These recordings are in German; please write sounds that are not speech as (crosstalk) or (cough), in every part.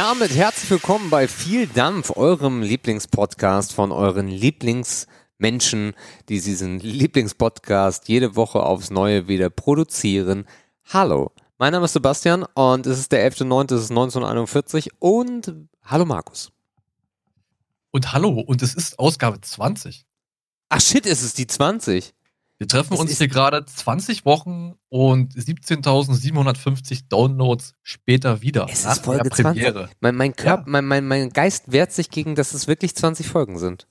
damit herzlich willkommen bei Viel Dampf, eurem Lieblingspodcast von euren Lieblingsmenschen, die diesen Lieblingspodcast jede Woche aufs Neue wieder produzieren. Hallo, mein Name ist Sebastian und es ist der 11.09., es ist 1941 und hallo Markus. Und hallo, und es ist Ausgabe 20. Ach shit, es ist die 20. Wir treffen Es uns hier gerade 20 Wochen und 17.750 Downloads später wieder. Es nach ist Folge der 20. Premiere. Mein, mein, Körper, mein, mein, mein Geist wehrt sich gegen, dass es wirklich 20 Folgen sind.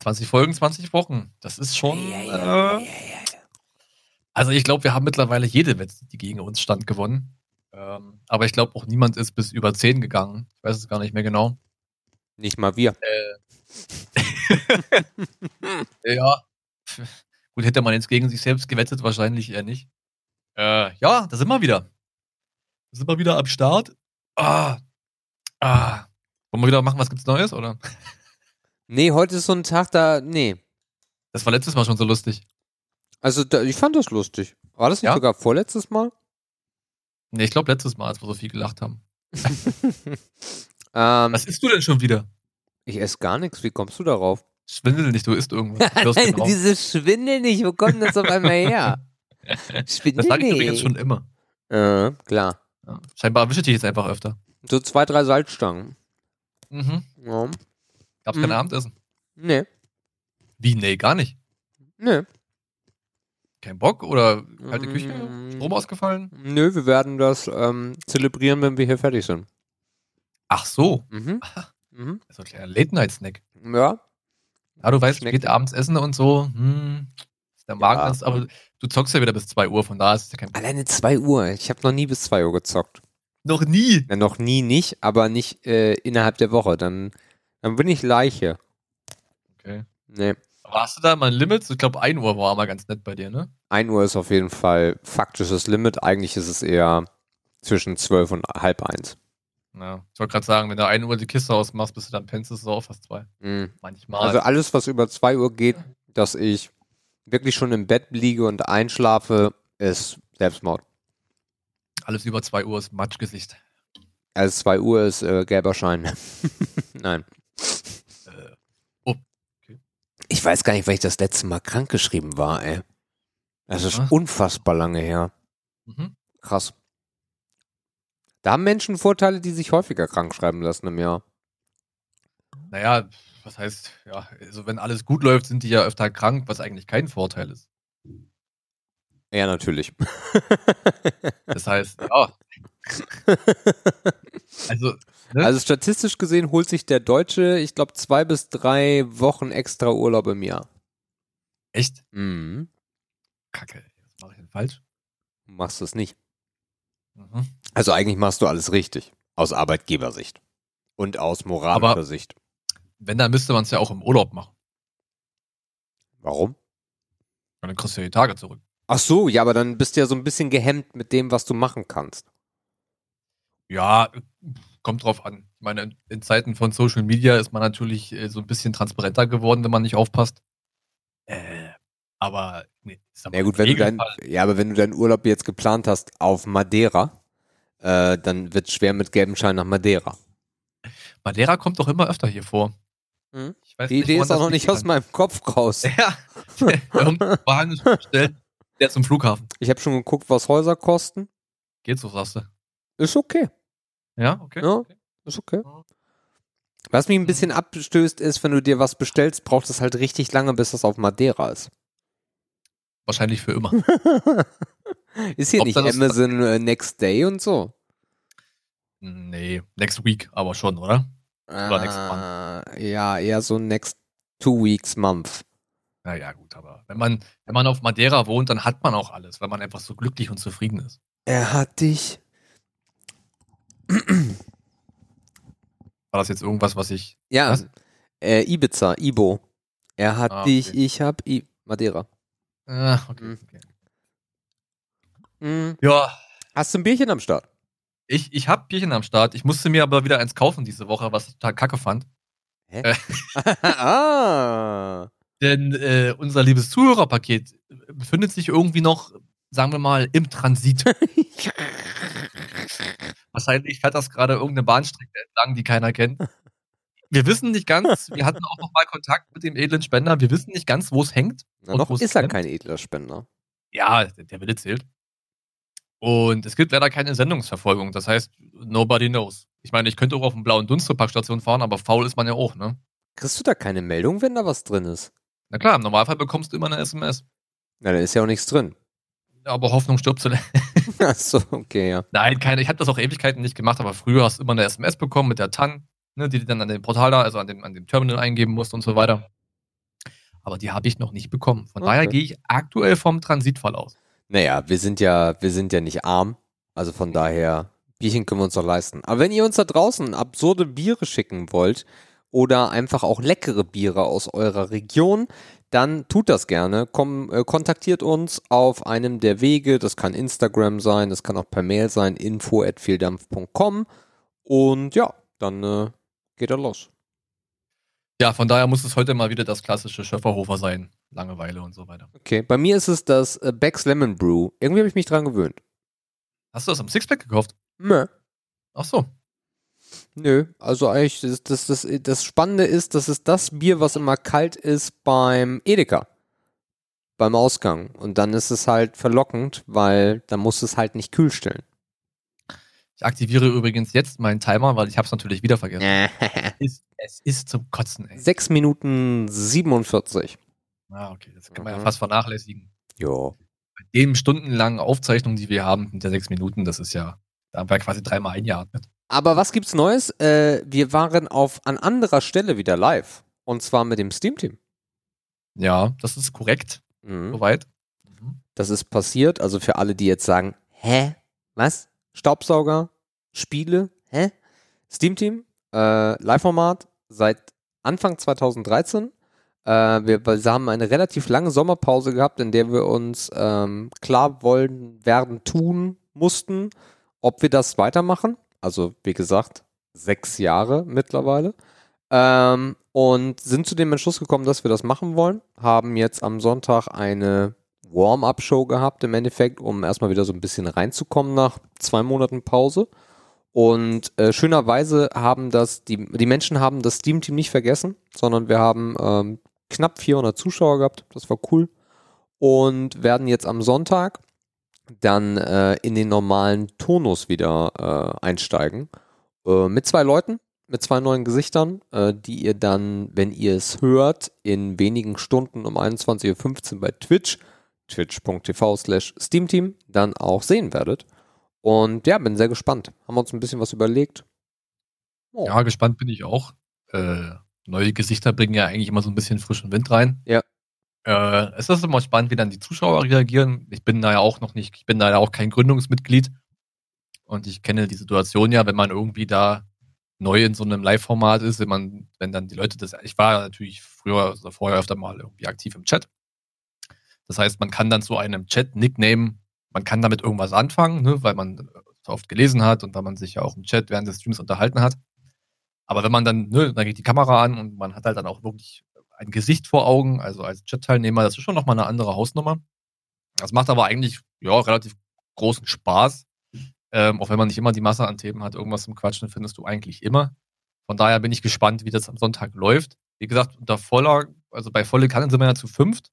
20 Folgen, 20 Wochen. Das ist schon. äh, also ich glaube, wir haben mittlerweile jede Wette, die gegen uns stand, gewonnen. Ähm, aber ich glaube auch niemand ist bis über 10 gegangen. Ich weiß es gar nicht mehr genau. Nicht mal wir. (laughs) (laughs) Ja. Gut, hätte man jetzt gegen sich selbst gewettet, wahrscheinlich eher nicht. Äh, ja, da sind wir wieder. Da sind wir wieder am Start. Ah. Ah. Wollen wir wieder machen, was gibt's Neues, oder? (laughs) Nee, heute ist so ein Tag da, nee. Das war letztes Mal schon so lustig. Also da, ich fand das lustig. War das nicht Ja? sogar vorletztes Mal? Nee, ich glaube letztes Mal, als wir so viel gelacht haben. (laughs) Ähm, Was isst du denn schon wieder? ich esse gar nichts. Wie kommst du darauf? Schwindel nicht, du isst irgendwas. (laughs) Genau. Dieses Schwindel nicht, wo kommt das auf einmal her? (laughs) Schwindel Das sage ich übrigens schon immer. Äh, klar. Ja. Scheinbar erwische ich dich jetzt einfach öfter. So zwei, drei Salzstangen. Mhm. Ja. Gab's Mhm. kein Abendessen? Nee, Wie? Nee, gar nicht. nee. Kein Bock oder kalte Küche? Mm. Strom ausgefallen? Nö, wir werden das ähm, zelebrieren, wenn wir hier fertig sind. Ach so. Mhm. Mhm. So ein kleiner Late-Night-Snack. Ja. Ja, du weißt, Schmeckt. geht abends essen und so. Hm, ist der Magen Ja. ist, aber du zockst ja wieder bis 2 Uhr, von da ist es ja kein Problem. Alleine 2 Uhr. Ich habe noch nie bis 2 Uhr gezockt. Noch nie. Ja, noch nie nicht, aber nicht äh, innerhalb der Woche. Dann, dann bin ich Leiche. Okay. Nee. Aber hast du da mal ein Limit? Ich glaube, 1 Uhr war mal ganz nett bei dir, ne? 1 Uhr ist auf jeden Fall faktisches Limit. Eigentlich ist es eher zwischen 12 und halb eins. Ja. Ich wollte gerade sagen, wenn du 1 Uhr die Kiste ausmachst, bist du dann pennst du so auf fast 2. Mhm. Manchmal. Also alles, was über 2 Uhr geht, dass ich wirklich schon im Bett liege und einschlafe, ist Selbstmord. Alles über 2 Uhr ist Matschgesicht. Also 2 Uhr ist äh, gelber Schein. (laughs) Nein. Äh, oh, Ich weiß gar nicht, weil ich das letzte Mal krankgeschrieben war, ey. Das ist Ah. unfassbar lange her. mhm. Krass. Da haben Menschen Vorteile, die sich häufiger krank schreiben lassen im Jahr. Naja, was heißt, ja, also wenn alles gut läuft, sind die ja öfter krank, was eigentlich kein Vorteil ist. Ja, natürlich. (laughs) Das heißt, ja. Also, ne? Also statistisch gesehen holt sich der Deutsche, ich glaube, zwei bis drei Wochen extra Urlaub im Jahr. echt Mhm. kacke. Was mache ich denn falsch? Du machst das nicht. Mhm. Also eigentlich machst du alles richtig. Aus Arbeitgebersicht. Und aus moralischer Aber- Sicht. Wenn, dann müsste man es ja auch im Urlaub machen. Warum? Und dann kriegst du ja die Tage zurück. Ach so, ja, aber dann bist du ja so ein bisschen gehemmt mit dem, was du machen kannst. Ja, kommt drauf an. Ich meine, in- Zeiten von Social Media ist man natürlich äh, so ein bisschen transparenter geworden, wenn man nicht aufpasst. Äh, aber nee, ist aber Ja gut, wenn du dein, Regelfall- ja, aber wenn du deinen Urlaub jetzt geplant hast auf Madeira, äh, dann wird es schwer mit gelbem Schein nach Madeira. Madeira kommt doch immer öfter hier vor. Ich weiß Die nicht, Idee ist auch noch nicht aus kann. meinem Kopf raus. (laughs) Ja, Wagen bestellt, der zum Flughafen. Ich habe schon geguckt, was Häuser kosten. Geht so, sagst du. Ist okay. Ja, okay. Ja. okay. Ist okay. Was mich ein bisschen abstößt, ist, wenn du dir was bestellst, braucht es halt richtig lange, bis das auf Madeira ist. Wahrscheinlich für immer. (laughs) ist hier Ob nicht Amazon äh, Next Day und so? nee, next week aber schon, oder? Oder next Äh, ja, eher so next two weeks month. Naja, gut, aber wenn man, wenn man auf Madeira wohnt, dann hat man auch alles, weil man einfach so glücklich und zufrieden ist. Er hat dich. War das jetzt irgendwas, was ich. Ja, äh, Ibiza, Ibo. Er hat Ah, dich, okay. ich hab I Madeira. Ah, okay, Mhm. okay. Mhm. Ja, Hast du ein Bierchen am Start? ich, ich hab Bierchen am Start. Ich musste mir aber wieder eins kaufen diese Woche, was ich total kacke fand. (laughs) (laughs) ah. Denn äh, unser liebes Zuhörerpaket befindet sich irgendwie noch sagen wir mal, im Transit. (laughs) Wahrscheinlich fährt das gerade irgendeine Bahnstrecke entlang, die keiner kennt. Wir wissen nicht ganz, (laughs) wir hatten auch noch mal Kontakt mit dem edlen Spender, wir wissen nicht ganz, wo es hängt. Na, noch ist er kein edler Spender. Ja, der Wille zählt. Und es gibt leider keine Sendungsverfolgung, das heißt, nobody knows. Ich meine, ich könnte auch auf dem blauen Dunst zur Parkstation fahren, aber faul ist man ja auch, ne? Kriegst du da keine Meldung, wenn da was drin ist? Na klar, im Normalfall bekommst du immer eine SMS. Na, da ist ja auch nichts drin. Aber Hoffnung stirbt zuletzt. (laughs) Achso, okay, ja. Nein, keine. Ich habe das auch Ewigkeiten nicht gemacht, aber früher hast du immer eine SMS bekommen mit der TAN, ne, die du dann an dem Portal da, also an dem, an dem Terminal eingeben musst und so weiter. Aber die habe ich noch nicht bekommen. Von okay. daher gehe ich aktuell vom Transitfall aus. Naja, wir sind ja, wir sind ja nicht arm. Also von daher, Bierchen können wir uns doch leisten. Aber wenn ihr uns da draußen absurde Biere schicken wollt oder einfach auch leckere Biere aus eurer Region, dann tut das gerne. Komm, äh, kontaktiert uns auf einem der Wege. Das kann Instagram sein, das kann auch per Mail sein, info.vieldampf.com. Und ja, dann äh, geht er los. Ja, von daher muss es heute mal wieder das klassische Schöfferhofer sein. Langeweile und so weiter. Okay, bei mir ist es das äh, Beck's Lemon Brew. Irgendwie habe ich mich dran gewöhnt. Hast du das am Sixpack gekauft? Nö. Ach so. Nö, also eigentlich, das, das, das, das Spannende ist, das ist das Bier, was immer kalt ist beim Edeka. Beim Ausgang. Und dann ist es halt verlockend, weil dann musst du es halt nicht kühl stellen. Ich aktiviere übrigens jetzt meinen Timer, weil ich habe es natürlich wieder vergessen. (laughs) es, es, ist zum Kotzen, ey. 6 Minuten 47. Ah, okay, das kann man mhm. ja fast vernachlässigen. Jo. Bei dem stundenlangen Aufzeichnung, die wir haben, mit der 6 Minuten, das ist ja, da haben wir quasi dreimal eingeatmet. Aber was gibt's Neues? Äh, wir waren auf an anderer Stelle wieder live. Und zwar mit dem Steam-Team. Ja, das ist korrekt. Mhm. Soweit. Mhm. Das ist passiert. Also für alle, die jetzt sagen, hä? Was? Staubsauger? Spiele? Hä? Steam-Team? Äh, Live-Format seit Anfang 2013. Äh, wir, wir, haben eine relativ lange Sommerpause gehabt, in der wir uns ähm, klar wollen werden tun mussten, ob wir das weitermachen also wie gesagt, sechs Jahre mittlerweile. Ähm, und sind zu dem Entschluss gekommen, dass wir das machen wollen. Haben jetzt am Sonntag eine Warm-up-Show gehabt, im Endeffekt, um erstmal wieder so ein bisschen reinzukommen nach zwei Monaten Pause. Und äh, schönerweise haben das, die, die Menschen haben das Steam-Team nicht vergessen, sondern wir haben ähm, knapp 400 Zuschauer gehabt. Das war cool. Und werden jetzt am Sonntag dann äh, in den normalen Tonus wieder äh, einsteigen. Äh, mit zwei Leuten, mit zwei neuen Gesichtern, äh, die ihr dann, wenn ihr es hört, in wenigen Stunden um 21.15 Uhr bei Twitch, twitch.tv slash steamteam, dann auch sehen werdet. Und ja, bin sehr gespannt. Haben wir uns ein bisschen was überlegt. Oh. Ja, gespannt bin ich auch. Äh, neue Gesichter bringen ja eigentlich immer so ein bisschen frischen Wind rein. Ja. Äh, es ist immer spannend, wie dann die Zuschauer reagieren. Ich bin da ja auch noch nicht, ich bin da ja auch kein Gründungsmitglied. Und ich kenne die Situation ja, wenn man irgendwie da neu in so einem Live-Format ist, wenn man, wenn dann die Leute das, ich war natürlich früher oder vorher öfter mal irgendwie aktiv im Chat. Das heißt, man kann dann zu einem Chat-Nickname, man kann damit irgendwas anfangen, ne, weil man so oft gelesen hat und weil man sich ja auch im Chat während des Streams unterhalten hat. Aber wenn man dann, ne, dann geht die Kamera an und man hat halt dann auch wirklich ein Gesicht vor Augen, also als Chat-Teilnehmer, das ist schon nochmal eine andere Hausnummer. Das macht aber eigentlich, ja, relativ großen Spaß. Ähm, auch wenn man nicht immer die Masse an Themen hat, irgendwas zum Quatschen findest du eigentlich immer. Von daher bin ich gespannt, wie das am Sonntag läuft. Wie gesagt, unter voller, also bei volle Kanne sind wir ja zu fünft.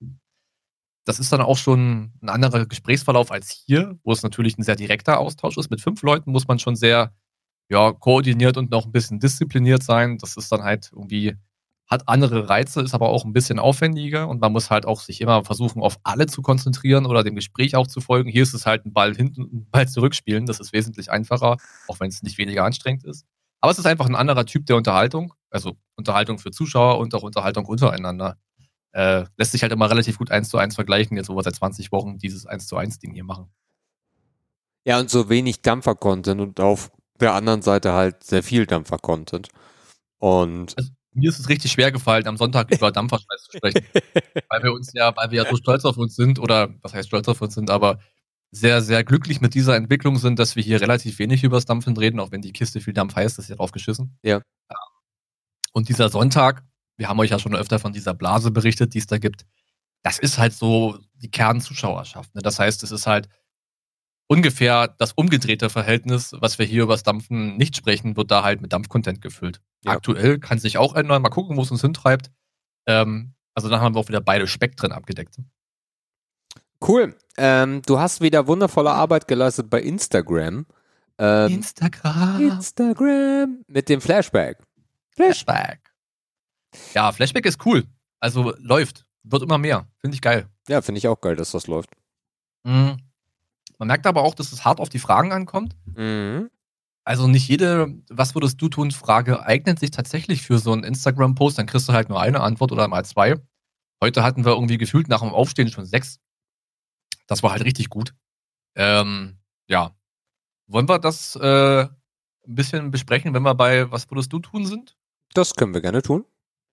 Das ist dann auch schon ein anderer Gesprächsverlauf als hier, wo es natürlich ein sehr direkter Austausch ist. Mit fünf Leuten muss man schon sehr ja, koordiniert und noch ein bisschen diszipliniert sein. Das ist dann halt irgendwie hat andere Reize, ist aber auch ein bisschen aufwendiger und man muss halt auch sich immer versuchen, auf alle zu konzentrieren oder dem Gespräch auch zu folgen. Hier ist es halt ein Ball hinten, ein Ball zurückspielen. Das ist wesentlich einfacher, auch wenn es nicht weniger anstrengend ist. Aber es ist einfach ein anderer Typ der Unterhaltung, also Unterhaltung für Zuschauer und auch Unterhaltung untereinander. Äh, lässt sich halt immer relativ gut eins zu eins vergleichen, jetzt wo wir seit 20 Wochen dieses eins zu eins Ding hier machen. Ja, und so wenig Dampfer-Content und auf der anderen Seite halt sehr viel Dampfer-Content. Und also, mir ist es richtig schwer gefallen, am Sonntag über (laughs) Dampferscheiß zu sprechen. weil wir uns ja, weil wir ja so stolz auf uns sind, oder was heißt stolz auf uns sind, aber sehr, sehr glücklich mit dieser Entwicklung sind, dass wir hier relativ wenig über das Dampfen reden, auch wenn die Kiste viel Dampf heißt, das ist ja drauf geschissen. Ja. Und dieser Sonntag, wir haben euch ja schon öfter von dieser Blase berichtet, die es da gibt. Das ist halt so die Kernzuschauerschaft. Ne? Das heißt, es ist halt ungefähr das umgedrehte Verhältnis, was wir hier über das Dampfen nicht sprechen, wird da halt mit Dampfcontent gefüllt. Ja. Aktuell kann sich auch ändern. Mal gucken, wo es uns hintreibt. Ähm, also dann haben wir auch wieder beide Spektren abgedeckt. Cool. Ähm, du hast wieder wundervolle Arbeit geleistet bei Instagram. Ähm, Instagram. Instagram mit dem Flashback. Flashback. Ja, Flashback ist cool. Also läuft. Wird immer mehr. Finde ich geil. Ja, finde ich auch geil, dass das läuft. Mhm. Man merkt aber auch, dass es hart auf die Fragen ankommt. Mhm. Also nicht jede, was würdest du tun, Frage eignet sich tatsächlich für so einen Instagram-Post. Dann kriegst du halt nur eine Antwort oder mal zwei. Heute hatten wir irgendwie gefühlt nach dem Aufstehen schon sechs. Das war halt richtig gut. Ähm, ja. Wollen wir das äh, ein bisschen besprechen, wenn wir bei Was würdest du tun sind? Das können wir gerne tun.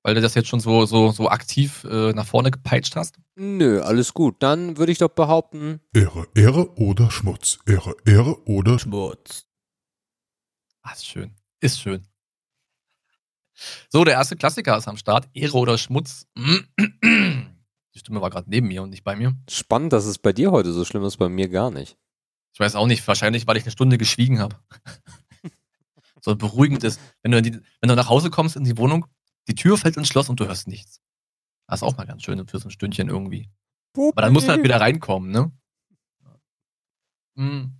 Weil du das jetzt schon so, so, so aktiv äh, nach vorne gepeitscht hast? Nö, alles gut. Dann würde ich doch behaupten. Ehre, Ehre oder Schmutz. Ehre, Ehre oder Schmutz. Ah, ist schön. Ist schön. So, der erste Klassiker ist am Start. Ehre oder Schmutz. (clears throat) Die Stimme war gerade neben mir und nicht bei mir. Spannend, dass es bei dir heute so schlimm ist, bei mir gar nicht. Ich weiß auch nicht, wahrscheinlich, weil ich eine Stunde geschwiegen habe. (laughs) so beruhigend ist, wenn du, die, wenn du nach Hause kommst in die Wohnung, die Tür fällt ins Schloss und du hörst nichts. Das ist auch mal ganz schön für so ein Stündchen irgendwie. Aber dann musst du halt wieder reinkommen, ne? Hm.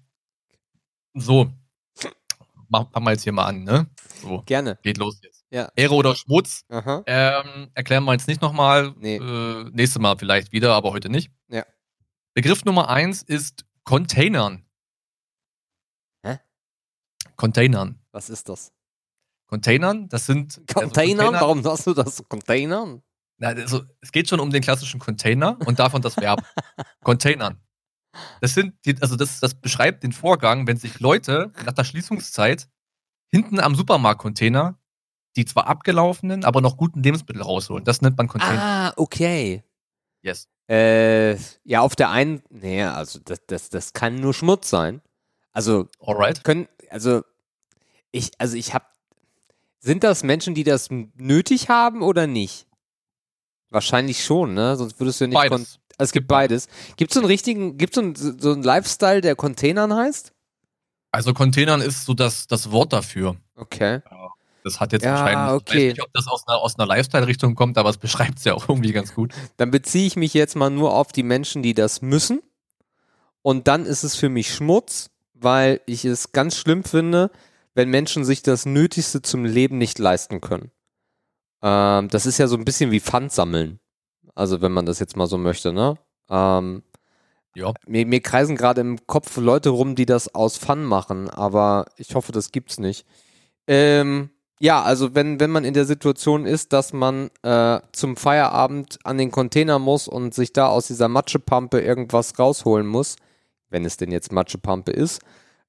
So. Fangen wir jetzt hier mal an, ne? So. Gerne. Geht los jetzt. Ja. Ehre oder Schmutz. Ähm, erklären wir jetzt nicht nochmal. Nee. Äh, nächstes Mal vielleicht wieder, aber heute nicht. Ja. Begriff Nummer eins ist Containern. Hä? Containern. Was ist das? Containern, das sind. Containern? Also Container, Warum hast du das? Containern? Na, also, es geht schon um den klassischen Container und davon das Verb. (laughs) Containern. Das sind, die, also das, das beschreibt den Vorgang, wenn sich Leute nach der Schließungszeit hinten am Supermarktcontainer die zwar abgelaufenen, aber noch guten Lebensmittel rausholen. Das nennt man Container. Ah, okay. Yes. Äh, ja, auf der einen, nee, also das, das, das kann nur Schmutz sein. Also, Alright. können, also, ich, also ich hab, sind das Menschen, die das nötig haben oder nicht? Wahrscheinlich schon, ne? Sonst würdest du ja nicht. Beides. Also es gibt beides. Gibt es so einen richtigen, gibt es so, so einen Lifestyle, der Containern heißt? Also Containern ist so das, das Wort dafür. Okay. Ja. Das hat jetzt ja, wahrscheinlich, okay. ich weiß nicht, ob das aus einer, aus einer Lifestyle-Richtung kommt, aber es beschreibt es ja auch irgendwie ganz gut. Dann beziehe ich mich jetzt mal nur auf die Menschen, die das müssen. Und dann ist es für mich Schmutz, weil ich es ganz schlimm finde, wenn Menschen sich das Nötigste zum Leben nicht leisten können. Ähm, das ist ja so ein bisschen wie Pfand sammeln. Also wenn man das jetzt mal so möchte, ne? Ähm, ja. Mir, mir kreisen gerade im Kopf Leute rum, die das aus Fun machen, aber ich hoffe, das gibt's nicht. Ähm, ja, also wenn, wenn man in der Situation ist, dass man äh, zum Feierabend an den Container muss und sich da aus dieser Matschepampe irgendwas rausholen muss, wenn es denn jetzt Matschepampe ist,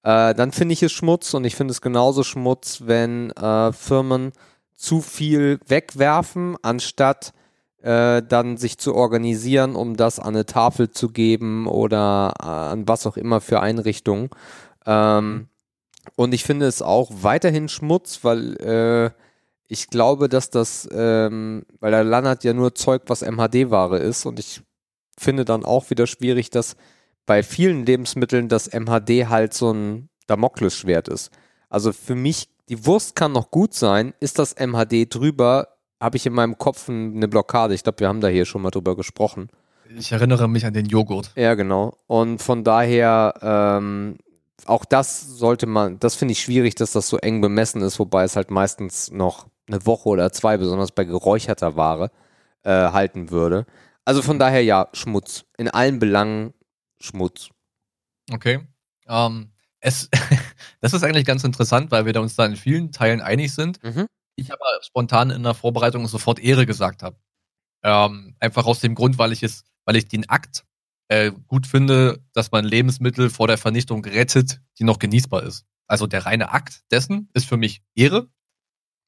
äh, dann finde ich es Schmutz und ich finde es genauso Schmutz, wenn äh, Firmen zu viel wegwerfen, anstatt äh, dann sich zu organisieren, um das an eine Tafel zu geben oder äh, an was auch immer für Einrichtungen. Ähm, und ich finde es auch weiterhin Schmutz, weil äh, ich glaube, dass das, ähm, weil der landert ja nur Zeug, was MHD-Ware ist. Und ich finde dann auch wieder schwierig, dass bei vielen Lebensmitteln das MHD halt so ein Damoklesschwert ist. Also für mich, die Wurst kann noch gut sein, ist das MHD drüber, habe ich in meinem Kopf eine Blockade. Ich glaube, wir haben da hier schon mal drüber gesprochen. Ich erinnere mich an den Joghurt. Ja, genau. Und von daher ähm, auch das sollte man, das finde ich schwierig, dass das so eng bemessen ist, wobei es halt meistens noch eine Woche oder zwei, besonders bei geräucherter Ware, äh, halten würde. Also von daher ja, Schmutz. In allen Belangen Schmutz. Okay. Ähm, es, (laughs) das ist eigentlich ganz interessant, weil wir da uns da in vielen Teilen einig sind. Mhm. Ich aber spontan in der Vorbereitung sofort Ehre gesagt habe. Ähm, einfach aus dem Grund, weil ich es, weil ich den Akt äh, gut finde, dass man Lebensmittel vor der Vernichtung rettet, die noch genießbar ist. Also der reine Akt dessen ist für mich Ehre.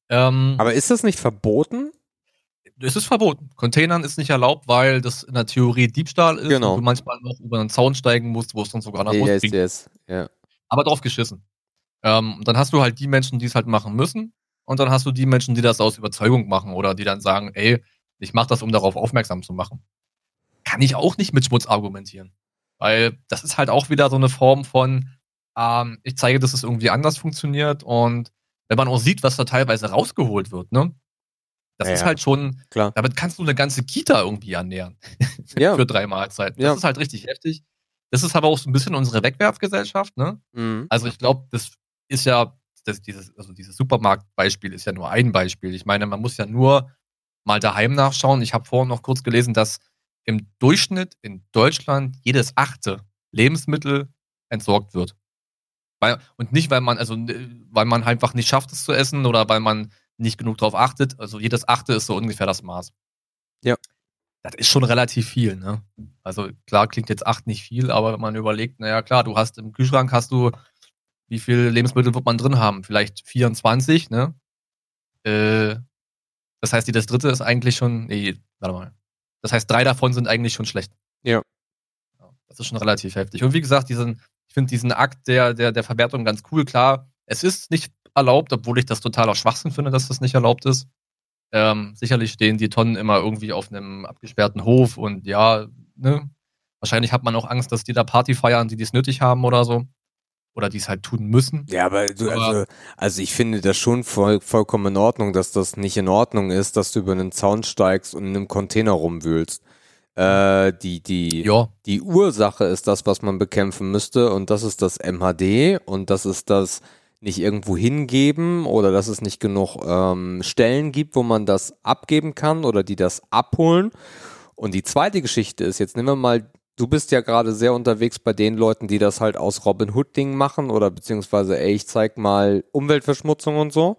Ähm, Aber ist das nicht verboten? Es ist verboten. Containern ist nicht erlaubt, weil das in der Theorie Diebstahl ist genau. und du manchmal noch über einen Zaun steigen musst, wo es dann sogar nach yes, bringt. Yes. Ja. Aber drauf geschissen. Ähm, dann hast du halt die Menschen, die es halt machen müssen. Und dann hast du die Menschen, die das aus Überzeugung machen oder die dann sagen, ey, ich mache das, um darauf aufmerksam zu machen kann ich auch nicht mit Schmutz argumentieren. Weil das ist halt auch wieder so eine Form von, ähm, ich zeige, dass es irgendwie anders funktioniert und wenn man auch sieht, was da teilweise rausgeholt wird, ne? Das Ja, ist halt schon, Klar. damit kannst du eine ganze Kita irgendwie ernähren. (laughs) Ja. Für drei Mahlzeiten. Das Ja. ist halt richtig heftig. Das ist aber auch so ein bisschen unsere Wegwerfgesellschaft, ne? Mhm. Also ich glaube, das ist ja, das, dieses, also dieses Supermarktbeispiel ist ja nur ein Beispiel. Ich meine, man muss ja nur mal daheim nachschauen. Ich habe vorhin noch kurz gelesen, dass im Durchschnitt in Deutschland jedes achte Lebensmittel entsorgt wird. Weil, und nicht, weil man, also weil man einfach nicht schafft, es zu essen oder weil man nicht genug drauf achtet. Also jedes achte ist so ungefähr das Maß. Ja. Das ist schon relativ viel, ne? Also klar klingt jetzt acht nicht viel, aber wenn man überlegt, naja klar, du hast im Kühlschrank hast du, wie viel Lebensmittel wird man drin haben? Vielleicht 24, ne? Äh, das heißt, das dritte ist eigentlich schon, nee, warte mal. Das heißt, drei davon sind eigentlich schon schlecht. Ja. Ja, Das ist schon relativ heftig. Und wie gesagt, diesen, ich finde diesen Akt der, der, der Verwertung ganz cool. Klar, es ist nicht erlaubt, obwohl ich das total auch Schwachsinn finde, dass das nicht erlaubt ist. Ähm, sicherlich stehen die Tonnen immer irgendwie auf einem abgesperrten Hof und ja, ne? Wahrscheinlich hat man auch Angst, dass die da Party feiern, die dies nötig haben oder so. Oder die es halt tun müssen. Ja, aber du, Aber- also, also ich finde das schon voll, vollkommen in Ordnung, dass das nicht in Ordnung ist, dass du über einen Zaun steigst und in einem Container rumwühlst. Äh, die, die, die Ursache ist das, was man bekämpfen müsste und das ist das MHD und das ist das nicht irgendwo hingeben oder dass es nicht genug ähm, Stellen gibt, wo man das abgeben kann oder die das abholen. Und die zweite Geschichte ist, jetzt nehmen wir mal, du bist ja gerade sehr unterwegs bei den Leuten, die das halt aus Robin Hood Ding machen oder beziehungsweise, ey, ich zeig mal Umweltverschmutzung und so.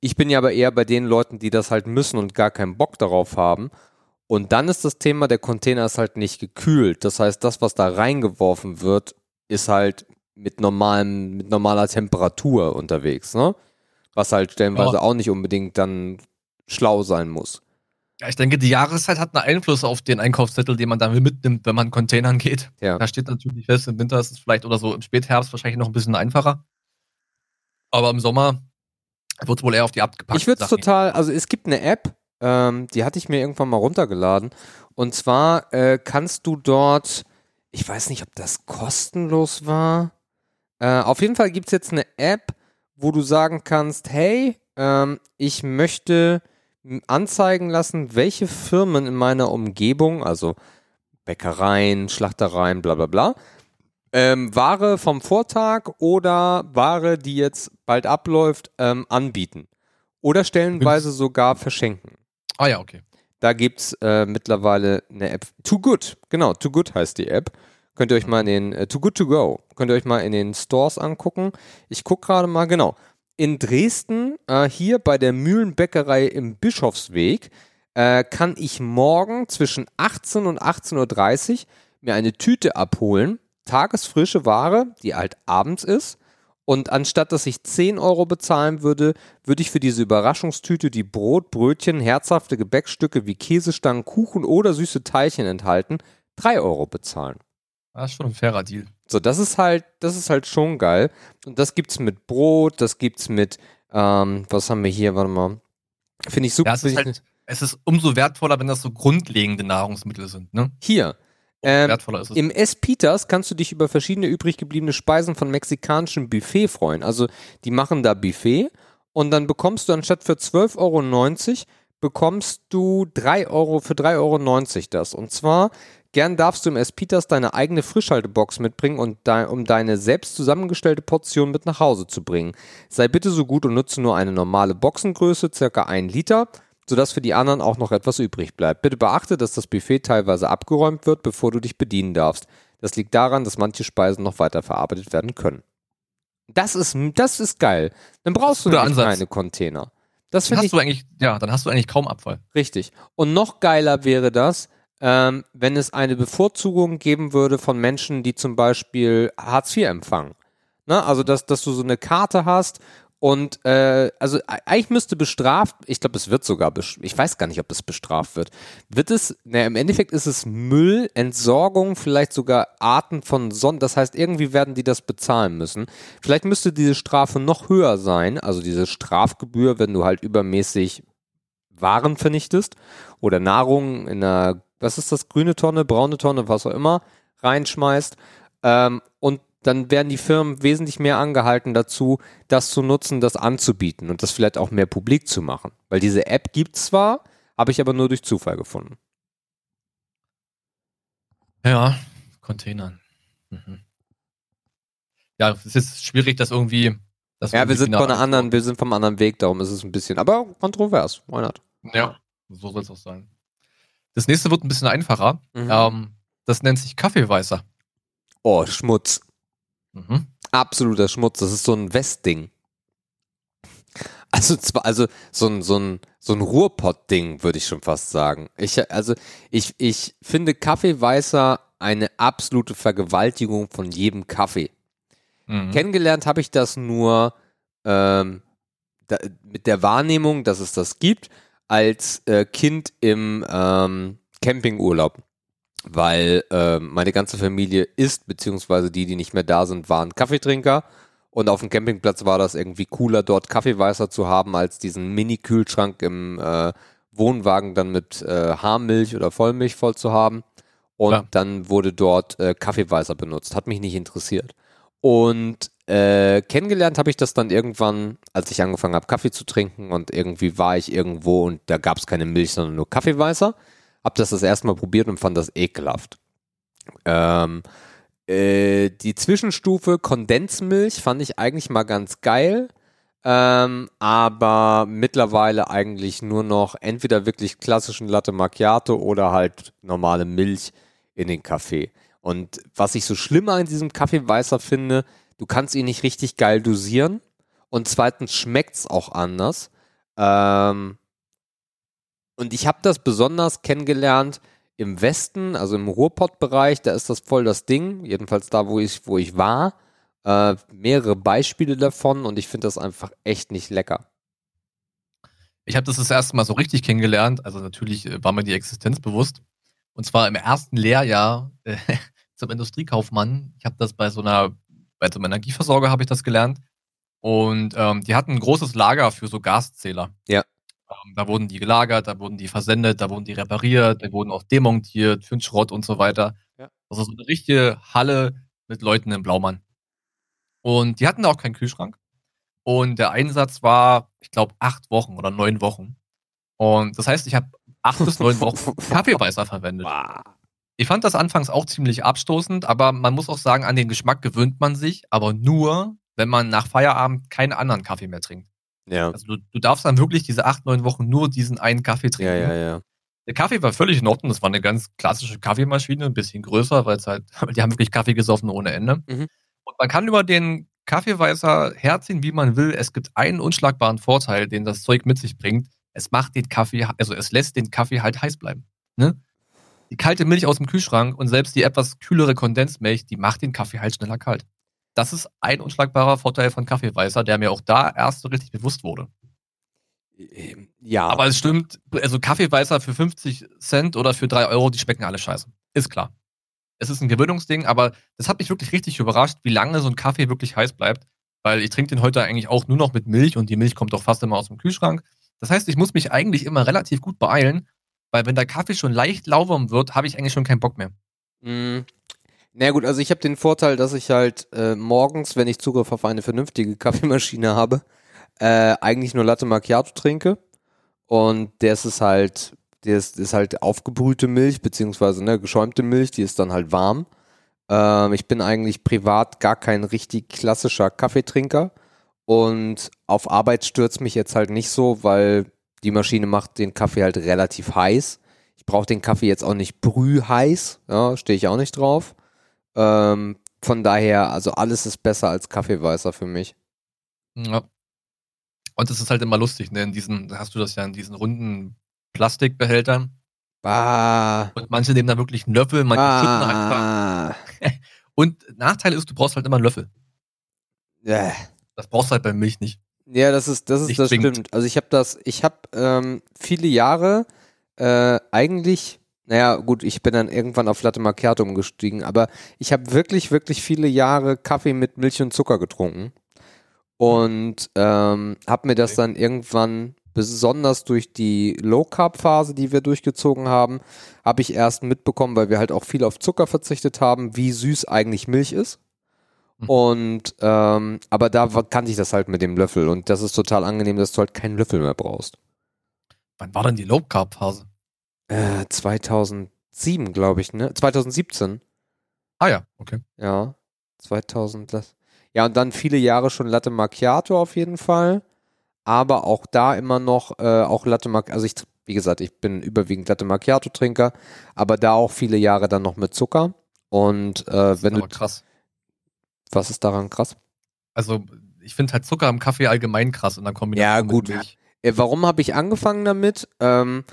Ich bin ja aber eher bei den Leuten, die das halt müssen und gar keinen Bock darauf haben. Und dann ist das Thema, der Container ist halt nicht gekühlt. Das heißt, das, was da reingeworfen wird, ist halt mit normalem, mit normaler Temperatur unterwegs, ne? Was halt stellenweise Ja. auch nicht unbedingt dann schlau sein muss. Ja, ich denke, die Jahreszeit hat einen Einfluss auf den Einkaufszettel, den man dann mitnimmt, wenn man Containern geht. Ja. Da steht natürlich fest, im Winter ist es vielleicht oder so im Spätherbst wahrscheinlich noch ein bisschen einfacher. Aber im Sommer wird es wohl eher auf die abgepackten Ich würde es total, also es gibt eine App, ähm, die hatte ich mir irgendwann mal runtergeladen. Und zwar äh, kannst du dort, ich weiß nicht, ob das kostenlos war. Äh, auf jeden Fall gibt es jetzt eine App, wo du sagen kannst, hey, ähm, ich möchte anzeigen lassen, welche Firmen in meiner Umgebung, also Bäckereien, Schlachtereien, bla bla bla, ähm, Ware vom Vortag oder Ware, die jetzt bald abläuft, ähm, anbieten. Oder stellenweise sogar verschenken. Ah ja, okay. Da gibt's äh, mittlerweile eine App. Too Good, genau, Too Good heißt die App. Könnt ihr euch mal in den, äh, Too Good To Go, könnt ihr euch mal in den Stores angucken. Ich gucke gerade mal, genau. In Dresden, äh, hier bei der Mühlenbäckerei im Bischofsweg, äh, kann ich morgen zwischen 18 und 18.30 Uhr mir eine Tüte abholen. Tagesfrische Ware, die halt abends ist. Und anstatt dass ich 10 Euro bezahlen würde, würde ich für diese Überraschungstüte, die Brot, Brötchen, herzhafte Gebäckstücke wie Käsestangen, Kuchen oder süße Teilchen enthalten, 3 Euro bezahlen. Das ist schon ein fairer Deal. So, das ist halt, das ist halt schon geil. Und das gibt's mit Brot, das gibt's mit, ähm, was haben wir hier, warte mal. Finde ich super. Ja, es ist halt, es ist umso wertvoller, wenn das so grundlegende Nahrungsmittel sind, ne? hier. Ähm, wertvoller ist es. Im S. Peters kannst du dich über verschiedene übrig gebliebene Speisen von mexikanischem Buffet freuen. Also die machen da Buffet und dann bekommst du anstatt für 12,90 Euro bekommst du 3 Euro für 3,90 Euro das. Und zwar gern darfst du im S. Peters deine eigene Frischhaltebox mitbringen und dei- um deine selbst zusammengestellte Portion mit nach Hause zu bringen. Sei bitte so gut und nutze nur eine normale Boxengröße, circa 1 Liter sodass für die anderen auch noch etwas übrig bleibt. Bitte beachte, dass das Buffet teilweise abgeräumt wird, bevor du dich bedienen darfst. Das liegt daran, dass manche Speisen noch weiter verarbeitet werden können. Das ist, das ist geil. Dann brauchst du Ansatz. keine Container. Das Dann finde ich hast du eigentlich, ja, dann hast du eigentlich kaum Abfall. richtig. Und noch geiler wäre das, ähm, wenn es eine Bevorzugung geben würde von Menschen, die zum Beispiel Hartz IV empfangen. Ne? Also, dass, dass du so eine Karte hast und äh, also e- eigentlich müsste bestraft, ich glaube, es wird sogar, ich weiß gar nicht, ob es bestraft wird. Wird es, ne, im Endeffekt ist es Müll, Entsorgung, vielleicht sogar Arten von Sonnen, das heißt, irgendwie werden die das bezahlen müssen. Vielleicht müsste diese Strafe noch höher sein, also diese Strafgebühr, wenn du halt übermäßig Waren vernichtest oder Nahrung in einer was ist das, grüne Tonne, braune Tonne, was auch immer, reinschmeißt. Ähm, und dann werden die Firmen wesentlich mehr angehalten dazu, das zu nutzen, das anzubieten und das vielleicht auch mehr publik zu machen. Weil diese App gibt es zwar, habe ich aber nur durch Zufall gefunden. Ja, Containern. Mhm. Ja, es ist schwierig, das irgendwie. Das Ja, wir irgendwie sind final von einer anderen, wir sind vom anderen Weg, darum ist es ein bisschen, aber kontrovers. Why not? Ja, so soll es auch sein. Das nächste wird ein bisschen einfacher. Mhm. Ähm, das nennt sich Kaffeeweißer. Oh, Schmutz. Mhm. Absoluter Schmutz. Das ist so ein Westding. Also zwar, also so ein, so ein, so ein Ruhrpott-Ding, würde ich schon fast sagen. Ich, also ich, ich finde Kaffeeweißer eine absolute Vergewaltigung von jedem Kaffee. Mhm. Kennengelernt habe ich das nur ähm, da, mit der Wahrnehmung, dass es das gibt, als äh, Kind im ähm, Campingurlaub. Weil ähm, meine ganze Familie ist, beziehungsweise die, die nicht mehr da sind, waren Kaffeetrinker. Und auf dem Campingplatz war das irgendwie cooler, dort Kaffeeweißer zu haben, als diesen Mini-Kühlschrank im äh, Wohnwagen dann mit äh, Haarmilch oder Vollmilch voll zu haben. Und Klar. dann wurde dort äh, Kaffeeweißer benutzt. Hat mich nicht interessiert. Und äh, kennengelernt habe ich das dann irgendwann, als ich angefangen habe, Kaffee zu trinken und irgendwie war ich irgendwo und da gab es keine Milch, sondern nur Kaffeeweißer. Hab das das erste Mal probiert und fand das ekelhaft. Ähm, äh, die Zwischenstufe Kondensmilch fand ich eigentlich mal ganz geil. Ähm, aber mittlerweile eigentlich nur noch entweder wirklich klassischen Latte Macchiato oder halt normale Milch in den Kaffee. Und was ich so schlimm an diesem Kaffeeweißer finde, du kannst ihn nicht richtig geil dosieren und zweitens schmeckt's auch anders. Ähm, und ich habe das besonders kennengelernt im Westen, also im Ruhrpott-Bereich, da ist das voll das Ding, jedenfalls da, wo ich, wo ich war. Äh, mehrere Beispiele davon und ich finde das einfach echt nicht lecker. Ich habe das das erste Mal so richtig kennengelernt. Also natürlich äh, war mir die Existenz bewusst. Und zwar im ersten Lehrjahr äh, (laughs) zum Industriekaufmann. Ich habe das bei so einer, bei so einem Energieversorger habe ich das gelernt. Und ähm, die hatten ein großes Lager für so Gaszähler. Ja. Ähm, da wurden die gelagert, da wurden die versendet, da wurden die repariert, da wurden auch demontiert für den Schrott und so weiter. Ja. Also so eine richtige Halle mit Leuten im Blaumann. Und die hatten da auch keinen Kühlschrank. Und der Einsatz war, ich glaube, acht Wochen oder neun Wochen. Und das heißt, ich habe acht bis neun Wochen (laughs) Kaffeeweißer verwendet. Ich fand das anfangs auch ziemlich abstoßend, aber man muss auch sagen, an den Geschmack gewöhnt man sich, aber nur, wenn man nach Feierabend keinen anderen Kaffee mehr trinkt. Ja. Also du, du darfst dann wirklich diese acht, neun Wochen nur diesen einen Kaffee trinken. Ja, ja, ja. Der Kaffee war völlig in Ordnung. Das war eine ganz klassische Kaffeemaschine, ein bisschen größer, weil es halt, (laughs) die haben wirklich Kaffee gesoffen ohne Ende. Mhm. Und man kann über den Kaffeeweißer herziehen, wie man will. Es gibt einen unschlagbaren Vorteil, den das Zeug mit sich bringt. Es macht den Kaffee, also es lässt den Kaffee halt heiß bleiben. Ne? Die kalte Milch aus dem Kühlschrank und selbst die etwas kühlere Kondensmilch, die macht den Kaffee halt schneller kalt. Das ist ein unschlagbarer Vorteil von Kaffeeweißer, der mir auch da erst so richtig bewusst wurde. Ja. Aber es stimmt, also Kaffeeweißer für 50 Cent oder für 3 Euro, die schmecken alle scheiße. Ist klar. Es ist ein Gewöhnungsding, aber das hat mich wirklich richtig überrascht, wie lange so ein Kaffee wirklich heiß bleibt. Weil ich trinke den heute eigentlich auch nur noch mit Milch und die Milch kommt auch fast immer aus dem Kühlschrank. Das heißt, ich muss mich eigentlich immer relativ gut beeilen, weil wenn der Kaffee schon leicht lauwarm wird, habe ich eigentlich schon keinen Bock mehr. Mm, Na gut, also ich habe den Vorteil, dass ich halt äh, morgens, wenn ich Zugriff auf eine vernünftige (laughs) Kaffeemaschine habe, äh, eigentlich nur Latte Macchiato trinke. Und der ist halt, der ist, ist halt aufgebrühte Milch, beziehungsweise ne, geschäumte Milch, die ist dann halt warm. Ähm, ich bin eigentlich privat gar kein richtig klassischer Kaffeetrinker. Und auf Arbeit stürzt mich jetzt halt nicht so, weil die Maschine macht den Kaffee halt relativ heiß. Ich brauche den Kaffee jetzt auch nicht brühheiß, ja, stehe ich auch nicht drauf. Ähm, von daher, also alles ist besser als Kaffeeweißer für mich. Ja. Und das ist halt immer lustig, ne? In diesen, hast du das ja in diesen runden Plastikbehältern. Bah, Und manche nehmen da wirklich einen Löffel, manche schütten einfach. ah, (laughs) Und Nachteil ist, du brauchst halt immer einen Löffel. äh. Das brauchst du halt bei Milch nicht. Ja, das ist, das ist, das stimmt. Also ich habe das, ich habe ähm, viele Jahre äh, eigentlich, naja, gut, ich bin dann irgendwann auf Latte Macchiato umgestiegen, aber ich habe wirklich, wirklich viele Jahre Kaffee mit Milch und Zucker getrunken und ähm, habe mir das Okay. dann irgendwann besonders durch die Low-Carb-Phase, die wir durchgezogen haben, habe ich erst mitbekommen, weil wir halt auch viel auf Zucker verzichtet haben, wie süß eigentlich Milch ist. Mhm. Und ähm, aber da kannte ich das halt mit dem Löffel und das ist total angenehm, dass du halt keinen Löffel mehr brauchst. Wann war denn die Low Carb Phase? Äh, 2007, glaube ich, ne? 2017. Ah ja, okay. Ja, 2000. das- Ja, und dann viele Jahre schon Latte Macchiato auf jeden Fall. Aber auch da immer noch, äh, auch Latte Macchiato, also ich, wie gesagt, ich bin überwiegend Latte Macchiato-Trinker, aber da auch viele Jahre dann noch mit Zucker. Und äh, wenn du, krass. Was ist daran krass? Also, ich finde halt Zucker im Kaffee allgemein krass in der Kombination Ja, mit gut. Milch. Äh, warum habe ich angefangen damit? Ähm,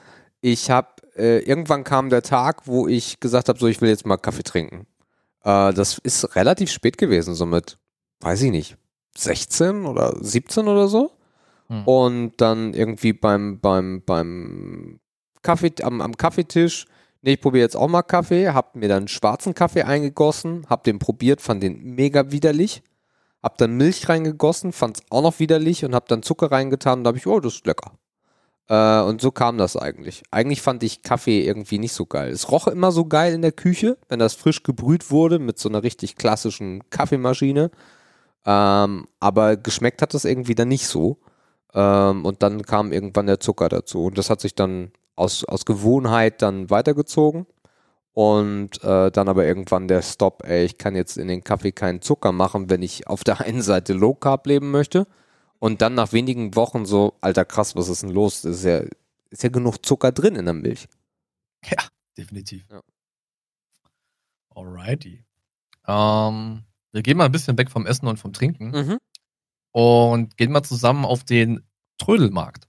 ich habe, äh, irgendwann kam der Tag, wo ich gesagt habe, so, ich will jetzt mal Kaffee trinken. Äh, das ist relativ spät gewesen, so mit, weiß ich nicht, 16 oder 17 oder so. Hm. Und dann irgendwie beim, beim, beim Kaffee, am, am Kaffeetisch, nee, ich probiere jetzt auch mal Kaffee, hab mir dann schwarzen Kaffee eingegossen, hab den probiert, fand den mega widerlich, hab dann Milch reingegossen, fand's auch noch widerlich und hab dann Zucker reingetan und da hab ich, oh, das ist lecker. Äh, und so kam das eigentlich. Eigentlich fand ich Kaffee irgendwie nicht so geil. Es roch immer so geil in der Küche, wenn das frisch gebrüht wurde mit so einer richtig klassischen Kaffeemaschine. Ähm, aber geschmeckt hat das irgendwie dann nicht so. Ähm, und dann kam irgendwann der Zucker dazu. Und das hat sich dann aus, aus Gewohnheit dann weitergezogen. Und äh, dann aber irgendwann der Stop, ey, ich kann jetzt in den Kaffee keinen Zucker machen, wenn ich auf der (laughs) einen Seite Low Carb leben möchte. Und dann nach wenigen Wochen so, alter krass, was ist denn los? Das ist ja, ist ja genug Zucker drin in der Milch. Definitiv. Ja. Alrighty. Ähm, wir gehen mal ein bisschen weg vom Essen und vom Trinken Mhm. und gehen mal zusammen auf den Trödelmarkt.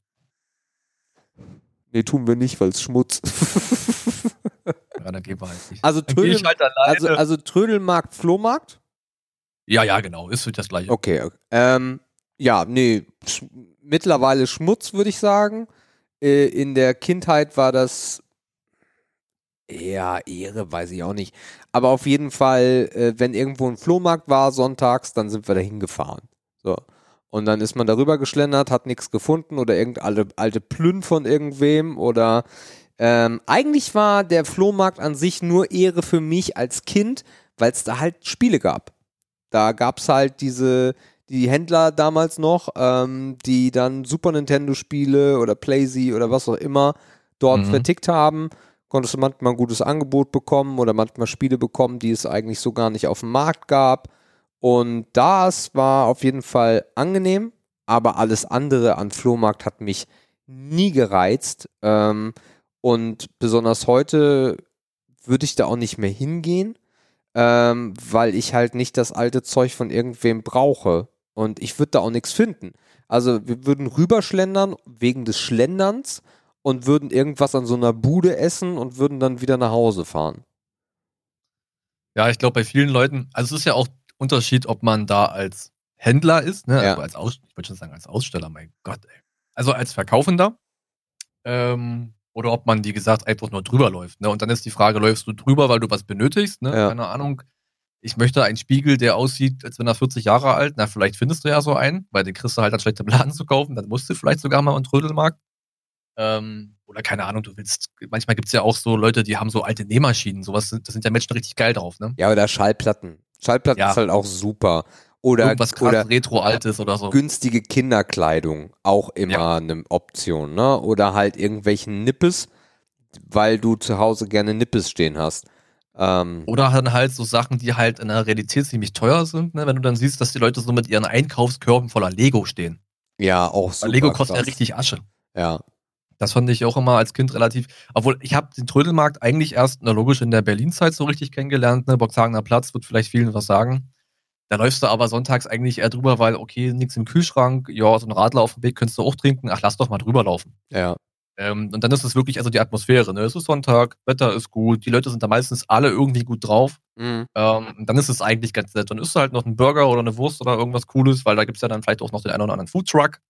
Nee, tun wir nicht, weil es Schmutz. Ja, dann gehen wir halt nicht. also, Trödel, halt also, also Trödelmarkt, Flohmarkt? ja, ja, genau. Ist das gleiche. Okay. okay. Ähm, ja, nee, sch mittlerweile Schmutz, würde ich sagen. Äh, in der Kindheit war das ja Ehre, weiß ich auch nicht. Aber auf jeden Fall, äh, wenn irgendwo ein Flohmarkt war sonntags, dann sind wir da hingefahren. So. Und dann ist man darüber geschlendert, hat nichts gefunden oder irgendeine alte Plünn von irgendwem oder ähm, eigentlich war der Flohmarkt an sich nur Ehre für mich als Kind, weil es da halt Spiele gab. Da gab es halt diese, die Händler damals noch, ähm, die dann Super Nintendo-Spiele oder Playsee oder was auch immer dort Mhm. vertickt haben. Konntest du manchmal ein gutes Angebot bekommen oder manchmal Spiele bekommen, die es eigentlich so gar nicht auf dem Markt gab. Und das war auf jeden Fall angenehm, aber alles andere an Flohmarkt hat mich nie gereizt. Ähm, und besonders heute würde ich da auch nicht mehr hingehen, ähm, weil ich halt nicht das alte Zeug von irgendwem brauche. Und ich würde da auch nichts finden. Also wir würden rüberschlendern wegen des Schlenderns und würden irgendwas an so einer Bude essen und würden dann wieder nach Hause fahren. Ja, ich glaube, bei vielen Leuten, also es ist ja auch Unterschied, ob man da als Händler ist, ne? Ja. Also als Aus, ich würde schon sagen, als Aussteller, mein Gott, ey. Also als Verkaufender. Ähm, oder ob man, wie gesagt, einfach nur drüber läuft. Ne? Und dann ist die Frage, läufst du drüber, weil du was benötigst? Ne? Ja. Keine Ahnung. Ich möchte einen Spiegel, der aussieht, als wenn er 40 Jahre alt. Na, vielleicht findest du ja so einen, weil den kriegst du halt anstatt im Laden zu kaufen. Dann musst du vielleicht sogar mal einen Trödelmarkt. Ähm, oder keine Ahnung, du willst, manchmal gibt es ja auch so Leute, die haben so alte Nähmaschinen. Sowas, sind- da sind ja Menschen richtig geil drauf, ne? Ja, oder Schallplatten. Schallplatten Ja. ist halt auch super. Oder, Irgendwas krass oder Retro-Altes oder so. günstige Kinderkleidung, auch immer Ja. eine Option, ne? Oder halt irgendwelchen Nippes, weil du zu Hause gerne Nippes stehen hast. Ähm, Oder dann halt so Sachen, die halt in der Realität ziemlich teuer sind, ne? wenn du dann siehst, dass die Leute so mit ihren Einkaufskörben voller Lego stehen. ja, auch super. Weil Lego kostet ja krass. richtig Asche. Ja. Das fand ich auch immer als Kind relativ. Obwohl, ich habe den Trödelmarkt eigentlich erst, na logisch, in der Berlin-Zeit so richtig kennengelernt. Ne? Boxhagener Platz wird vielleicht vielen was sagen. Da läufst du aber sonntags eigentlich eher drüber, weil, okay, nichts im Kühlschrank, ja, so ein Radler auf dem Weg könntest du auch trinken. Ach, lass doch mal drüber laufen. Ja. Ähm, und dann ist es wirklich also die Atmosphäre. Ne? Es ist Sonntag, Wetter ist gut, die Leute sind da meistens alle irgendwie gut drauf. Mhm. Ähm, dann ist es eigentlich ganz nett. Dann isst du halt noch einen Burger oder eine Wurst oder irgendwas Cooles, weil da gibt's ja dann vielleicht auch noch den einen oder anderen Foodtruck,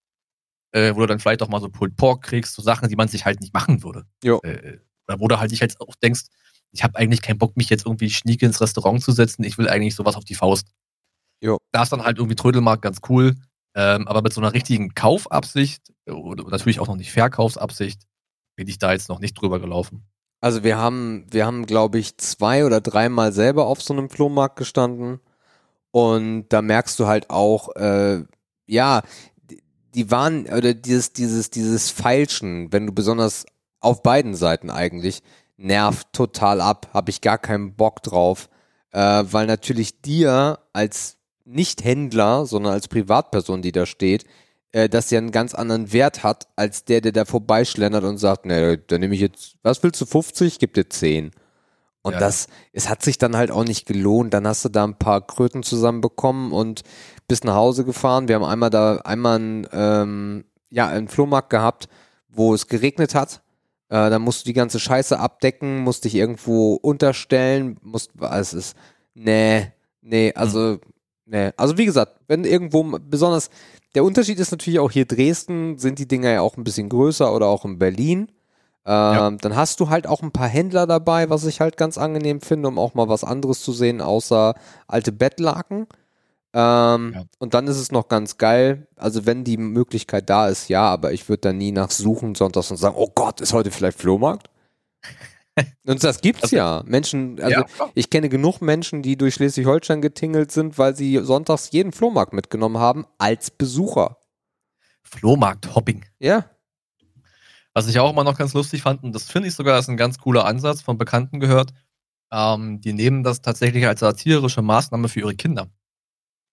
äh, wo du dann vielleicht auch mal so Pulled Pork kriegst, so Sachen, die man sich halt nicht machen würde. Jo. Äh, oder wo du halt dich halt auch denkst, ich habe eigentlich keinen Bock, mich jetzt irgendwie schnieke ins Restaurant zu setzen, ich will eigentlich sowas auf die Faust. Jo. Da ist dann halt irgendwie Trödelmarkt ganz cool. Ähm, aber mit so einer richtigen Kaufabsicht oder natürlich auch noch nicht Verkaufsabsicht, bin ich da jetzt noch nicht drüber gelaufen. Also wir haben, wir haben, glaube ich, zwei oder dreimal selber auf so einem Flohmarkt gestanden. Und da merkst du halt auch, äh, ja, die waren, oder dieses, dieses, dieses Feilschen, wenn du besonders auf beiden Seiten eigentlich, nervt total ab, habe ich gar keinen Bock drauf, äh, weil natürlich dir als nicht Händler, sondern als Privatperson, die da steht, äh, das ja einen ganz anderen Wert hat, als der, der da vorbeischlendert und sagt, ne, dann nehme ich jetzt, was willst du, 50? Gib dir 10. Und Ja, das, es hat sich dann halt auch nicht gelohnt. Dann hast du da ein paar Kröten zusammenbekommen und bist nach Hause gefahren. Wir haben einmal da, einmal einen, ähm, ja, einen Flohmarkt gehabt, wo es geregnet hat. Äh, da musst du die ganze Scheiße abdecken, musst dich irgendwo unterstellen, musst, es ist, nee, nee, also, nee. Also wie gesagt, wenn irgendwo, besonders, der Unterschied ist natürlich auch hier Dresden, sind die Dinger ja auch ein bisschen größer oder auch in Berlin. Ähm, Dann hast du halt auch ein paar Händler dabei, was ich halt ganz angenehm finde, um auch mal was anderes zu sehen, außer alte Bettlaken. Ähm, Ja. Und dann ist es noch ganz geil. Also wenn die Möglichkeit da ist, ja, aber ich würde da nie nach suchen sonntags und sagen, oh Gott, ist heute vielleicht Flohmarkt? (laughs) und das gibt's Also- ja. Menschen, also ja, ich kenne genug Menschen, die durch Schleswig-Holstein getingelt sind, weil sie sonntags jeden Flohmarkt mitgenommen haben als Besucher. Flohmarkt-Hopping. Ja. Was ich auch immer noch ganz lustig fand, und das finde ich sogar ist ein ganz cooler Ansatz von Bekannten gehört, ähm, die nehmen das tatsächlich als satirische Maßnahme für ihre Kinder.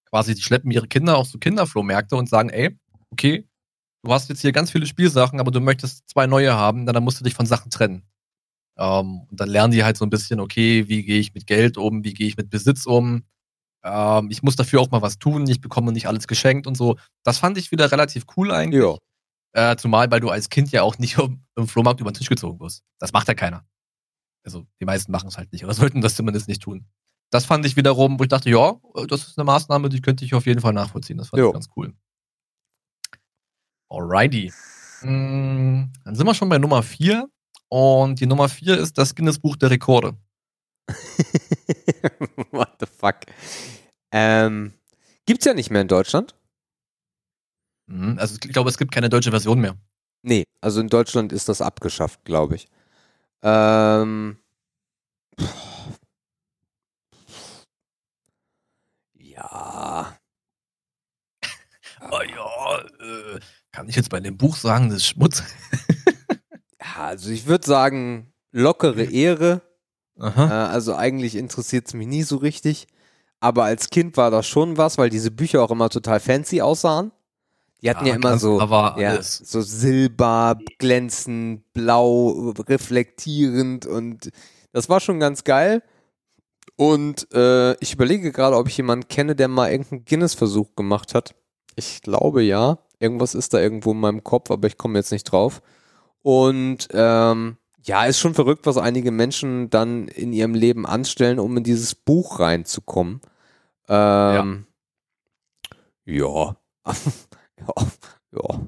Quasi, die schleppen ihre Kinder auf so Kinderflohmärkte und sagen, ey, okay, du hast jetzt hier ganz viele Spielsachen, aber du möchtest zwei neue haben, dann musst du dich von Sachen trennen. Ähm, und dann lernen die halt so ein bisschen, okay, wie gehe ich mit Geld um, wie gehe ich mit Besitz um. Ähm, ich muss dafür auch mal was tun, ich bekomme nicht alles geschenkt und so. Das fand ich wieder relativ cool eigentlich. Ja. Äh, zumal, weil du als Kind ja auch nicht im Flohmarkt über den Tisch gezogen wirst. Das macht ja keiner. Also die meisten machen es halt nicht, oder (laughs) sollten das zumindest nicht tun. Das fand ich wiederum, wo ich dachte, ja, das ist eine Maßnahme, die könnte ich auf jeden Fall nachvollziehen. Das fand Jo. ich ganz cool. Alrighty. Mm, Dann sind wir schon bei Nummer 4. Und die Nummer 4 ist das Guinness Buch der Rekorde. (laughs) What the fuck? Ähm, gibt's ja nicht mehr in Deutschland. Mhm. Also ich glaube, es gibt keine deutsche Version mehr. Nee, also in Deutschland ist das abgeschafft, glaube ich. Ähm, ja, Oh (laughs) ja, äh, kann ich jetzt bei dem Buch sagen, das ist Schmutz. (laughs) ja, also ich würde sagen, lockere Ehre. Äh, also eigentlich interessiert es mich nie so richtig. Aber als Kind war das schon was, weil diese Bücher auch immer total fancy aussahen. Die hatten ja, immer ganz so, Aber ja, so Silber, glänzend, blau, reflektierend und das war schon ganz geil. Und äh, ich überlege gerade, ob ich jemanden kenne, der mal irgendeinen Guinness-Versuch gemacht hat. Ich glaube ja. Irgendwas ist da irgendwo in meinem Kopf, aber ich komme jetzt nicht drauf. Und ähm, ja, ist schon verrückt, was einige Menschen dann in ihrem Leben anstellen, um in dieses Buch reinzukommen. Ähm, ja. ja. (laughs) Ja.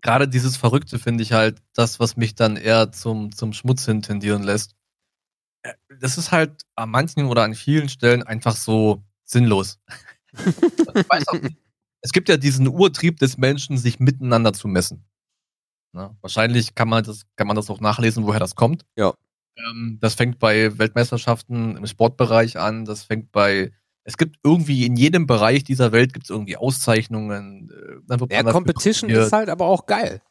Gerade dieses Verrückte finde ich halt das, was mich dann eher zum, zum Schmutz hin tendieren lässt. Äh, Das ist halt an manchen oder an vielen Stellen einfach so sinnlos. (laughs) Auch es gibt ja diesen Urtrieb des Menschen, sich miteinander zu messen. Na, wahrscheinlich kann man, das, kann man das auch nachlesen, woher das kommt. Ja. Ähm, das fängt bei Weltmeisterschaften im Sportbereich an. Das fängt bei es gibt irgendwie in jedem Bereich dieser Welt gibt es irgendwie Auszeichnungen. äh, dann wird Ja, Competition ist halt aber auch geil.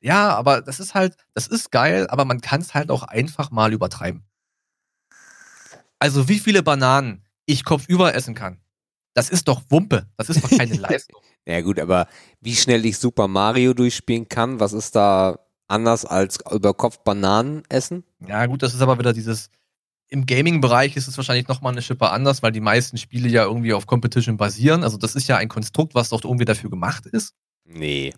Ja, aber das ist halt, das ist geil, aber man kann es halt auch einfach mal übertreiben. Also wie viele Bananen ich kopfüber essen kann, das ist doch Wumpe. Das ist doch keine (laughs) Leistung. Ja gut, aber wie schnell ich Super Mario durchspielen kann, was ist da anders als über Kopf Bananen essen? Ja gut, das ist aber wieder dieses, im Gaming-Bereich ist es wahrscheinlich nochmal eine Schippe anders, weil die meisten Spiele ja irgendwie auf Competition basieren. Also das ist ja ein Konstrukt, was doch irgendwie dafür gemacht ist. Nee.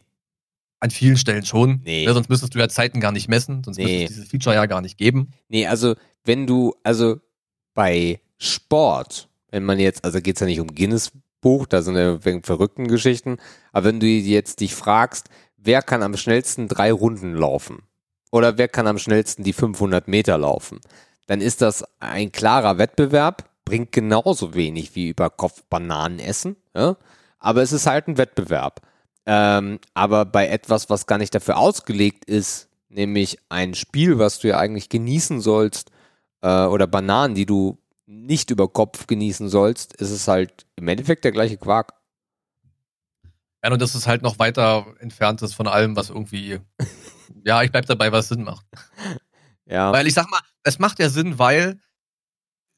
An vielen Stellen schon. Nee. Ne, sonst müsstest du ja Zeiten gar nicht messen, sonst Nee. müsste es dieses Feature ja gar nicht geben. Nee, also wenn du, also bei Sport, wenn man jetzt, also geht's ja nicht um Guinness-Buch, da sind ja wegen verrückten Geschichten, aber wenn du jetzt dich fragst, wer kann am schnellsten drei Runden laufen oder wer kann am schnellsten die 500 Meter laufen, dann ist das ein klarer Wettbewerb, bringt genauso wenig wie über Kopf Bananen essen, ja? aber es ist halt ein Wettbewerb. Ähm, aber bei etwas, was gar nicht dafür ausgelegt ist, nämlich ein Spiel, was du ja eigentlich genießen sollst, äh, oder Bananen, die du nicht über Kopf genießen sollst, ist es halt im Endeffekt der gleiche Quark. Ja, und das ist halt noch weiter entfernt ist von allem, was irgendwie, (laughs) ja, ich bleib dabei, was Sinn macht. Ja. Weil ich sag mal, es macht ja Sinn, weil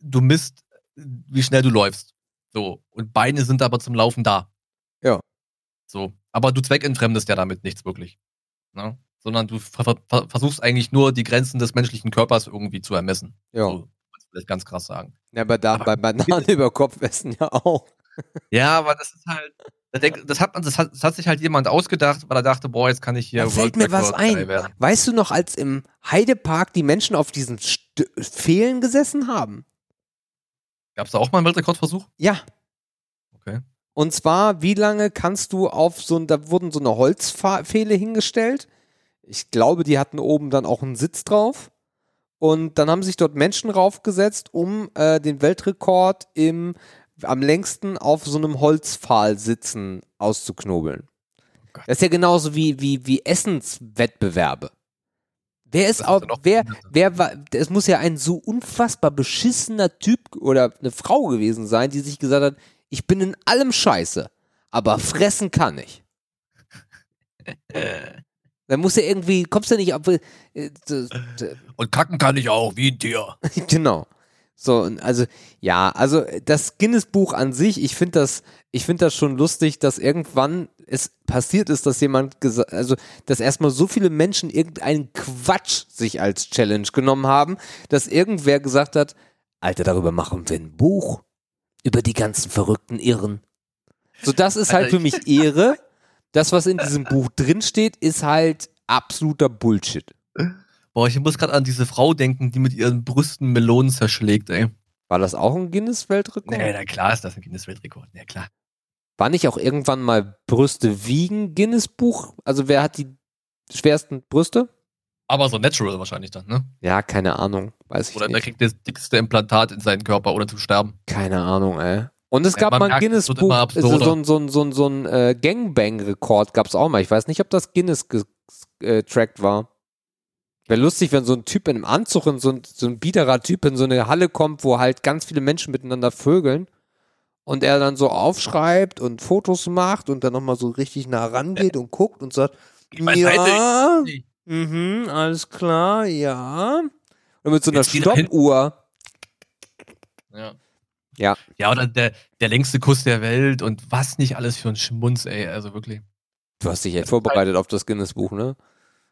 du misst, wie schnell du läufst. So. Und Beine sind aber zum Laufen da. Ja. So. Aber du zweckentfremdest ja damit nichts wirklich. Ne? Sondern du ver ver versuchst eigentlich nur die Grenzen des menschlichen Körpers irgendwie zu ermessen. ja. So, vielleicht ganz krass sagen. ja, aber da Aber- bei Bananen (laughs) über Kopf essen ja auch. Ja, aber das ist halt. Das, denk- das, hat man, das, hat, das hat sich halt jemand ausgedacht, weil er dachte, boah, jetzt kann ich hier Da fällt mir was ein. werden. Weißt du noch, als im Heidepark die Menschen auf diesen St Pfählen gesessen haben? Gab es da auch mal einen Weltrekordversuch? Ja. Okay. Und zwar, wie lange kannst du auf so ein, da wurden so eine Holzpfähle hingestellt. Ich glaube, die hatten oben dann auch einen Sitz drauf. Und dann haben sich dort Menschen raufgesetzt, um äh, den Weltrekord im am längsten auf so einem Holzpfahl sitzen auszuknobeln. Gott. das ist ja genauso wie, wie, wie Essenswettbewerbe. Wer ist auch, ja wer, wer war, es muss ja ein so unfassbar beschissener Typ oder eine Frau gewesen sein, die sich gesagt hat, ich bin in allem scheiße, aber fressen kann ich. (laughs) Dann muss ja irgendwie, kommst du nicht ab. äh, Und kacken kann ich auch, wie ein Tier. (laughs) genau. So, und also, ja, also das Guinness-Buch an sich, ich finde das, ich finde das schon lustig, dass irgendwann es passiert ist, dass jemand gesagt, also, dass erstmal so viele Menschen irgendeinen Quatsch sich als Challenge genommen haben, dass irgendwer gesagt hat, Alter, darüber machen wir ein Buch. Über die ganzen verrückten Irren. So, das ist halt für mich Ehre. Das, was in diesem Buch drinsteht, ist halt absoluter Bullshit. Boah, ich muss gerade an diese Frau denken, die mit ihren Brüsten Melonen zerschlägt, ey. War das auch ein Guinness-Weltrekord? Nee, na klar ist das ein Guinness-Weltrekord. Ja, klar. War nicht auch irgendwann mal Brüste wiegen Guinness-Buch? Also wer hat die schwersten Brüste? Aber so natural wahrscheinlich dann, ne? Ja, keine Ahnung. Weiß ich Oder der nicht. kriegt das dickste Implantat in seinen Körper, ohne zu sterben. Keine Ahnung, ey. Und es Ja, gab mal ein Guinness-Buch, immer so, ein- so, ein- so, ein- so ein äh, Gangbang-Rekord gab es auch mal. Ich weiß nicht, ob das Guinness getrackt war. Wäre lustig, wenn so ein Typ in einem Anzug, in so ein, so ein biederer Typ in so eine Halle kommt, wo halt ganz viele Menschen miteinander vögeln und er dann so aufschreibt und Fotos macht und dann nochmal so richtig nah rangeht und guckt und sagt, halt ja, mhm, alles klar, ja. Und mit so einer. Stoppuhr. Ja. Ja. Ja, oder der, der längste Kuss der Welt und was nicht alles für ein Schmunz, ey. Also wirklich. Du hast dich echt vorbereitet auf das Guinness-Buch, ne?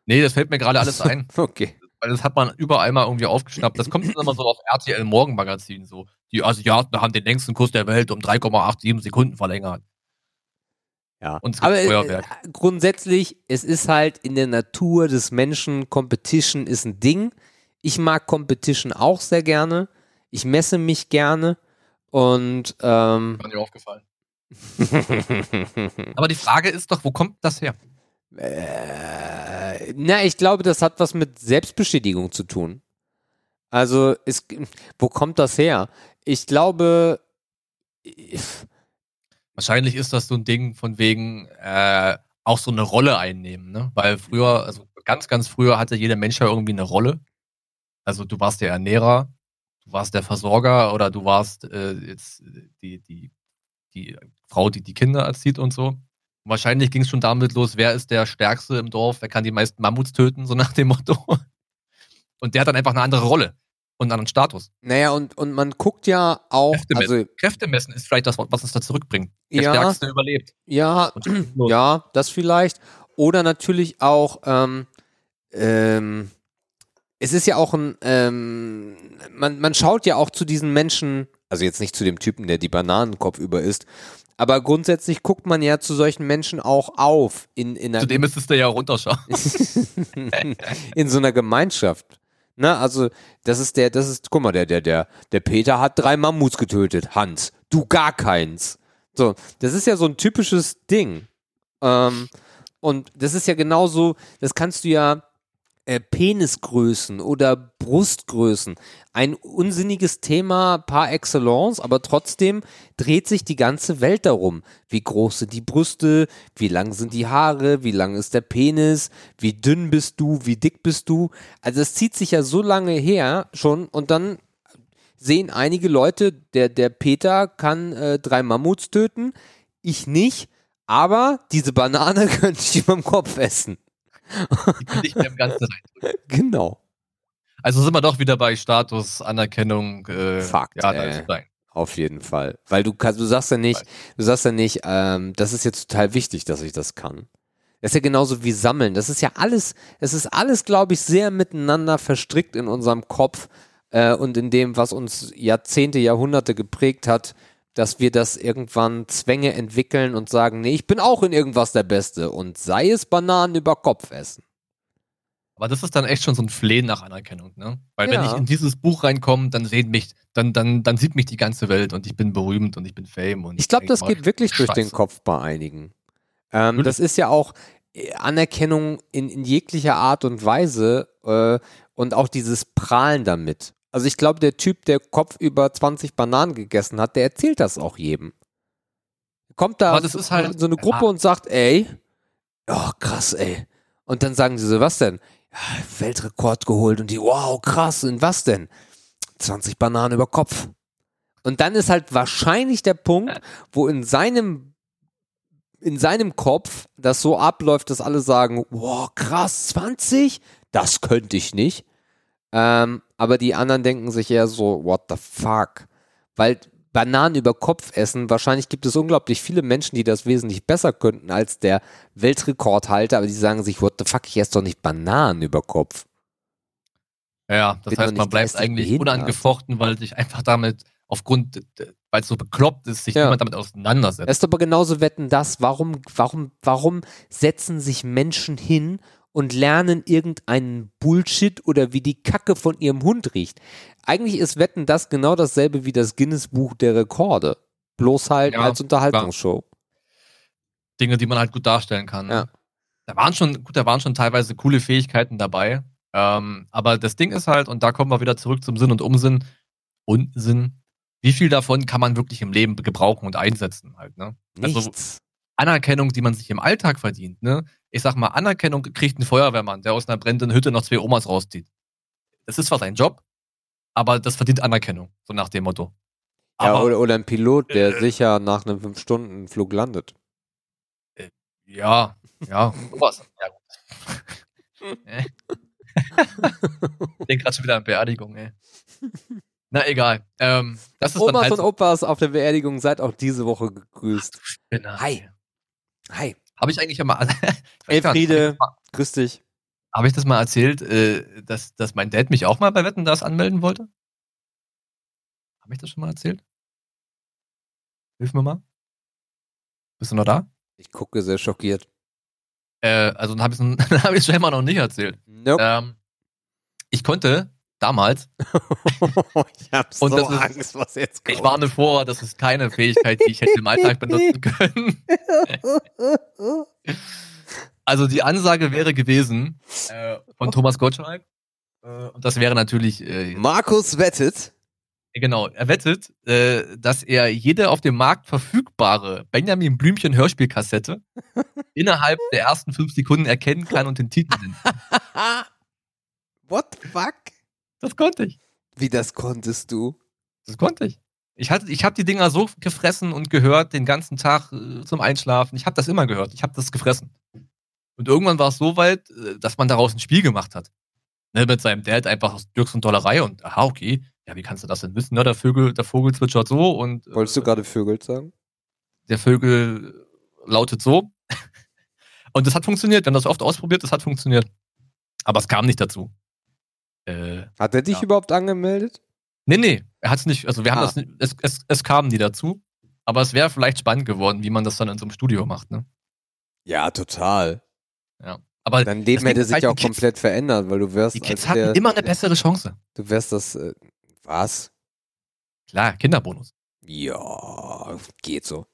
Nee, das fällt mir gerade alles ein. Okay. Weil das hat man überall mal irgendwie aufgeschnappt. Das kommt dann immer so auf RTL Morgenmagazin so. Die Asiaten haben den längsten Kuss der Welt um 3,87 Sekunden verlängert. Ja. Und es gibt Aber äh, Feuerwerk. grundsätzlich, es ist halt in der Natur des Menschen, Competition ist ein Ding. Ich mag Competition auch sehr gerne. Ich messe mich gerne. Und ähm, War mir aufgefallen. (laughs) Aber die Frage ist doch, wo kommt das her? Äh, na, ich glaube, das hat was mit Selbstbestätigung zu tun. Also, es, wo kommt das her? Ich glaube, Wahrscheinlich ist das so ein Ding von wegen äh, auch so eine Rolle einnehmen, ne? Weil früher, also ganz, ganz früher hatte jeder Mensch ja irgendwie eine Rolle. Also du warst der Ernährer, du warst der Versorger oder du warst äh, jetzt die, die, die Frau, die die Kinder erzieht und so. Und wahrscheinlich ging es schon damit los, wer ist der Stärkste im Dorf, wer kann die meisten Mammuts töten, so nach dem Motto. Und der hat dann einfach eine andere Rolle und einen anderen Status. naja, und, und man guckt ja auch, Kräfte messen. also, Kräfte messen ist vielleicht das, was uns da zurückbringt. Der Ja. Stärkste überlebt. ja. Ja, das vielleicht. Oder natürlich auch, ähm, ähm, es ist ja auch ein, ähm, man, man schaut ja auch zu diesen Menschen, also jetzt nicht zu dem Typen, der die Bananenkopf über isst, aber grundsätzlich guckt man ja zu solchen Menschen auch auf in, in, Zudem müsstest du ja runterschauen. (laughs) in so einer Gemeinschaft. Na, also, das ist der, das ist, guck mal, der, der, der, der Peter hat drei Mammuts getötet. Hans, du gar keins. So, das ist ja so ein typisches Ding. Ähm, und das ist ja genauso, das kannst du ja, äh, Penisgrößen oder Brustgrößen. Ein unsinniges Thema par excellence, aber trotzdem dreht sich die ganze Welt darum. Wie groß sind die Brüste, wie lang sind die Haare, wie lang ist der Penis, wie dünn bist du, wie dick bist du. Also es zieht sich ja so lange her schon und dann sehen einige Leute, der, der Peter kann äh, drei Mammuts töten, ich nicht, aber diese Banane (laughs) könnte ich dem Kopf essen. Die kann ich mir im Ganzen reindrücken. (laughs) Genau. Also sind wir doch wieder bei Status, Anerkennung. Äh, Fakt, Ja, äh. Auf jeden Fall. Weil du kannst, du sagst ja nicht, du sagst ja nicht, ähm, das ist jetzt total wichtig, dass ich das kann. Das ist ja genauso wie Sammeln. Das ist ja alles, es ist alles, glaube ich, sehr miteinander verstrickt in unserem Kopf äh, und in dem, was uns Jahrzehnte, Jahrhunderte geprägt hat, dass wir das irgendwann Zwänge entwickeln und sagen, nee, ich bin auch in irgendwas der Beste und sei es Bananen über Kopf essen. Aber das ist dann echt schon so ein Flehen nach Anerkennung, ne? Weil wenn Ja. ich in dieses Buch reinkomme, dann sieht mich, dann, dann, dann sieht mich die ganze Welt und ich bin berühmt und ich bin Fame und Ich glaube, das geht wirklich durch den Scheiße. Kopf bei einigen. Ähm, das ist ja auch äh, Anerkennung in, in jeglicher Art und Weise äh, und auch dieses Prahlen damit. Also ich glaube, der Typ, der Kopf über 20 Bananen gegessen hat, der erzählt das auch jedem. Kommt da ist halt- in so eine Gruppe ja. und sagt, ey, oh krass, ey. Und dann sagen sie so, was denn? Ja, Weltrekord geholt und die, wow, krass, in was denn? 20 Bananen über Kopf. Und dann ist halt wahrscheinlich der Punkt, wo in seinem in seinem Kopf das so abläuft, dass alle sagen, wow, krass, 20? Das könnte ich nicht. Ähm, aber die anderen denken sich eher so, what the fuck? Weil Bananen über Kopf essen, wahrscheinlich gibt es unglaublich viele Menschen, die das wesentlich besser könnten als der Weltrekordhalter, aber die sagen sich, what the fuck, ich esse doch nicht Bananen über Kopf. Ja, das Bin heißt, man bleibt eigentlich behindert. unangefochten, weil sich einfach damit aufgrund, weil es so bekloppt ist, sich Ja. niemand damit auseinandersetzt. Es ist aber genauso wetten das, warum, warum, warum setzen sich Menschen hin und lernen irgendeinen Bullshit oder wie die Kacke von ihrem Hund riecht. Eigentlich ist Wetten das genau dasselbe wie das Guinness-Buch der Rekorde. Bloß halt Ja, als Unterhaltungsshow. Dinge, die man halt gut darstellen kann. ne? Ja. Da waren schon, gut, da waren schon teilweise coole Fähigkeiten dabei. Ähm, aber das Ding ist halt, und da kommen wir wieder zurück zum Sinn und Umsinn. Unsinn. Wie viel davon kann man wirklich im Leben gebrauchen und einsetzen halt, ne? Also Nichts. Anerkennung, die man sich im Alltag verdient, ne? Ich sag mal, Anerkennung kriegt ein Feuerwehrmann, der aus einer brennenden Hütte noch zwei Omas rauszieht. Das ist zwar sein Job, aber das verdient Anerkennung, so nach dem Motto. ja, Aber oder, oder ein Pilot, der äh, sicher nach einem 5-Stunden-Flug landet. Ja, ja, sowas. (laughs) Ja, gut. Äh. (laughs) ich denke gerade schon wieder an Beerdigung, ey. Na egal. Ähm, das ist Omas halt und Opas auf der Beerdigung, seid auch diese Woche gegrüßt. Spinner. Hi. Hi. Habe ich eigentlich (laughs) immer. Elfriede, grüß dich. Habe ich das mal erzählt, äh, dass, dass mein Dad mich auch mal bei Wetten das anmelden wollte? Habe ich das schon mal erzählt? Hilf mir mal. Bist du noch da? Ich gucke sehr schockiert. Äh, also dann habe ich es (laughs) hab ich's scheinbar noch nicht erzählt. Nope. Ähm, ich konnte damals, (laughs) ich hab so ist- Angst, was jetzt kommt. ich warne vor, das ist keine Fähigkeit, die ich hätte im Alltag benutzen können. (laughs) Also die Ansage wäre gewesen äh, von Thomas Gottschalk. Äh, und das wäre natürlich, äh, Markus wettet. genau, er wettet, äh, dass er jede auf dem Markt verfügbare Benjamin Blümchen Hörspielkassette (laughs) innerhalb der ersten fünf Sekunden erkennen kann und den Titel nennt. What the fuck? Das konnte ich. Wie das konntest du? Das konnte ich. Ich, hatte, ich habe die Dinger so gefressen und gehört den ganzen Tag äh, zum Einschlafen. Ich habe das immer gehört. Ich habe das gefressen. Und irgendwann war es so weit, äh, dass man daraus ein Spiel gemacht hat. Ne, mit seinem Dad einfach aus Glücks und Dollerei und aha, okay. Ja, wie kannst du das denn wissen? Ne, der, Vögel, der Vogel zwitschert so und äh, Wolltest du gerade Vögel sagen? der Vögel lautet so. (laughs) Und das hat funktioniert. Wir haben das oft ausprobiert, das hat funktioniert. Aber es kam nicht dazu. Äh, Hat er dich Ja. überhaupt angemeldet? Nee, nee, er hat es nicht, also wir haben Ah. das nicht, es, es, es kam nie dazu. Aber es wäre vielleicht spannend geworden, wie man das dann in so einem Studio macht, ne? Ja, total. Ja. Aber Dein Leben hätte sich halt ja die auch Kids- komplett verändert, weil du wärst die Kids hatten der, immer eine bessere Chance. du wärst das äh, was? Klar, Kinderbonus. Ja, geht so.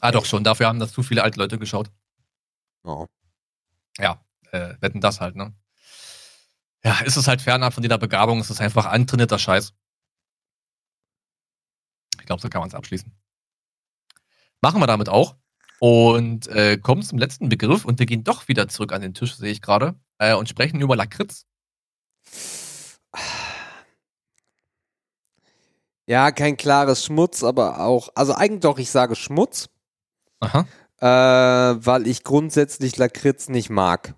Ah, doch schon, dafür haben das zu viele alte Leute geschaut. Oh. Ja. äh, wetten das halt, ne? Ja, ist es halt fernab von jeder Begabung, es ist einfach antrainierter Scheiß. Ich glaube, so kann man es abschließen. Machen wir damit auch. Und äh, kommen zum letzten Begriff und wir gehen doch wieder zurück an den Tisch, sehe ich gerade, äh, und sprechen über Lakritz. Ja, kein klares Schmutz, aber auch, also eigentlich doch, ich sage Schmutz, Aha. äh, weil ich grundsätzlich Lakritz nicht mag.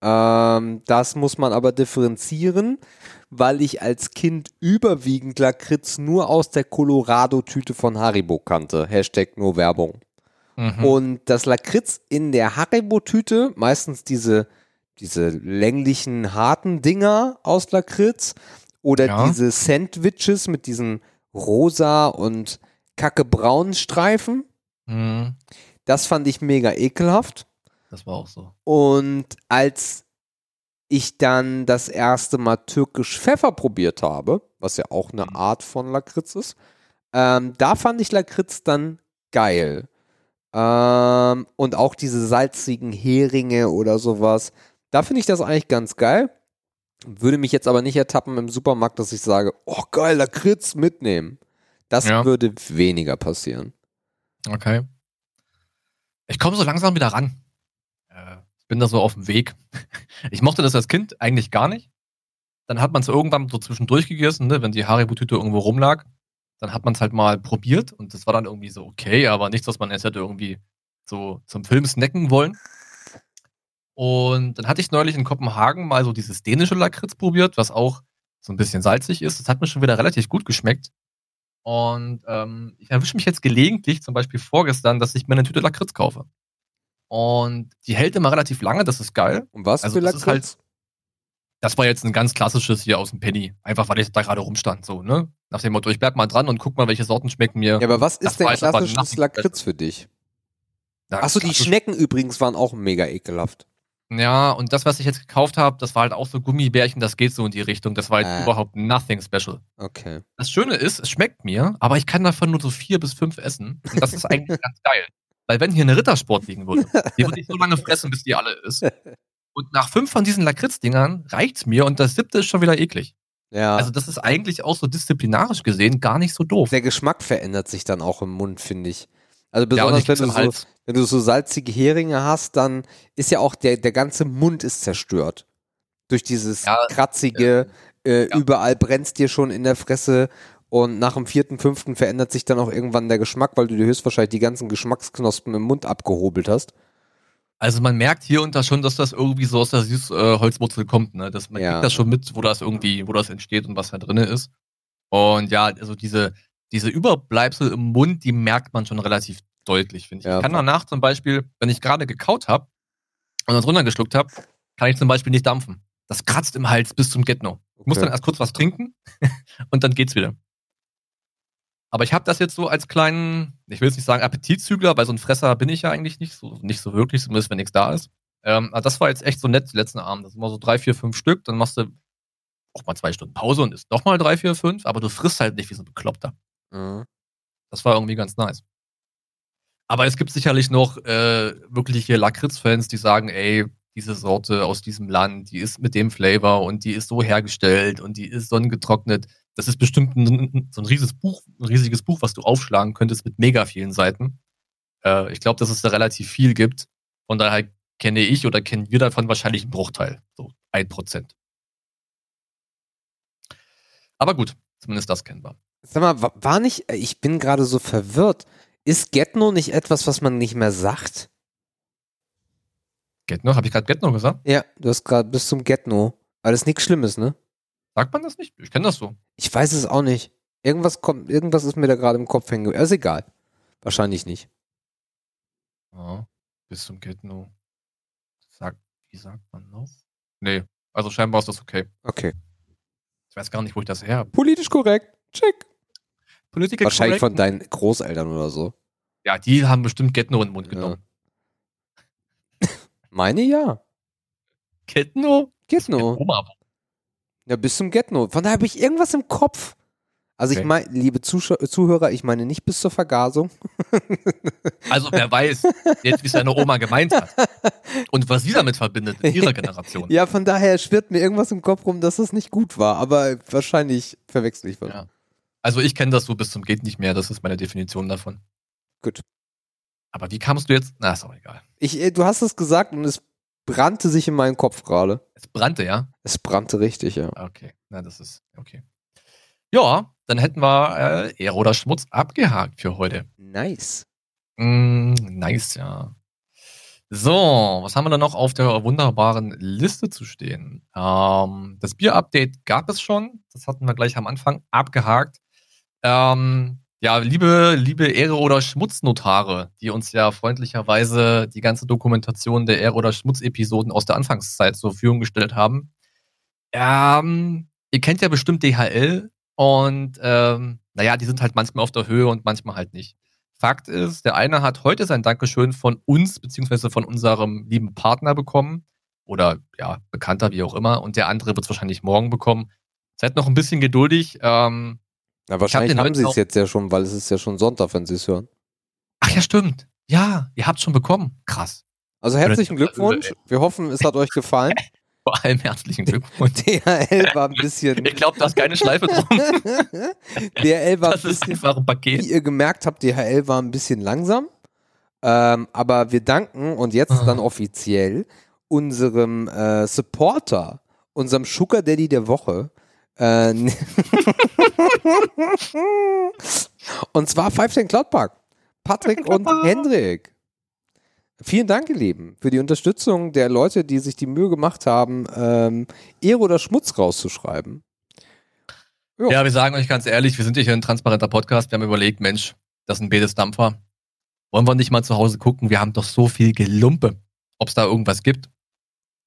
Ähm, das muss man aber differenzieren, weil ich als Kind überwiegend Lakritz nur aus der Colorado-Tüte von Haribo kannte. Hashtag nur Werbung. Mhm. Und das Lakritz in der Haribo-Tüte, meistens diese, diese länglichen, harten Dinger aus Lakritz oder Ja. diese Sandwiches mit diesen rosa und kackebraunen Streifen, Mhm. das fand ich mega ekelhaft. Das war auch so. Und als ich dann das erste Mal türkisch Pfeffer probiert habe, was ja auch eine Mhm. Art von Lakritz ist, ähm, da fand ich Lakritz dann geil. Ähm, und auch diese salzigen Heringe oder sowas, da finde ich das eigentlich ganz geil. Würde mich jetzt aber nicht ertappen im Supermarkt, dass ich sage, oh geil, Lakritz mitnehmen. Das Ja. würde weniger passieren. Okay. Ich komme so langsam wieder ran. Äh, Ich bin da so auf dem Weg. (laughs) Ich mochte das als Kind eigentlich gar nicht. Dann hat man es irgendwann so zwischendurch gegessen, ne? wenn die Haribo-Tüte irgendwo rumlag. Dann hat man es halt mal probiert und das war dann irgendwie so okay, aber nichts, was man jetzt hätte irgendwie so zum Film snacken wollen. Und dann hatte ich neulich in Kopenhagen mal so dieses dänische Lakritz probiert, was auch so ein bisschen salzig ist. Das hat mir schon wieder relativ gut geschmeckt. Und ähm, ich erwische mich jetzt gelegentlich, zum Beispiel vorgestern, dass ich mir eine Tüte Lakritz kaufe. Und die hält immer relativ lange, das ist geil. Und was Also für das ist Lakritz? Das war jetzt ein ganz klassisches hier aus dem Penny. Einfach weil ich da gerade rumstand, so, ne? Nach dem Motto, ich bleib mal dran und guck mal, welche Sorten schmecken mir. ja, aber was das ist denn klassisches Lakritz für dich? Achso, die. Schnecken übrigens waren auch mega ekelhaft. Ja, und das, was ich jetzt gekauft habe, das war halt auch so Gummibärchen, das geht so in die Richtung. Das war jetzt Äh. überhaupt nothing special. Okay. Das Schöne ist, es schmeckt mir, aber ich kann davon nur so vier bis fünf essen. Und das ist eigentlich (laughs) ganz geil. Weil wenn hier eine Rittersport liegen würde, (laughs) die würde ich so lange fressen, bis die alle ist. Und nach fünf von diesen Lakritz-Dingern reicht's mir und das siebte ist schon wieder eklig. Ja. Also das ist eigentlich auch so disziplinarisch gesehen gar nicht so doof. der Geschmack verändert sich dann auch im Mund, finde ich. Also Ja, besonders ich wenn, du so, wenn du so salzige Heringe hast, dann ist ja auch der, der ganze Mund ist zerstört. Durch dieses Ja, kratzige, äh, ja. überall brennt's dir schon in der Fresse und nach dem vierten, fünften verändert sich dann auch irgendwann der Geschmack, weil du dir höchstwahrscheinlich die ganzen Geschmacksknospen im Mund abgehobelt hast. Also man merkt hier und da schon, dass das irgendwie so aus der Süßholzwurzel kommt, ne? Dass man Ja. kriegt das schon mit, wo das irgendwie, wo das entsteht und was da drinne ist. Und ja, also diese, diese Überbleibsel im Mund, die merkt man schon relativ deutlich, finde ich. Ja, ich kann danach zum Beispiel, wenn ich gerade gekaut habe und das runtergeschluckt habe, kann ich zum Beispiel nicht dampfen. Das kratzt im Hals bis zum Get-No. Ich muss Okay. dann erst kurz was trinken (laughs) und dann geht's wieder. Aber ich habe das jetzt so als kleinen, ich will jetzt nicht sagen Appetitzügler, weil so ein Fresser bin ich ja eigentlich nicht so, nicht so wirklich, zumindest wenn nichts da ist. Ähm, aber das war jetzt echt so nett, die letzten Abend. Das sind immer so drei, vier, fünf Stück, dann machst du auch mal zwei Stunden Pause und isst nochmal drei, vier, fünf, aber du frisst halt nicht wie so ein Bekloppter. Mhm. Das war irgendwie ganz nice. Aber es gibt sicherlich noch äh, wirkliche Lakritz-Fans, die sagen, ey, diese Sorte aus diesem Land, die ist mit dem Flavor und die ist so hergestellt und die ist sonnengetrocknet. Das ist bestimmt ein, so ein riesiges Buch, ein riesiges Buch, was du aufschlagen könntest mit mega vielen Seiten. Äh, ich glaube, dass es da relativ viel gibt. Von daher kenne ich oder kennen wir davon wahrscheinlich einen Bruchteil. So ein Prozent. Aber gut, zumindest das kennen wir. Sag mal, wa- war nicht, äh, ich bin gerade so verwirrt. Ist Getno nicht etwas, was man nicht mehr sagt? Getno, habe ich gerade Getno gesagt? Ja, du hast gerade bis zum Getno. Aber das ist nichts Schlimmes, ne? Sagt man das nicht? Ich kenne das so. Ich weiß es auch nicht. Irgendwas kommt, irgendwas ist mir da gerade im Kopf hängen. Ist egal. Wahrscheinlich nicht. Ja, bis zum Getno. Sag, wie sagt man noch? Nee, also scheinbar ist das okay. Okay. Ich weiß gar nicht, wo ich das her habe. Politisch korrekt. Check. Politiker Wahrscheinlich von correct? deinen Großeltern oder so. Ja, die haben bestimmt Getno in den Mund Ja. genommen. (laughs) Meine ja. Getno? Getno. Oma. Ja, bis zum Getno. Von daher habe ich irgendwas im Kopf. Also ich Okay. meine, liebe Zuschau Zuhörer, ich meine nicht bis zur Vergasung. (laughs) Also wer weiß jetzt, wie seine Oma gemeint hat. Und was sie damit verbindet in ihrer Generation. (laughs) Ja, von daher schwirrt mir irgendwas im Kopf rum, dass das nicht gut war. Aber wahrscheinlich verwechsel ich was. Ja. Also ich kenne das so bis zum geht nicht mehr, das ist meine Definition davon. Gut. Aber wie kamst du jetzt? Na, ist auch egal. Ich, äh, du hast es gesagt und es brannte sich in meinen Kopf gerade. Es brannte, ja? Es brannte richtig, ja. Okay, na, das ist okay. Ja, dann hätten wir äh, Ehre oder Schmutz abgehakt für heute. Nice. Mm, nice, ja. So, was haben wir da noch auf der wunderbaren Liste zu stehen? Ähm, das Bier-Update gab es schon. Das hatten wir gleich am Anfang abgehakt. Ähm, ja, liebe, liebe Ehre- oder Schmutznotare, die uns ja freundlicherweise die ganze Dokumentation der Ehre- oder Schmutz-Episoden aus der Anfangszeit zur Verfügung gestellt haben. Ähm, ihr kennt ja bestimmt DHL und ähm, naja, die sind halt manchmal auf der Höhe und manchmal halt nicht. Fakt ist, der eine hat heute sein Dankeschön von uns beziehungsweise von unserem lieben Partner bekommen oder ja, Bekannter, wie auch immer, und der andere wird es wahrscheinlich morgen bekommen. Seid noch ein bisschen geduldig. Ähm, Na, wahrscheinlich den haben sie es jetzt ja schon, weil es ist ja schon Sonntag, wenn sie es hören. ach ja, stimmt. Ja, ihr habt schon bekommen. Krass. Also herzlichen Glückwunsch. (laughs) Wir hoffen, es hat euch gefallen. (laughs) Vor allem herzlichen Glückwunsch. (laughs) DHL war ein bisschen. Ich glaube, da ist keine Schleife drum. DHL war ein Das ist bisschen. einfach ein Wie Paket. ihr gemerkt habt, DHL war ein bisschen langsam. Ähm, aber wir danken und jetzt Ah. dann offiziell unserem äh, Supporter, unserem Sugar Daddy der Woche. Äh, (laughs) und zwar Five Ten Cloud Park. Patrick und (laughs) Hendrik. Vielen Dank, ihr Lieben, für die Unterstützung der Leute, die sich die Mühe gemacht haben, ähm, Ehre oder Schmutz rauszuschreiben. Ja, wir sagen euch ganz ehrlich, wir sind hier ein transparenter Podcast. Wir haben überlegt, Mensch, das ist ein Bedes Dampfer. Wollen wir nicht mal zu Hause gucken? Wir haben doch so viel Gelumpe, ob es da irgendwas gibt.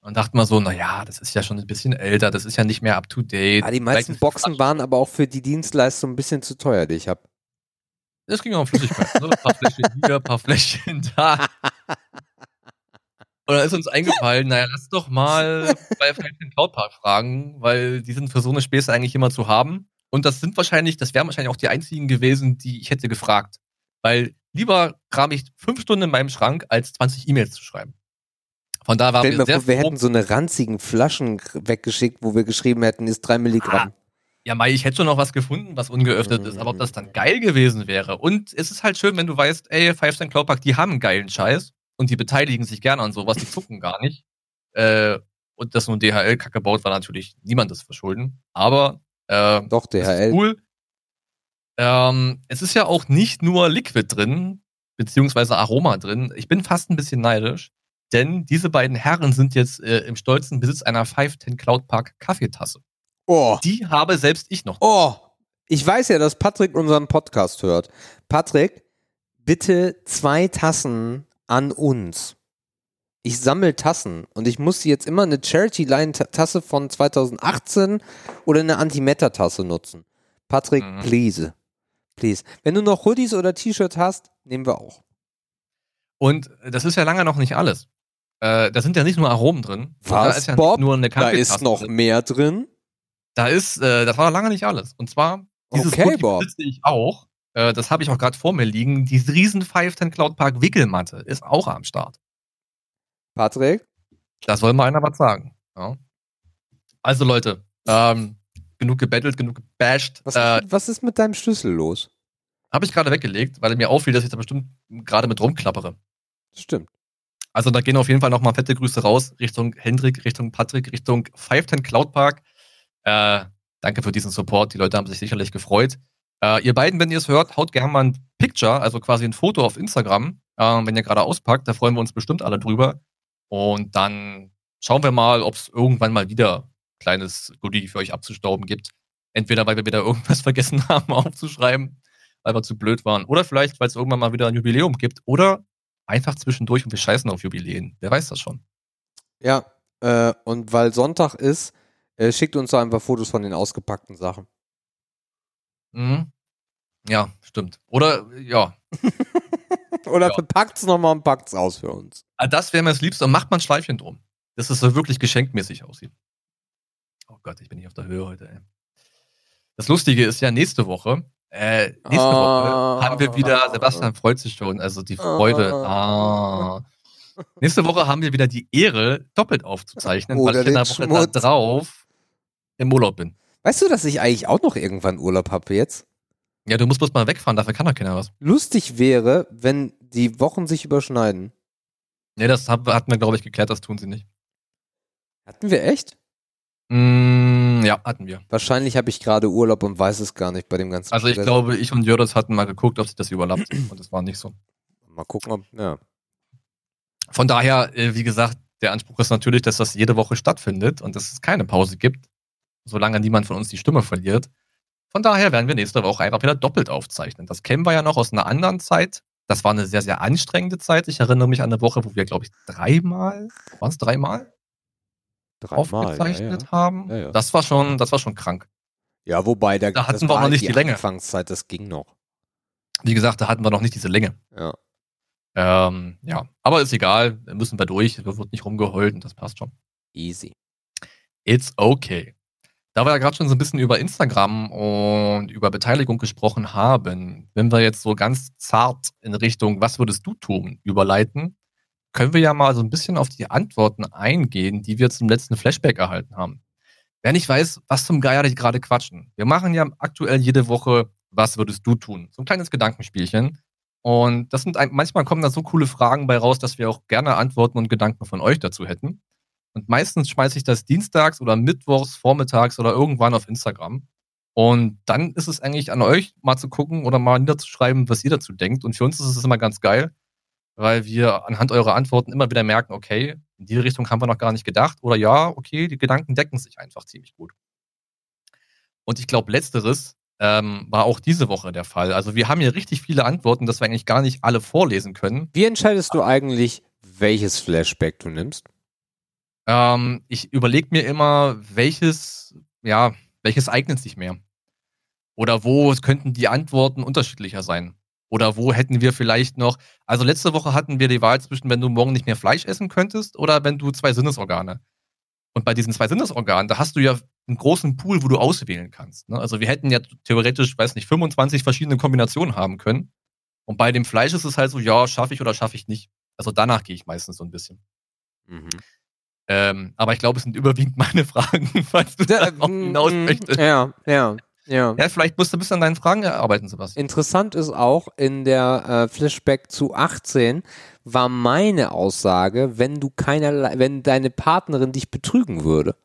Und dachten wir so, naja, das ist ja schon ein bisschen älter, das ist ja nicht mehr up to date. Ja, die Vielleicht meisten ist- Boxen waren aber auch für die Dienstleistung ein bisschen zu teuer, die ich habe. Es ging auch um Flüssigkeit. Ne? Ein paar Fläschchen hier, ein paar Fläschchen da. (laughs) Und dann ist uns eingefallen, naja, lass doch mal bei den Cloud Park fragen, weil die sind für so eine Späße eigentlich immer zu haben. Und das sind wahrscheinlich, das wären wahrscheinlich auch die einzigen gewesen, die ich hätte gefragt. Weil lieber kram ich fünf Stunden in meinem Schrank, als 20 E-Mails zu schreiben. Von da waren Stell mal vor, wir hätten so eine ranzigen Flaschen weggeschickt, wo wir geschrieben hätten, ist drei Milligramm. Ja, Mai, ich hätte schon noch was gefunden, was ungeöffnet ist, aber ob das dann geil gewesen wäre. Und es ist halt schön, wenn du weißt, ey, Five Cent Cloud Park, die haben einen geilen Scheiß und die beteiligen sich gerne an sowas, die zucken gar nicht. Äh, und dass nun DHL Kacke baut, war natürlich niemandes Verschulden. Aber äh, Doch, DHL. cool. Ähm, es ist ja auch nicht nur Liquid drin, beziehungsweise Aroma drin. Ich bin fast ein bisschen neidisch, denn diese beiden Herren sind jetzt äh, im stolzen Besitz einer 510 Cloud Park Kaffeetasse. Oh, Die habe selbst ich noch. oh. Ich weiß ja, dass Patrick unseren Podcast hört. Patrick, bitte zwei Tassen an uns. Ich sammle Tassen und ich muss jetzt immer eine Charity-Line-Tasse von 2018 oder eine Antimatter-Tasse nutzen. Patrick, Mhm. please. Please. Wenn du noch Hoodies oder T-Shirt hast, nehmen wir auch. Und das ist ja lange noch nicht alles. Äh, da sind ja nicht nur Aromen drin. Da Was, ist ja Bob? nur eine Da ist noch drin. mehr drin. Da ist, äh, das war lange nicht alles. Und zwar, dieses Okay, Hoodie Bob. besitze ich auch. Äh, das habe ich auch gerade vor mir liegen. Die riesen 510 Cloud Park Wickelmatte ist auch am Start. Patrick? Da soll mal einer was sagen. Ja. Also Leute, ähm, genug gebettelt, genug gebasht. Was, Äh, was ist mit deinem Schlüssel los? habe ich gerade weggelegt, weil mir auffiel, dass ich da bestimmt gerade mit rumklappere. Stimmt. Also da gehen auf jeden Fall nochmal fette Grüße raus Richtung Hendrik, Richtung Patrick, Richtung 510 Cloud Park. Äh, danke für diesen Support. Die Leute haben sich sicherlich gefreut. Äh, ihr beiden, wenn ihr es hört, haut gerne mal ein Picture, also quasi ein Foto auf Instagram, äh, wenn ihr gerade auspackt. Da freuen wir uns bestimmt alle drüber. Und dann schauen wir mal, ob es irgendwann mal wieder ein kleines Goodie für euch abzustauben gibt. Entweder weil wir wieder irgendwas (laughs) vergessen haben aufzuschreiben, weil wir zu blöd waren. Oder vielleicht, weil es irgendwann mal wieder ein Jubiläum gibt. Oder einfach zwischendurch und wir scheißen auf Jubiläen. Wer weiß das schon. Ja, äh, und weil Sonntag ist, äh, schickt uns doch einfach Fotos von den ausgepackten Sachen. Mhm. Ja, stimmt. Oder, ja. (laughs) Oder Ja. verpackt's nochmal und packt's aus für uns. Ah, Das wäre mir das Liebste und macht mal ein Schleifchen drum. Dass es so wirklich geschenkmäßig aussieht. Oh Gott, ich bin nicht auf der Höhe heute, ey. Das Lustige ist ja nächste Woche. Äh, nächste Ah. Woche haben wir wieder, Sebastian freut sich schon, also die Freude. Ah. Nächste Woche haben wir wieder die Ehre, doppelt aufzuzeichnen, weil Oder ich in der Woche Schmutz. da drauf im Urlaub bin. Weißt du, dass ich eigentlich auch noch irgendwann Urlaub habe jetzt? Ja, du musst bloß mal wegfahren, dafür kann doch keiner was. Lustig wäre, wenn die Wochen sich überschneiden. Nee, das hatten wir, glaube ich, geklärt, das tun sie nicht. Hatten wir echt? Mm, ja, hatten wir. Wahrscheinlich habe ich gerade Urlaub und weiß es gar nicht bei dem ganzen Also ich Stress. glaube, ich und Jördis hatten mal geguckt, ob sich das überlappt (clears throat) und das war nicht so. Mal gucken, ob. Ja. Von daher, äh, wie gesagt, der Anspruch ist natürlich, dass das jede Woche stattfindet und dass es keine Pause gibt, solange niemand von uns die Stimme verliert. Von daher werden wir nächste Woche einfach wieder doppelt aufzeichnen. Das kennen wir ja noch aus einer anderen Zeit. Das war eine sehr, sehr anstrengende Zeit. Ich erinnere mich an eine Woche, wo wir, glaube ich, dreimal, waren es dreimal, Dreimal. aufgezeichnet Ja, ja. haben. Ja, ja. Das war schon, das war schon krank. ja, wobei, da, Da hatten das wir auch war noch nicht die die Länge. Anfangszeit, das ging noch. Wie gesagt, da hatten wir noch nicht diese Länge. Ja. Ähm, ja, aber ist egal, müssen wir durch, da wird nicht rumgeheult und das passt schon. Easy. It's okay. Da wir ja gerade schon so ein bisschen über Instagram und über Beteiligung gesprochen haben, wenn wir jetzt so ganz zart in Richtung Was würdest du tun überleiten, können wir ja mal so ein bisschen auf die Antworten eingehen, die wir zum letzten Flashback erhalten haben. Wer nicht weiß, was zum Geier die gerade quatschen. Wir machen ja aktuell jede Woche Was würdest du tun? So ein kleines Gedankenspielchen. Und das sind manchmal kommen da so coole Fragen bei raus, dass wir auch gerne Antworten und Gedanken von euch dazu hätten. Und meistens schmeiße ich das dienstags oder mittwochs, vormittags oder irgendwann auf Instagram. Und dann ist es eigentlich an euch, mal zu gucken oder mal niederzuschreiben, was ihr dazu denkt. Und für uns ist es immer ganz geil, weil wir anhand eurer Antworten immer wieder merken, okay, in die Richtung haben wir noch gar nicht gedacht. Oder ja, okay, die Gedanken decken sich einfach ziemlich gut. Und ich glaube, letzteres ähm, war auch diese Woche der Fall. Also wir haben hier richtig viele Antworten, dass wir eigentlich gar nicht alle vorlesen können. Wie entscheidest du eigentlich, welches Flashback du nimmst? Ähm, ich überlege mir immer, welches, ja, welches eignet sich mehr? Oder wo könnten die Antworten unterschiedlicher sein? Oder wo hätten wir vielleicht noch, also letzte Woche hatten wir die Wahl zwischen, wenn du morgen nicht mehr Fleisch essen könntest oder wenn du zwei Sinnesorgane. Und bei diesen zwei Sinnesorganen, da hast du ja einen großen Pool, wo du auswählen kannst. Ne? Also wir hätten ja theoretisch, weiß nicht, 25 verschiedene Kombinationen haben können. Und bei dem Fleisch ist es halt so, ja, schaffe ich oder schaffe ich nicht. Also danach gehe ich meistens so ein bisschen. Mhm. Ähm, aber ich glaube, es sind überwiegend (laughs) meine Fragen, falls du darauf hinaus mm, möchtest. Ja, ja, ja. Ja, vielleicht musst du ein bisschen an deinen Fragen erarbeiten, Sebastian. Interessant ist auch, in der äh, Flashback zu 18 war meine Aussage, wenn du keinerlei, wenn deine Partnerin dich betrügen würde.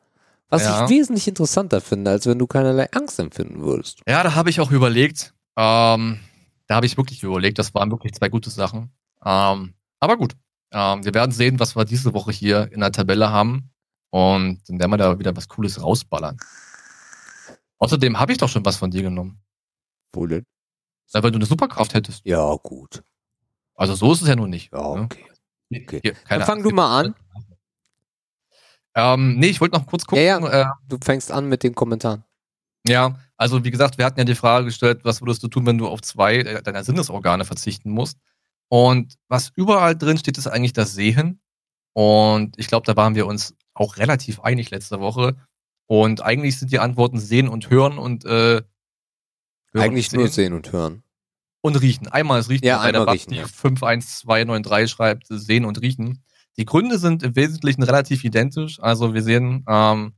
Was Ja. ich wesentlich interessanter finde, als wenn du keinerlei Angst empfinden würdest. Ja, da habe ich auch überlegt. Ähm, da habe ich wirklich überlegt. Das waren wirklich zwei gute Sachen. Ähm, aber gut. Ähm, wir werden sehen, was wir diese Woche hier in der Tabelle haben. Und dann werden wir da wieder was Cooles rausballern. Außerdem habe ich doch schon was von dir genommen. Wo denn? Na, wenn du eine Superkraft hättest. Ja, gut. Also so ist es ja nun nicht. Ja, ne? okay. okay. Hier, keine Dann fang Angst. du mal an. Ähm, nee, ich wollte noch kurz gucken. Ja, Äh, Du fängst an mit den Kommentaren. Ja, also wie gesagt, wir hatten ja die Frage gestellt, was würdest du tun, wenn du auf zwei äh, deiner Sinnesorgane verzichten musst? Und was überall drin steht, ist eigentlich das Sehen. Und ich glaube, da waren wir uns auch relativ einig letzte Woche. Und eigentlich sind die Antworten Sehen und Hören und äh, hören Eigentlich und nur sehen und hören. und Riechen. Einmal ist Riechen, Ja, bei der riechen, ja. 51293 schreibt Sehen und Riechen. Die Gründe sind im Wesentlichen relativ identisch. Also wir sehen, ähm,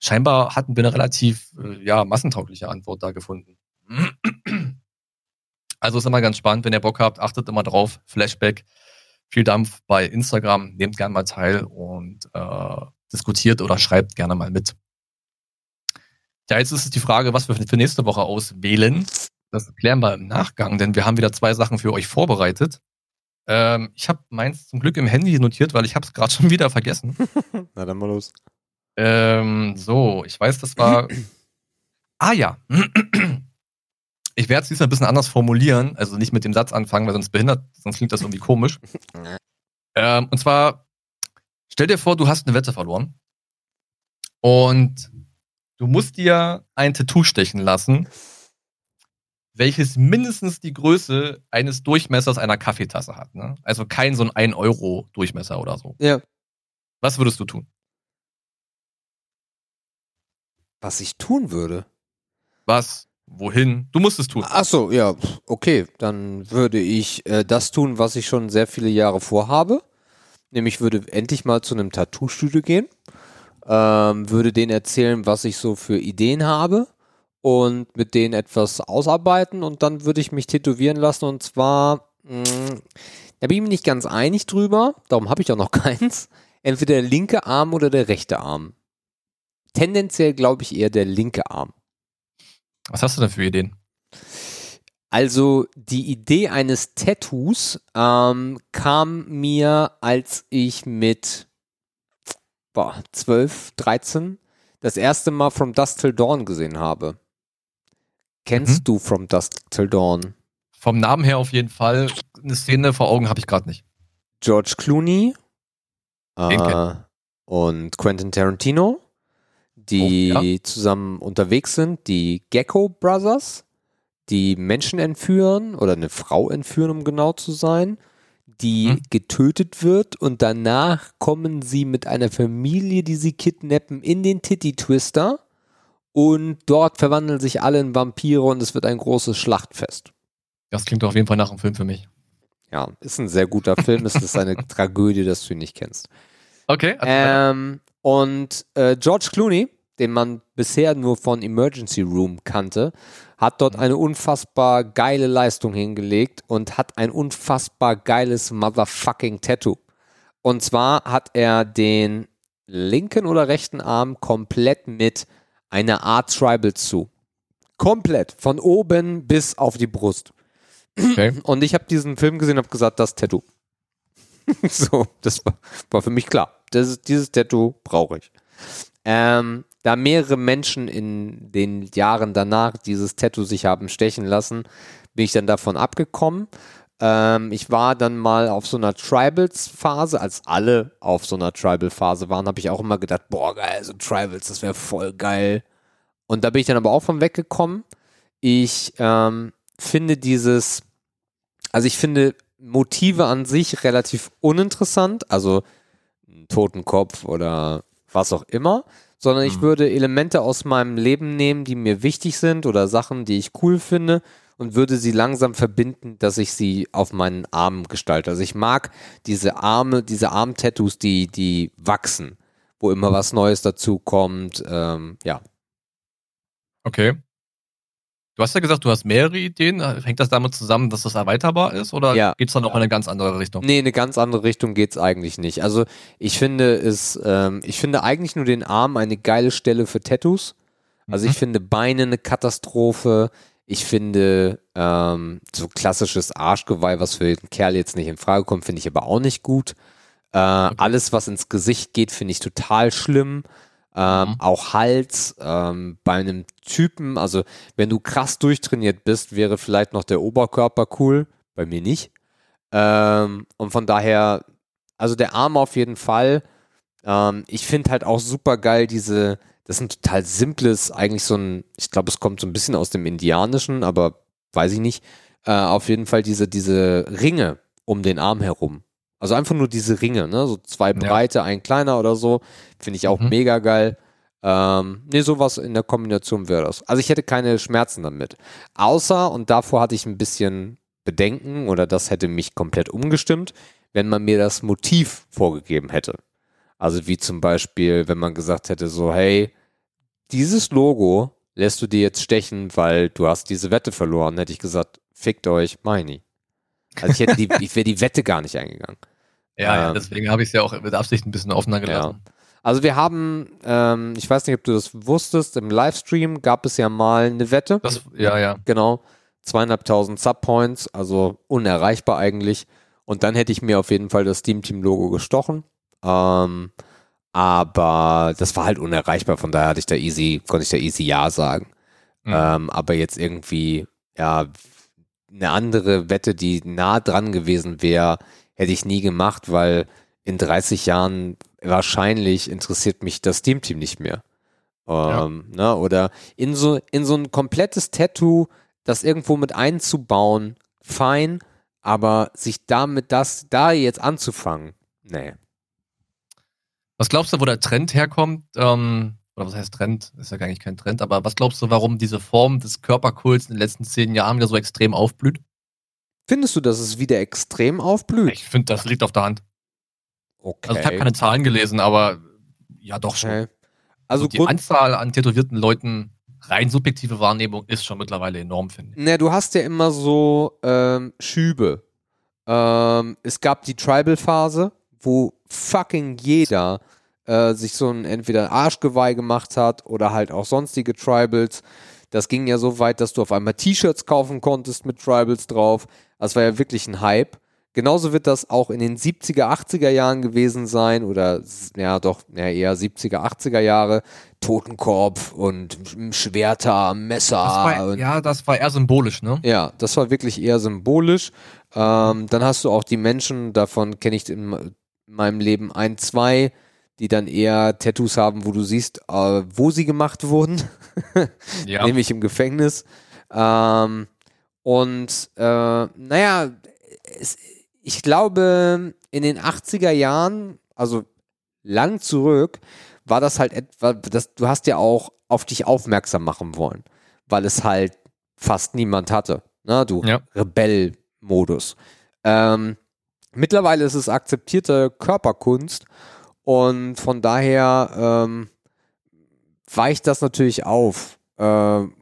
scheinbar hatten wir eine relativ äh, ja, massentaugliche Antwort da gefunden. (clears throat) Also ist immer ganz spannend, wenn ihr Bock habt, achtet immer drauf. Flashback, viel Dampf bei Instagram, nehmt gerne mal teil und äh, diskutiert oder schreibt gerne mal mit. Ja, jetzt ist es die Frage, was wir für nächste Woche auswählen. Das klären wir im Nachgang, denn wir haben wieder zwei Sachen für euch vorbereitet. Ähm, ich habe meins zum Glück im Handy notiert, weil ich habe es gerade (laughs) schon wieder vergessen. (laughs) Na dann mal los. Ähm, so, ich weiß, das war. (clears throat) ah ja. Ich werde es diesmal ein bisschen anders formulieren, also nicht mit dem Satz anfangen, weil sonst behindert, sonst klingt das irgendwie komisch. (laughs) ähm, und zwar, stell dir vor, du hast eine Wette verloren und du musst dir ein Tattoo stechen lassen, welches mindestens die Größe eines Durchmessers einer Kaffeetasse hat. Ne? Also kein so ein 1-Euro-Durchmesser oder so. Ja. Was würdest du tun? Was ich tun würde. Was? Wohin? Du musst es tun. Ach so, ja, okay. Dann würde ich äh, das tun, was ich schon sehr viele Jahre vorhabe. Nämlich würde endlich mal zu einem Tattoo-Studio gehen. Ähm, würde denen erzählen, was ich so für Ideen habe und mit denen etwas ausarbeiten und dann würde ich mich tätowieren lassen und zwar, mh, da bin ich mir nicht ganz einig drüber, darum habe ich auch noch (laughs) keins. Entweder der linke Arm oder der rechte Arm. Tendenziell glaube ich eher der linke Arm. Was hast du denn für Ideen? Also die Idee eines Tattoos ähm, kam mir, als ich mit boah, 12, 13 das erste Mal From Dusk Till Dawn gesehen habe. Kennst Mhm. du From Dusk Till Dawn? Vom Namen her auf jeden Fall. Eine Szene vor Augen habe ich gerade nicht. George Clooney äh, und Quentin Tarantino, die Oh, zusammen unterwegs sind, die Gecko Brothers, die Menschen entführen oder eine Frau entführen, um genau zu sein, die Hm. getötet wird und danach kommen sie mit einer Familie, die sie kidnappen, in den Titty Twister und dort verwandeln sich alle in Vampire und es wird ein großes Schlachtfest. Das klingt auf jeden Fall nach einem Film für mich. Ja, ist ein sehr guter Film, es ist eine (laughs) Tragödie, dass du ihn nicht kennst. Okay. weiter. Ähm, und äh, George Clooney, den man bisher nur von Emergency Room kannte, hat dort eine unfassbar geile Leistung hingelegt und hat ein unfassbar geiles Motherfucking Tattoo. Und zwar hat er den linken oder rechten Arm komplett mit einer Art Tribal zu. Komplett. Von oben bis auf die Brust. Okay. (clears throat) Und ich habe diesen Film gesehen und habe gesagt, das Tattoo. (laughs) so, das war, war für mich klar. Das dieses Tattoo brauche ich. Ähm, da mehrere Menschen in den Jahren danach dieses Tattoo sich haben stechen lassen, bin ich dann davon abgekommen. Ähm, ich war dann mal auf so einer Tribals-Phase, als alle auf so einer Tribal-Phase waren, habe ich auch immer gedacht, boah, geil, so Tribals, das wäre voll geil. Und da bin ich dann aber auch von weggekommen. Ich ähm, finde dieses, also ich finde Motive an sich relativ uninteressant, also einen Totenkopf oder was auch immer, sondern ich Mhm. würde Elemente aus meinem Leben nehmen, die mir wichtig sind oder Sachen, die ich cool finde und würde sie langsam verbinden, dass ich sie auf meinen Armen gestalte. Also ich mag diese Arme, diese Arm-Tattoos, die, die wachsen, wo immer was Neues dazu kommt. Ähm, ja, Okay. Du hast ja gesagt, du hast mehrere Ideen. Hängt das damit zusammen, dass das erweiterbar ist? Oder Ja. geht's dann noch in eine ganz andere Richtung? Nee, eine ganz andere Richtung geht's eigentlich nicht. Also ich finde es, ähm, ich finde eigentlich nur den Arm eine geile Stelle für Tattoos. Also Mhm. ich finde Beine eine Katastrophe. Ich finde ähm, so klassisches Arschgeweih, was für den Kerl jetzt nicht in Frage kommt, finde ich aber auch nicht gut. Äh, Alles, was ins Gesicht geht, finde ich total schlimm. Ähm, Mhm. Auch Hals ähm, bei einem Typen, also wenn du krass durchtrainiert bist, wäre vielleicht noch der Oberkörper cool. Bei mir nicht. Ähm, und von daher, also der Arm auf jeden Fall. Ähm, ich finde halt auch super geil diese, das ist ein total simples, eigentlich so ein, ich glaube, es kommt so ein bisschen aus dem Indianischen, aber weiß ich nicht. Äh, auf jeden Fall diese, diese Ringe um den Arm herum. Also einfach nur diese Ringe, ne? So zwei breite, ein kleiner oder so. Finde ich auch Mhm. mega geil. Ähm, nee, sowas in der Kombination wäre das. Also ich hätte keine Schmerzen damit. Außer, und davor hatte ich ein bisschen Bedenken oder das hätte mich komplett umgestimmt, wenn man mir das Motiv vorgegeben hätte. Also wie zum Beispiel, wenn man gesagt hätte, so, hey, dieses Logo lässt du dir jetzt stechen, weil du hast diese Wette verloren, hätte ich gesagt, fickt euch, meine. Also ich hätte die, ich wäre die Wette gar nicht eingegangen. (laughs) Ja, ja Ähm, deswegen habe ich es ja auch mit Absicht ein bisschen offener gelassen. Also wir haben, ähm, ich weiß nicht, ob du das wusstest, im Livestream gab es ja mal eine Wette. Das, ja, ja. Genau. Zweieinhalbtausend Subpoints, also unerreichbar eigentlich. Und dann hätte ich mir auf jeden Fall das Steam Team Logo gestochen. Ähm, aber das war halt unerreichbar, von daher hatte ich da easy, konnte ich da easy Ja sagen. Mhm. Ähm, aber jetzt irgendwie, ja, eine andere Wette, die nah dran gewesen wäre, hätte ich nie gemacht, weil in 30 Jahren wahrscheinlich interessiert mich das Steam Team nicht mehr. Ähm, ne? Oder in so, in so ein komplettes Tattoo, das irgendwo mit einzubauen, fein, aber sich damit das, da jetzt anzufangen, nee. Was glaubst du, wo der Trend herkommt? Ähm, oder was heißt Trend? Ist ja gar nicht kein Trend, aber was glaubst du, warum diese Form des Körperkults in den letzten zehn Jahren wieder so extrem aufblüht? Findest du, dass es wieder extrem aufblüht? Ich finde, das liegt auf der Hand. Okay. Also ich habe keine Zahlen gelesen, aber ja doch schon. okay. Also Und die Grund, Anzahl an tätowierten Leuten, rein subjektive Wahrnehmung, ist schon mittlerweile enorm, finde ich. Ne, du hast ja immer so ähm, Schübe. Ähm, es gab die Tribal-Phase, wo fucking jeder äh, sich so ein entweder Arschgeweih gemacht hat oder halt auch sonstige Tribals. Das ging ja so weit, dass du auf einmal T-Shirts kaufen konntest mit Tribals drauf. Das war ja wirklich ein Hype. Genauso wird das auch in den 70er, 80er Jahren gewesen sein oder ja doch, ja, eher 70er, 80er Jahre. Totenkopf und Schwerter, Messer. Das war, ja, das war eher symbolisch, ne? ja, das war wirklich eher symbolisch. Ähm, dann hast du auch die Menschen, davon kenne ich in meinem Leben ein, zwei, die dann eher Tattoos haben, wo du siehst, äh, wo sie gemacht wurden, (laughs) Ja. nämlich im Gefängnis. Ähm, und äh, naja, es, ich glaube, in den 80er Jahren, also lang zurück, war das halt etwa, das, du hast ja auch auf dich aufmerksam machen wollen, weil es halt fast niemand hatte. Ne? Du Ja. Rebell-Modus. Ähm, mittlerweile ist es akzeptierte Körperkunst und von daher ähm, weicht das natürlich auf. Ähm,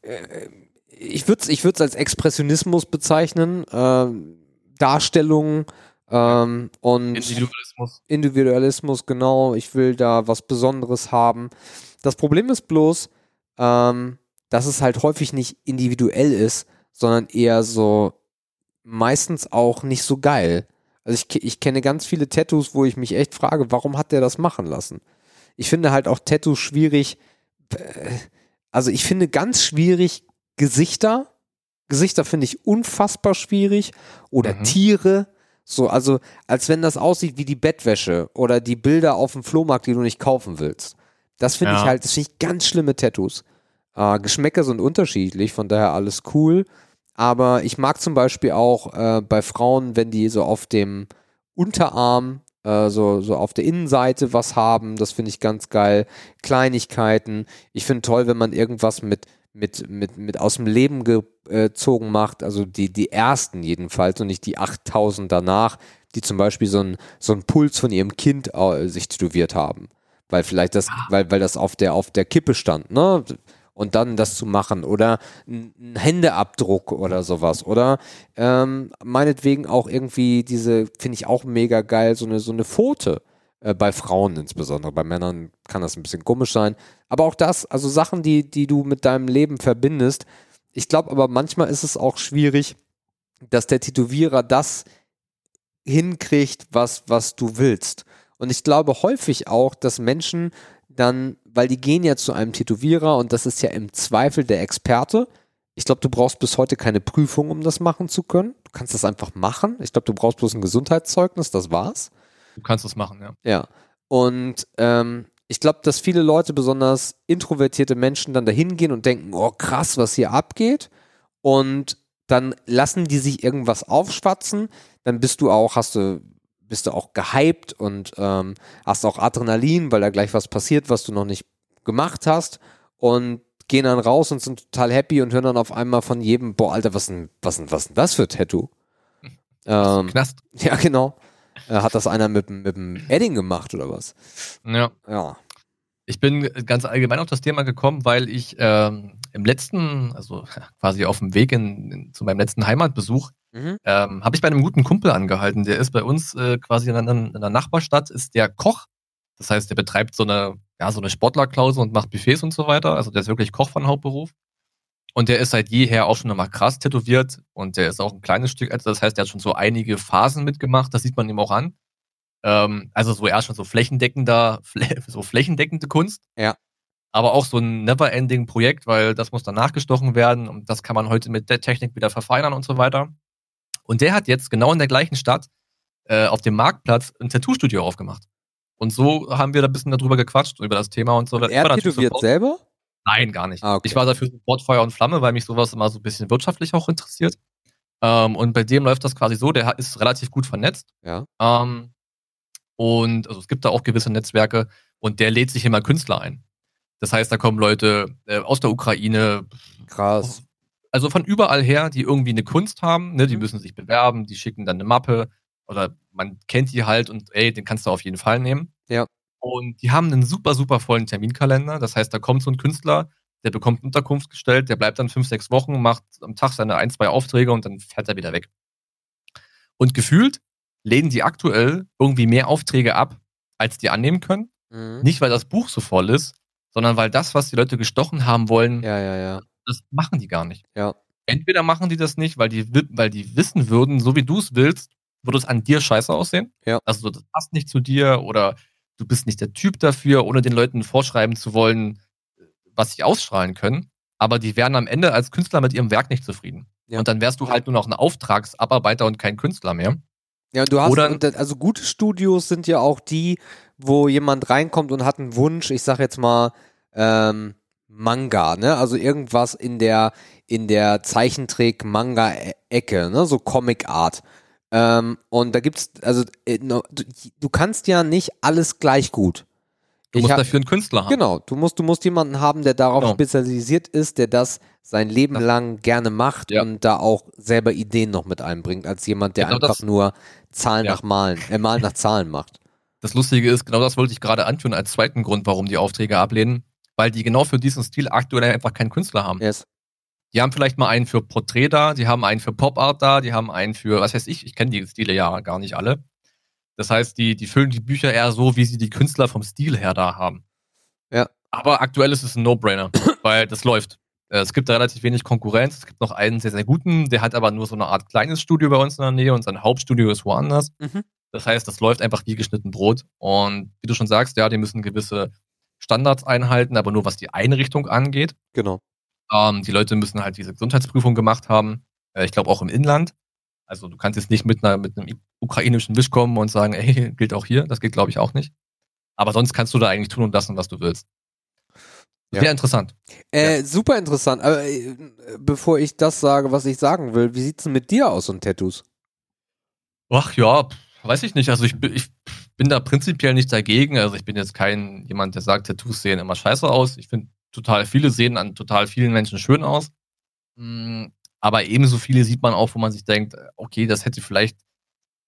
äh, ich würde es ich würd's als Expressionismus bezeichnen, ähm, Darstellung ähm, und Individualismus. Individualismus, genau. Ich will da was Besonderes haben. Das Problem ist bloß, ähm, dass es halt häufig nicht individuell ist, sondern eher so meistens auch nicht so geil. Also ich, ich kenne ganz viele Tattoos, wo ich mich echt frage, warum hat der das machen lassen? Ich finde halt auch Tattoos schwierig. äh, Also ich finde ganz schwierig Gesichter. Gesichter finde ich unfassbar schwierig. Oder Mhm. Tiere. So, also als wenn das aussieht wie die Bettwäsche oder die Bilder auf dem Flohmarkt, die du nicht kaufen willst. Das finde Ja. ich halt, das finde ich ganz schlimme Tattoos. Äh, Geschmäcker sind unterschiedlich, von daher alles cool. Aber ich mag zum Beispiel auch äh, bei Frauen, wenn die so auf dem Unterarm, äh, so, so auf der Innenseite was haben, das finde ich ganz geil. Kleinigkeiten. Ich finde toll, wenn man irgendwas mit, mit, mit, mit aus dem Leben gezogen macht, also die, die ersten jedenfalls und nicht die 8000 danach, die zum Beispiel so einen so einen Puls von ihrem Kind äh, sich tätowiert haben. Weil vielleicht das, weil, weil das auf der, auf der Kippe stand, ne? Und dann das zu machen oder ein Händeabdruck oder sowas oder ähm, meinetwegen auch irgendwie diese, finde ich auch mega geil, so eine, so eine Pfote äh, bei Frauen insbesondere. Bei Männern kann das ein bisschen komisch sein. Aber auch das, also Sachen, die, die du mit deinem Leben verbindest. Ich glaube aber manchmal ist es auch schwierig, dass der Tätowierer das hinkriegt, was, was du willst. Und ich glaube häufig auch, dass Menschen dann, weil die gehen ja zu einem Tätowierer und das ist ja im Zweifel der Experte. Ich glaube, du brauchst bis heute keine Prüfung, um das machen zu können. Du kannst das einfach machen. Ich glaube, du brauchst bloß ein Gesundheitszeugnis, das war's. Du kannst das machen, ja. Ja. Und ähm, ich glaube, dass viele Leute, besonders introvertierte Menschen, dann dahin gehen und denken, oh krass, was hier abgeht. Und dann lassen die sich irgendwas aufschwatzen. Dann bist du auch, hast du, bist du auch gehypt und ähm, hast auch Adrenalin, weil da gleich was passiert, was du noch nicht gemacht hast. Und gehen dann raus und sind total happy und hören dann auf einmal von jedem, boah, Alter, was denn, was denn, was denn das für ein Tattoo? (laughs) Ähm, Knast. ja, genau. Äh, hat das einer mit, mit dem Edding gemacht oder was? Ja. Ja. Ich bin ganz allgemein auf das Thema gekommen, weil ich ähm, im letzten, also (laughs) quasi auf dem Weg in, in, zu meinem letzten Heimatbesuch, Mhm. ähm, habe ich bei einem guten Kumpel angehalten. Der ist bei uns äh, quasi in, einer- in einer Nachbarstadt, ist der Koch. Das heißt, der betreibt so eine, ja, so eine Sportlerklause und macht Buffets und so weiter. Also der ist wirklich Koch von Hauptberuf. Und der ist seit jeher auch schon immer krass tätowiert und der ist auch ein kleines Stück älter. Das heißt, der hat schon so einige Phasen mitgemacht. Das sieht man ihm auch an. Ähm, also so eher schon so flächendeckender, (laughs) flä so flächendeckende Kunst. Ja. Aber auch so ein never-ending Projekt, weil das muss dann nachgestochen werden und das kann man heute mit der Technik wieder verfeinern und so weiter. Und der hat jetzt genau in der gleichen Stadt äh, auf dem Marktplatz ein Tattoo-Studio aufgemacht. Und so haben wir da ein bisschen darüber gequatscht, über das Thema und so. Und er tätowiert selber? Nein, gar nicht. Ah, okay. Ich war dafür sofort Feuer und Flamme, weil mich sowas immer so ein bisschen wirtschaftlich auch interessiert. Ähm, und bei dem läuft das quasi so, der ist relativ gut vernetzt. Ja. Ähm, und also es gibt da auch gewisse Netzwerke. Und der lädt sich immer Künstler ein. Das heißt, da kommen Leute äh, aus der Ukraine, Krass. also von überall her, die irgendwie eine Kunst haben, ne, die Mhm. müssen sich bewerben, die schicken dann eine Mappe oder man kennt die halt und ey, den kannst du auf jeden Fall nehmen. Ja. Und die haben einen super, super vollen Terminkalender. Das heißt, da kommt so ein Künstler, der bekommt Unterkunft gestellt, der bleibt dann fünf, sechs Wochen, macht am Tag seine ein, zwei Aufträge und dann fährt er wieder weg. Und gefühlt lehnen die aktuell irgendwie mehr Aufträge ab, als die annehmen können. Mhm. Nicht, weil das Buch so voll ist, sondern weil das, was die Leute gestochen haben wollen, Ja, ja, ja. das machen die gar nicht. Ja. Entweder machen die das nicht, weil die, weil die wissen würden, so wie du es willst, würde es an dir scheiße aussehen. Ja. Also so, das passt nicht zu dir oder du bist nicht der Typ dafür, ohne den Leuten vorschreiben zu wollen, was sie ausstrahlen können. Aber die wären am Ende als Künstler mit ihrem Werk nicht zufrieden. Und dann wärst du halt nur noch ein Auftragsabarbeiter und kein Künstler mehr. Ja, und du hast, Oder- also gute Studios sind ja auch die, wo jemand reinkommt und hat einen Wunsch, ich sag jetzt mal, ähm, Manga, ne? Also irgendwas in der, in der Zeichentrick-Manga-Ecke, ne? So Comic Art. Ähm, und da gibt's, also, äh, du kannst ja nicht alles gleich gut. Du Ich musst hab- dafür einen Künstler haben. Genau, du musst, du musst jemanden haben, der darauf Genau. spezialisiert ist, der das sein Leben Das- lang gerne macht Ja. und da auch selber Ideen noch mit einbringt, als jemand, der Genau einfach das- nur Zahlen Ja. nach Malen, äh, Malen nach Zahlen macht. Das Lustige ist, genau das wollte ich gerade anführen als zweiten Grund, warum die Aufträge ablehnen, weil die genau für diesen Stil aktuell einfach keinen Künstler haben. Yes. Die haben vielleicht mal einen für Porträt da, die haben einen für Pop Art da, die haben einen für, was weiß ich, ich kenne die Stile ja gar nicht alle. Das heißt, die, die füllen die Bücher eher so, wie sie die Künstler vom Stil her da haben. Ja. Aber aktuell ist es ein No-Brainer, (coughs) weil das läuft. Äh, Es gibt da relativ wenig Konkurrenz. Es gibt noch einen sehr, sehr guten, der hat aber nur so eine Art kleines Studio bei uns in der Nähe und sein Hauptstudio ist woanders. Mhm. Das heißt, das läuft einfach wie geschnitten Brot. Und wie du schon sagst, ja, die müssen gewisse Standards einhalten, aber nur was die Einrichtung angeht. Genau. Ähm, die Leute müssen halt diese Gesundheitsprüfung gemacht haben. Äh, ich glaube auch im Inland. Also du kannst jetzt nicht mit, einer, mit einem ukrainischen Wisch kommen und sagen, ey, (laughs) gilt auch hier. Das geht, glaube ich, auch nicht. Aber sonst kannst du da eigentlich tun und lassen, was du willst. Ja. Sehr interessant. Äh, super interessant. Aber äh, bevor ich das sage, was ich sagen will, wie sieht's denn mit dir aus und Tattoos? Ach ja, weiß ich nicht. Also ich, bin- ich bin da prinzipiell nicht dagegen. Also ich bin jetzt kein jemand, der sagt, Tattoos sehen immer scheiße aus. Ich finde, total viele sehen an total vielen Menschen schön aus. Aber ebenso viele sieht man auch, wo man sich denkt, okay, das hätte vielleicht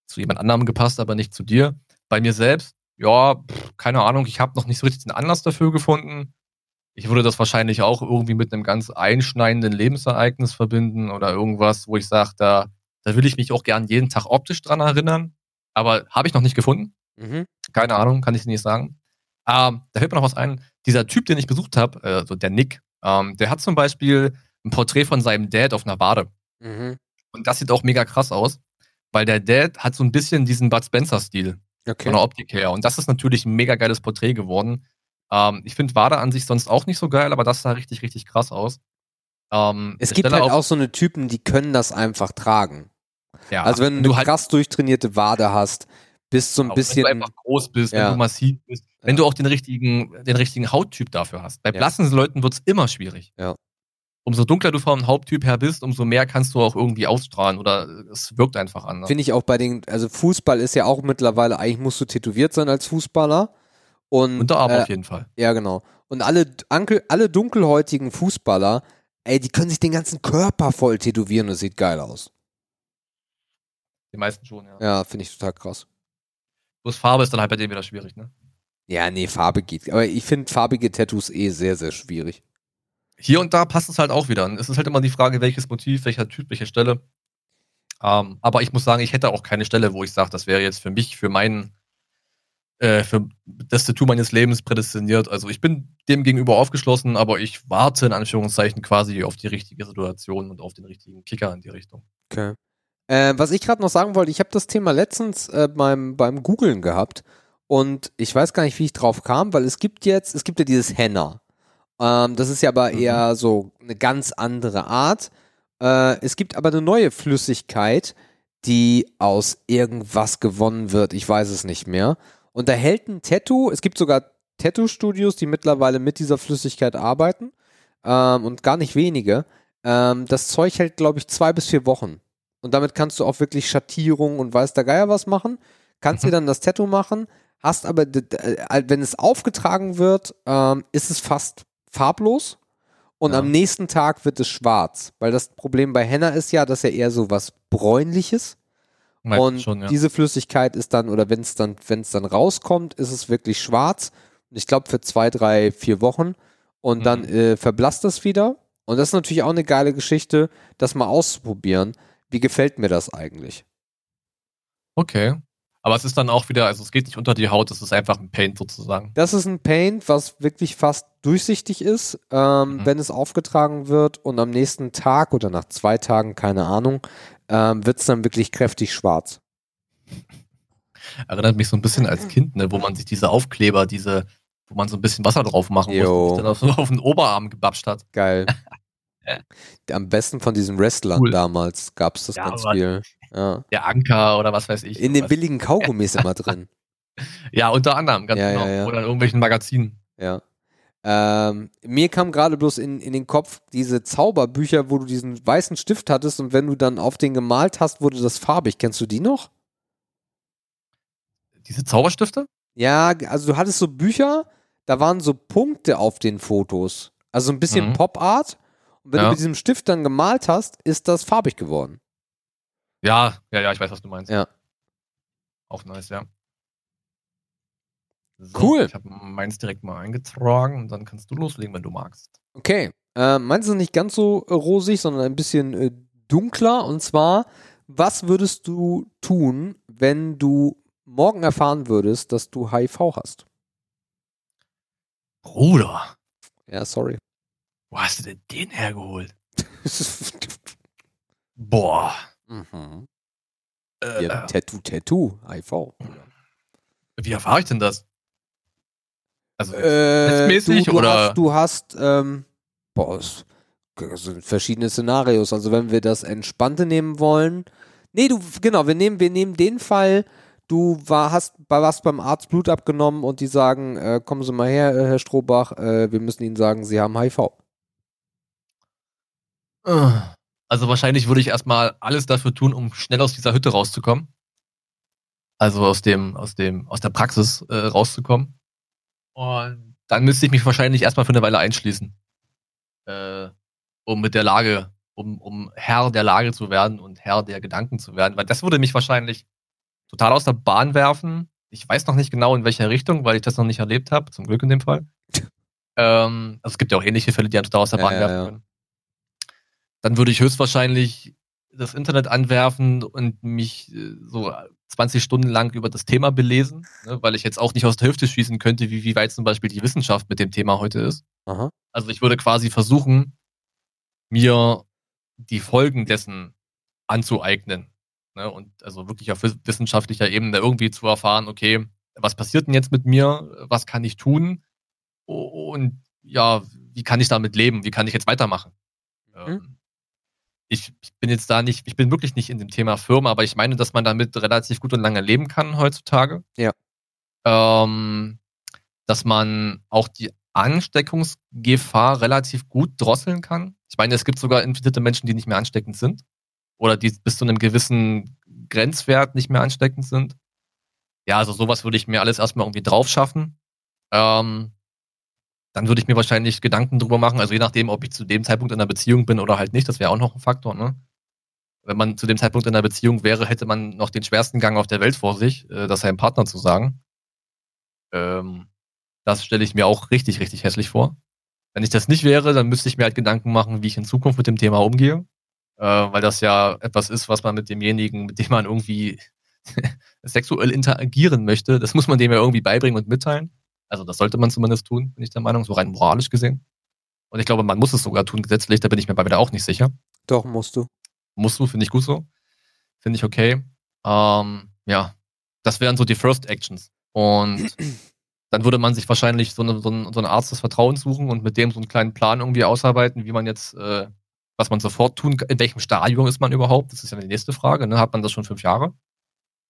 zu jemand anderem gepasst, aber nicht zu dir. Bei mir selbst, ja, keine Ahnung, ich habe noch nicht so richtig den Anlass dafür gefunden. Ich würde das wahrscheinlich auch irgendwie mit einem ganz einschneidenden Lebensereignis verbinden oder irgendwas, wo ich sage, da, da will ich mich auch gern jeden Tag optisch dran erinnern. Aber habe ich noch nicht gefunden. Mhm. Keine Ahnung, kann ich nicht sagen. Ähm, da fällt mir noch was ein. Dieser Typ, den ich besucht habe, äh, so der Nick, ähm, der hat zum Beispiel ein Porträt von seinem Dad auf einer Wade. Mhm. Und das sieht auch mega krass aus, weil der Dad hat so ein bisschen diesen Bud Spencer-Stil Okay. von der Optik her. Und das ist natürlich ein mega geiles Porträt geworden. Ähm, ich finde Wade an sich sonst auch nicht so geil, aber das sah richtig, richtig krass aus. Ähm, Es gibt halt auch so eine Typen, die können das einfach tragen. ja, Also wenn du eine halt krass durchtrainierte Wade hast, bist so ein Genau, bisschen. Wenn du einfach groß bist, Ja. wenn du massiv bist, wenn Ja. du auch den richtigen, den richtigen Hauttyp dafür hast. Bei blassen Leuten wird es immer schwierig. Ja. Umso dunkler du vom Hauttyp her bist, umso mehr kannst du auch irgendwie ausstrahlen oder es wirkt einfach anders. Finde ich auch bei den, also Fußball ist ja auch mittlerweile, eigentlich musst du tätowiert sein als Fußballer. Und, Unterarm äh, auf jeden Fall. Ja, genau. Und alle, Ankel, alle dunkelhäutigen Fußballer, ey, die können sich den ganzen Körper voll tätowieren und das sieht geil aus. Die meisten schon, ja. Ja, finde ich total krass. Bloß Farbe ist dann halt bei denen wieder schwierig, ne? Ja, nee, Farbe geht. Aber ich finde farbige Tattoos eh sehr, sehr schwierig. Hier und da passt es halt auch wieder. Es ist halt immer die Frage, welches Motiv, welcher Typ, welche Stelle. Ähm, aber ich muss sagen, ich hätte auch keine Stelle, wo ich sage, das wäre jetzt für mich, für meinen, äh, für das Tattoo meines Lebens prädestiniert. Also ich bin dem gegenüber aufgeschlossen, aber ich warte in Anführungszeichen quasi auf die richtige Situation und auf den richtigen Kicker in die Richtung. Okay. Äh, was ich gerade noch sagen wollte, ich habe das Thema letztens äh, beim, beim Googlen gehabt und ich weiß gar nicht, wie ich drauf kam, weil es gibt jetzt, es gibt ja dieses Henna. Ähm, das ist ja aber Mhm. eher so eine ganz andere Art. Äh, es gibt aber eine neue Flüssigkeit, die aus irgendwas gewonnen wird. Ich weiß es nicht mehr. Und da hält ein Tattoo, es gibt sogar Tattoo-Studios, die mittlerweile mit dieser Flüssigkeit arbeiten ähm, und gar nicht wenige. Ähm, das Zeug hält, glaube ich, zwei bis vier Wochen. Und damit kannst du auch wirklich Schattierung und weiß der Geier was machen. Kannst Mhm. dir dann das Tattoo machen, hast aber, äh, wenn es aufgetragen wird, ähm, ist es fast farblos und Ja. am nächsten Tag wird es schwarz, weil das Problem bei Henna ist ja, dass er eher so was bräunliches Meistens und schon, ja. diese Flüssigkeit ist dann, oder wenn es dann, wenn es dann rauskommt, ist es wirklich schwarz. Und ich glaube für zwei, drei, vier Wochen. Und dann Mhm. äh, verblasst das wieder. Und das ist natürlich auch eine geile Geschichte, das mal auszuprobieren. Wie gefällt mir das eigentlich? Okay. Aber es ist dann auch wieder, also es geht nicht unter die Haut, es ist einfach ein Paint sozusagen. Das ist ein Paint, was wirklich fast durchsichtig ist, ähm, Mhm. wenn es aufgetragen wird. Und am nächsten Tag oder nach zwei Tagen, keine Ahnung, ähm, wird es dann wirklich kräftig schwarz. Erinnert mich so ein bisschen als Kind, ne, wo man sich diese Aufkleber, diese, wo man so ein bisschen Wasser drauf machen Jo. musste, und sich dann auf, (laughs) auf den Oberarm gebapscht hat. Geil. (laughs) Am besten von diesen Wrestlern Cool. damals gab es das Ja, ganz viel. Ja. Der Anker oder was weiß ich. In den sowas. billigen Kaugummis immer drin. (laughs) ja, unter anderem, ganz Ja, genau. ja, ja. Oder in irgendwelchen Magazinen. Ja. Ähm, mir kam gerade bloß in, in den Kopf diese Zauberbücher, wo du diesen weißen Stift hattest und wenn du dann auf den gemalt hast, wurde das farbig. Kennst du die noch? Diese Zauberstifte? Ja, also du hattest so Bücher, da waren so Punkte auf den Fotos. Also ein bisschen Mhm. Pop-Art. Und wenn du mit diesem Stift dann gemalt hast, ist das farbig geworden. Ja, ja, ja, ich weiß, was du meinst. Ja. Auch nice, ja. So, Cool. Ich habe meins direkt mal eingetragen und dann kannst du loslegen, wenn du magst. Okay. Äh, meins ist nicht ganz so äh, rosig, sondern ein bisschen äh, dunkler. Und zwar, was würdest du tun, wenn du morgen erfahren würdest, dass du HIV hast? Bruder, Ja, sorry. wo hast du denn den hergeholt? (laughs) Boah. Mhm. Äh, ja, Tattoo, Tattoo, HIV. wie erfahre ich denn das? Also, Äh, du, du oder- Hast, du hast, ähm, boah, es sind verschiedene Szenarios. Also wenn wir das Entspannte nehmen wollen. Nee, du, genau, wir nehmen, wir nehmen den Fall, du war, hast, warst beim Arzt Blut abgenommen und die sagen, äh, kommen Sie mal her, äh, Herr Strohbach, äh, wir müssen Ihnen sagen, Sie haben HIV. Also wahrscheinlich würde ich erstmal alles dafür tun, um schnell aus dieser Hütte rauszukommen. Also aus dem, aus dem, aus der Praxis äh, rauszukommen. Und dann müsste ich mich wahrscheinlich erstmal für eine Weile einschließen. Äh, um mit der Lage, um, um Herr der Lage zu werden und Herr der Gedanken zu werden. Weil das würde mich wahrscheinlich total aus der Bahn werfen. Ich weiß noch nicht genau in welcher Richtung, weil ich das noch nicht erlebt habe. Zum Glück in dem Fall. (laughs) ähm, also es gibt ja auch ähnliche Fälle, die einen total aus der Ja, Bahn ja, werfen ja. können dann würde ich höchstwahrscheinlich das Internet anwerfen und mich äh, so 20 Stunden lang über das Thema belesen, ne, weil ich jetzt auch nicht aus der Hüfte schießen könnte, wie, wie weit zum Beispiel die Wissenschaft mit dem Thema heute ist. Aha. Also ich würde quasi versuchen, mir die Folgen dessen anzueignen. Ne, und also wirklich auf wiss- wissenschaftlicher Ebene irgendwie zu erfahren, okay, was passiert denn jetzt mit mir? Was kann ich tun? Und ja, wie kann ich damit leben? Wie kann ich jetzt weitermachen? Ähm, ich, ich bin jetzt da nicht, ich bin wirklich nicht in dem Thema Firma, aber ich meine, dass man damit relativ gut und lange leben kann heutzutage. Ja. Ähm, dass man auch die Ansteckungsgefahr relativ gut drosseln kann. Ich meine, es gibt sogar infizierte Menschen, die nicht mehr ansteckend sind. Oder die bis zu einem gewissen Grenzwert nicht mehr ansteckend sind. Ja, also sowas würde ich mir alles erstmal irgendwie drauf schaffen. Ähm, dann würde ich mir wahrscheinlich Gedanken drüber machen, also je nachdem, ob ich zu dem Zeitpunkt in einer Beziehung bin oder halt nicht, das wäre auch noch ein Faktor, ne? Wenn man zu dem Zeitpunkt in einer Beziehung wäre, hätte man noch den schwersten Gang auf der Welt vor sich, äh, das seinem Partner zu sagen. Ähm, das stelle ich mir auch richtig, richtig hässlich vor. Wenn ich das nicht wäre, dann müsste ich mir halt Gedanken machen, wie ich in Zukunft mit dem Thema umgehe. Äh, weil das ja etwas ist, was man mit demjenigen, mit dem man irgendwie (laughs) sexuell interagieren möchte, das muss man dem ja irgendwie beibringen und mitteilen. Also das sollte man zumindest tun, bin ich der Meinung, so rein moralisch gesehen. Und ich glaube, man muss es sogar tun gesetzlich, da bin ich mir bei wieder auch nicht sicher. Doch, musst du. Musst du, finde ich gut so. Finde ich okay. Ähm, ja, das wären so die First Actions. Und (clears throat) dann würde man sich wahrscheinlich so, eine, so, einen, so einen Arzt des Vertrauens suchen und mit dem so einen kleinen Plan irgendwie ausarbeiten, wie man jetzt, äh, was man sofort tun kann. In welchem Stadium ist man überhaupt? Das ist ja die nächste Frage. Ne? Hat man das schon fünf Jahre?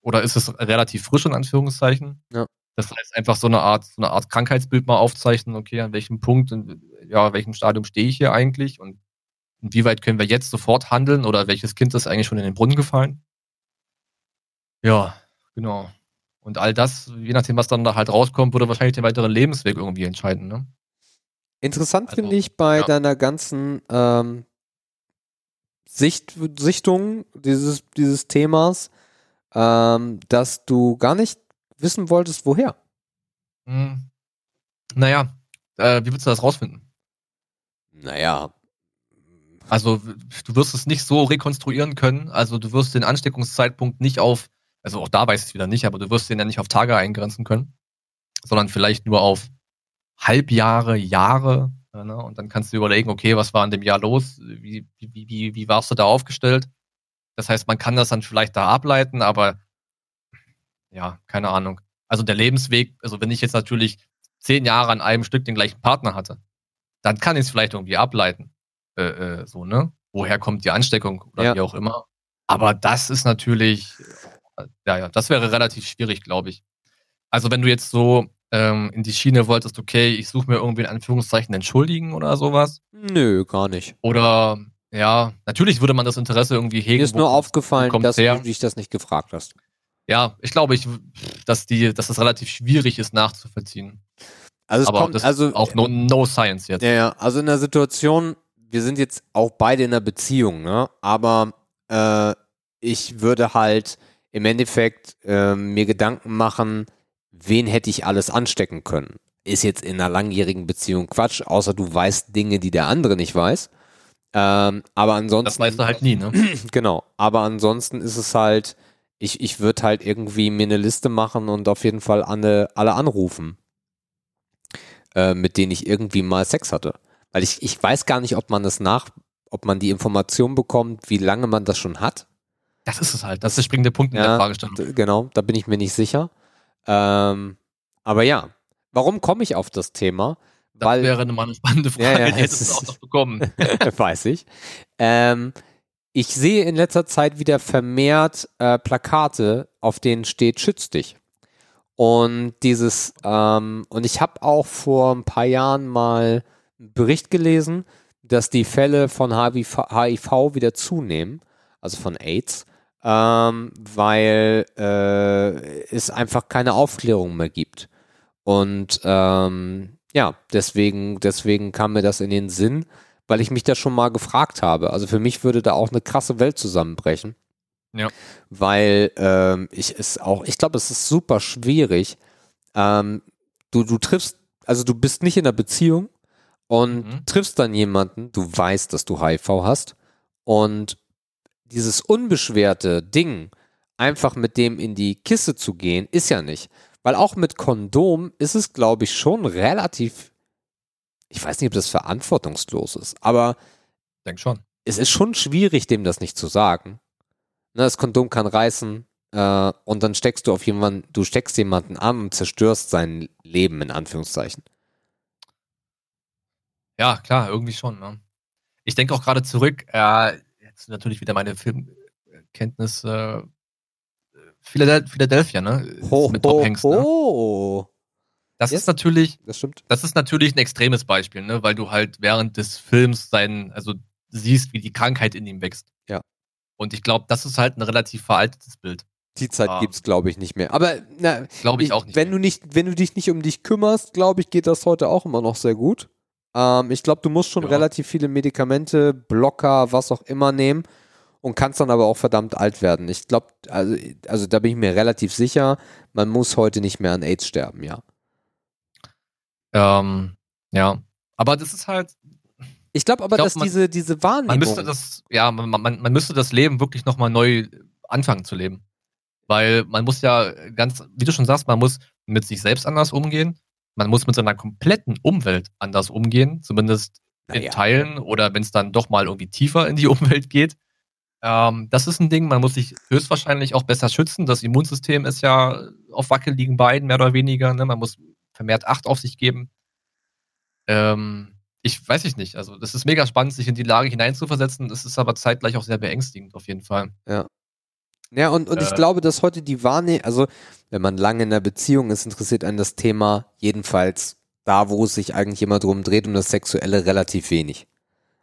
Oder ist es relativ frisch in Anführungszeichen? Ja. Das heißt, einfach so eine Art, so eine Art Krankheitsbild mal aufzeichnen, okay, an welchem Punkt, in, ja, in welchem Stadium stehe ich hier eigentlich und inwieweit können wir jetzt sofort handeln oder welches Kind ist eigentlich schon in den Brunnen gefallen? Ja, genau. Und all das, je nachdem, was dann da halt rauskommt, würde wahrscheinlich den weiteren Lebensweg irgendwie entscheiden. Ne? Interessant Also, finde ich bei ja. deiner ganzen ähm, Sicht, Sichtung dieses, dieses Themas, ähm, dass du gar nicht wissen wolltest, woher. Hm. Naja, äh, wie willst du das rausfinden? Naja, Also, du wirst es nicht so rekonstruieren können. Also, du wirst den Ansteckungszeitpunkt nicht auf, also auch da weiß ich es wieder nicht, aber du wirst den ja nicht auf Tage eingrenzen können, sondern vielleicht nur auf Halbjahre, Jahre. Ne? Und dann kannst du überlegen, okay, was war in dem Jahr los? Wie, wie, wie, wie warst du da aufgestellt? Das heißt, man kann das dann vielleicht da ableiten, aber ja, keine Ahnung. Also der Lebensweg, also wenn ich jetzt natürlich zehn Jahre an einem Stück den gleichen Partner hatte, dann kann ich es vielleicht irgendwie ableiten. Äh, äh, so, ne? Woher kommt die Ansteckung oder Ja. wie auch immer. Aber das ist natürlich, äh, ja, ja, das wäre relativ schwierig, glaube ich. Also wenn du jetzt so ähm, in die Schiene wolltest, okay, ich suche mir irgendwie in Anführungszeichen entschuldigen oder sowas. nö, gar nicht. Oder ja, natürlich würde man das Interesse irgendwie hegen. Mir ist nur aufgefallen, dass her? du dich das nicht gefragt hast. Ja, ich glaube, ich, dass die, dass das relativ schwierig ist nachzuvollziehen. Also es Aber kommt, das also ist auch no, no science jetzt. Ja, ja, also in der Situation, wir sind jetzt auch beide in einer Beziehung, ne? Aber äh, ich würde halt im Endeffekt äh, mir Gedanken machen, wen hätte ich alles anstecken können. Ist jetzt in einer langjährigen Beziehung Quatsch, außer du weißt Dinge, die der andere nicht weiß. Ähm, aber ansonsten. Das weißt du halt nie, ne? (clears throat) Genau, aber ansonsten ist es halt, ich, ich würde halt irgendwie mir eine Liste machen und auf jeden Fall alle, alle anrufen, äh, mit denen ich irgendwie mal Sex hatte. Weil ich, ich weiß gar nicht, ob man das nach, ob man die Information bekommt, wie lange man das schon hat. Das ist es halt. Das ist der springende Punkt in Ja, der Fragestellung. Genau, da bin ich mir nicht sicher. Ähm, aber ja, warum komme ich auf das Thema? Das weil- wäre mal eine spannende Frage, Ja, ja, die hättest es du auch noch bekommen. (laughs) Weiß ich. Ähm, ich sehe in letzter Zeit wieder vermehrt äh, Plakate, auf denen steht Schütz dich. Und dieses, ähm, und ich habe auch vor ein paar Jahren mal einen Bericht gelesen, dass die Fälle von HIV, HIV wieder zunehmen, also von AIDS, ähm, weil äh, es einfach keine Aufklärung mehr gibt. Und ähm, ja, deswegen, deswegen kam mir das in den Sinn, weil ich mich da schon mal gefragt habe. Also für mich würde da auch eine krasse Welt zusammenbrechen. Ja. Weil ähm, ich es auch, ich glaube, es ist super schwierig. Ähm, du, du triffst, also du bist nicht in einer Beziehung und Mhm. triffst dann jemanden, du weißt, dass du HIV hast und dieses unbeschwerte Ding, einfach mit dem in die Kiste zu gehen, ist ja nicht. Weil auch mit Kondom ist es, glaube ich, schon relativ, ich weiß nicht, ob das verantwortungslos ist, aber Denk schon. es ist schon schwierig, dem das nicht zu sagen. Ne, das Kondom kann reißen äh, und dann steckst du auf jemanden, du steckst jemanden an und zerstörst sein Leben in Anführungszeichen. Ja, klar, irgendwie schon. Ne? Ich denke auch gerade zurück, äh, jetzt natürlich wieder meine Filmkenntnis, äh, Philadel Philadelphia, ne? mit Tom Hanks, ne? Das Yes. ist natürlich, Das stimmt. das ist natürlich ein extremes Beispiel, ne? Weil du halt während des Films seinen, also siehst, wie die Krankheit in ihm wächst. Ja. Und ich glaube, das ist halt ein relativ veraltetes Bild. Die Zeit Ah. gibt's, glaube ich, nicht mehr. Aber na, Glaube ich, ich- auch nicht. wenn du nicht, wenn du dich nicht um dich kümmerst, glaube ich, geht das heute auch immer noch sehr gut. Ähm, ich glaube, du musst schon Ja. relativ viele Medikamente, Blocker, was auch immer nehmen und kannst dann aber auch verdammt alt werden. Ich glaube, also, also da bin ich mir relativ sicher, man muss heute nicht mehr an AIDS sterben, ja. Ähm, ja. Aber das ist halt, Ich glaube aber, Ich glaub, dass man- diese, diese Wahrnehmung. man müsste das, ja, man, man, man müsste das Leben wirklich nochmal neu anfangen zu leben. Weil man muss ja ganz, wie du schon sagst, man muss mit sich selbst anders umgehen. Man muss mit seiner kompletten Umwelt anders umgehen, zumindest in. Teilen oder wenn es dann doch mal irgendwie tiefer in die (laughs) Umwelt geht. Ähm, das ist ein Ding, man muss sich höchstwahrscheinlich auch besser schützen. Das Immunsystem ist ja auf wackeligen Beinen, mehr oder weniger. Ne? Man muss vermehrt Acht auf sich geben. Ähm, ich weiß ich nicht. Also, das ist mega spannend, sich in die Lage hineinzuversetzen. Das ist aber zeitgleich auch sehr beängstigend, auf jeden Fall. Ja, und, und ich Äh. glaube, dass heute die Wahrnehmung, also wenn man lange in einer Beziehung ist, interessiert einen das Thema jedenfalls da, wo es sich eigentlich immer drum dreht, um das Sexuelle relativ wenig.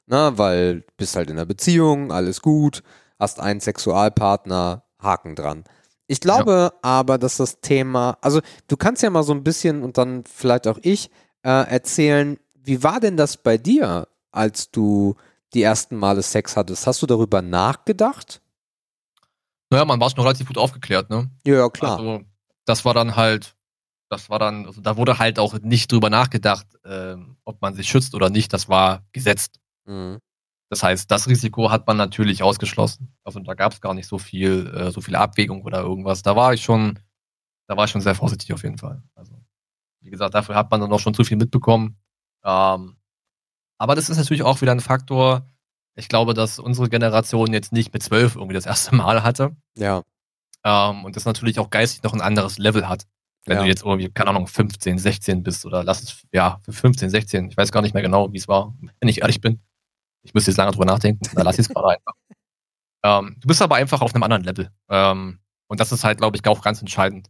Na, weil du bist halt in einer Beziehung, alles gut, hast einen Sexualpartner, Haken dran. Ich glaube aber, dass das Thema, also du kannst ja mal so ein bisschen und dann vielleicht auch ich äh, erzählen, wie war denn das bei dir, als du die ersten Male Sex hattest? Hast du darüber nachgedacht? Naja, man war schon relativ gut aufgeklärt, ne? Ja, ja, klar. Also, das war dann halt, das war dann, also da wurde halt auch nicht drüber nachgedacht, ähm, ob man sich schützt oder nicht. Das war gesetzt. Mhm. Das heißt, das Risiko hat man natürlich ausgeschlossen. Also da gab es gar nicht so viel, äh, so viel Abwägung oder irgendwas. Da war ich schon, da war ich schon sehr vorsichtig auf jeden Fall. Also, wie gesagt, dafür hat man dann auch schon zu viel mitbekommen. Ähm, aber das ist natürlich auch wieder ein Faktor. Ich glaube, dass unsere Generation jetzt nicht mit zwölf irgendwie das erste Mal hatte. Ja. Ähm, und das natürlich auch geistig noch ein anderes Level hat. Wenn Ja. du jetzt irgendwie, keine Ahnung, 15, 16 bist oder lass es, ja, für 15, 16, ich weiß gar nicht mehr genau, wie es war, wenn ich ehrlich bin. Ich müsste jetzt lange drüber nachdenken, da lass ich es gerade einfach. (laughs) Ähm, du bist aber einfach auf einem anderen Level. Ähm, und das ist halt, glaube ich, auch ganz entscheidend.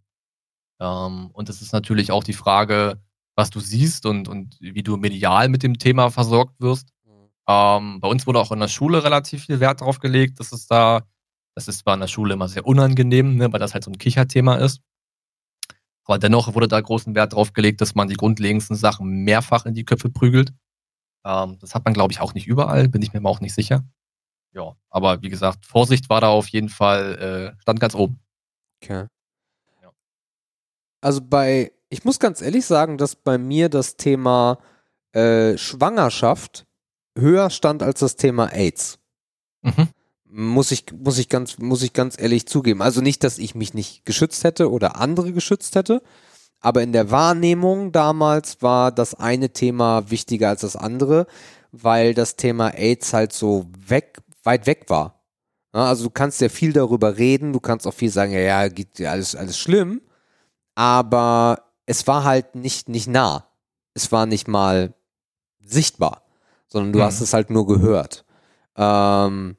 Ähm, und es ist natürlich auch die Frage, was du siehst und, und wie du medial mit dem Thema versorgt wirst. Ähm, bei uns wurde auch in der Schule relativ viel Wert drauf gelegt, dass es da, das ist zwar in der Schule immer sehr unangenehm, ne, weil das halt so ein Kicherthema ist. Aber dennoch wurde da großen Wert drauf gelegt, dass man die grundlegendsten Sachen mehrfach in die Köpfe prügelt. Ähm, das hat man, glaube ich, auch nicht überall, bin ich mir auch nicht sicher. Ja, aber wie gesagt, Vorsicht war da auf jeden Fall, äh, stand ganz oben. Okay. Ja. Also bei, ich muss ganz ehrlich sagen, dass bei mir das Thema äh, Schwangerschaft höher stand als das Thema AIDS. Mhm. Muss ich, muss ich ganz, muss ich ganz ehrlich zugeben. Also nicht, dass ich mich nicht geschützt hätte oder andere geschützt hätte, aber in der Wahrnehmung damals war das eine Thema wichtiger als das andere, weil das Thema AIDS halt so weg, weit weg war. Ja, also du kannst ja viel darüber reden, du kannst auch viel sagen, ja, ja, geht alles, alles schlimm, aber es war halt nicht, nicht nah. Es war nicht mal sichtbar, sondern du Mhm. hast es halt nur gehört. Ähm,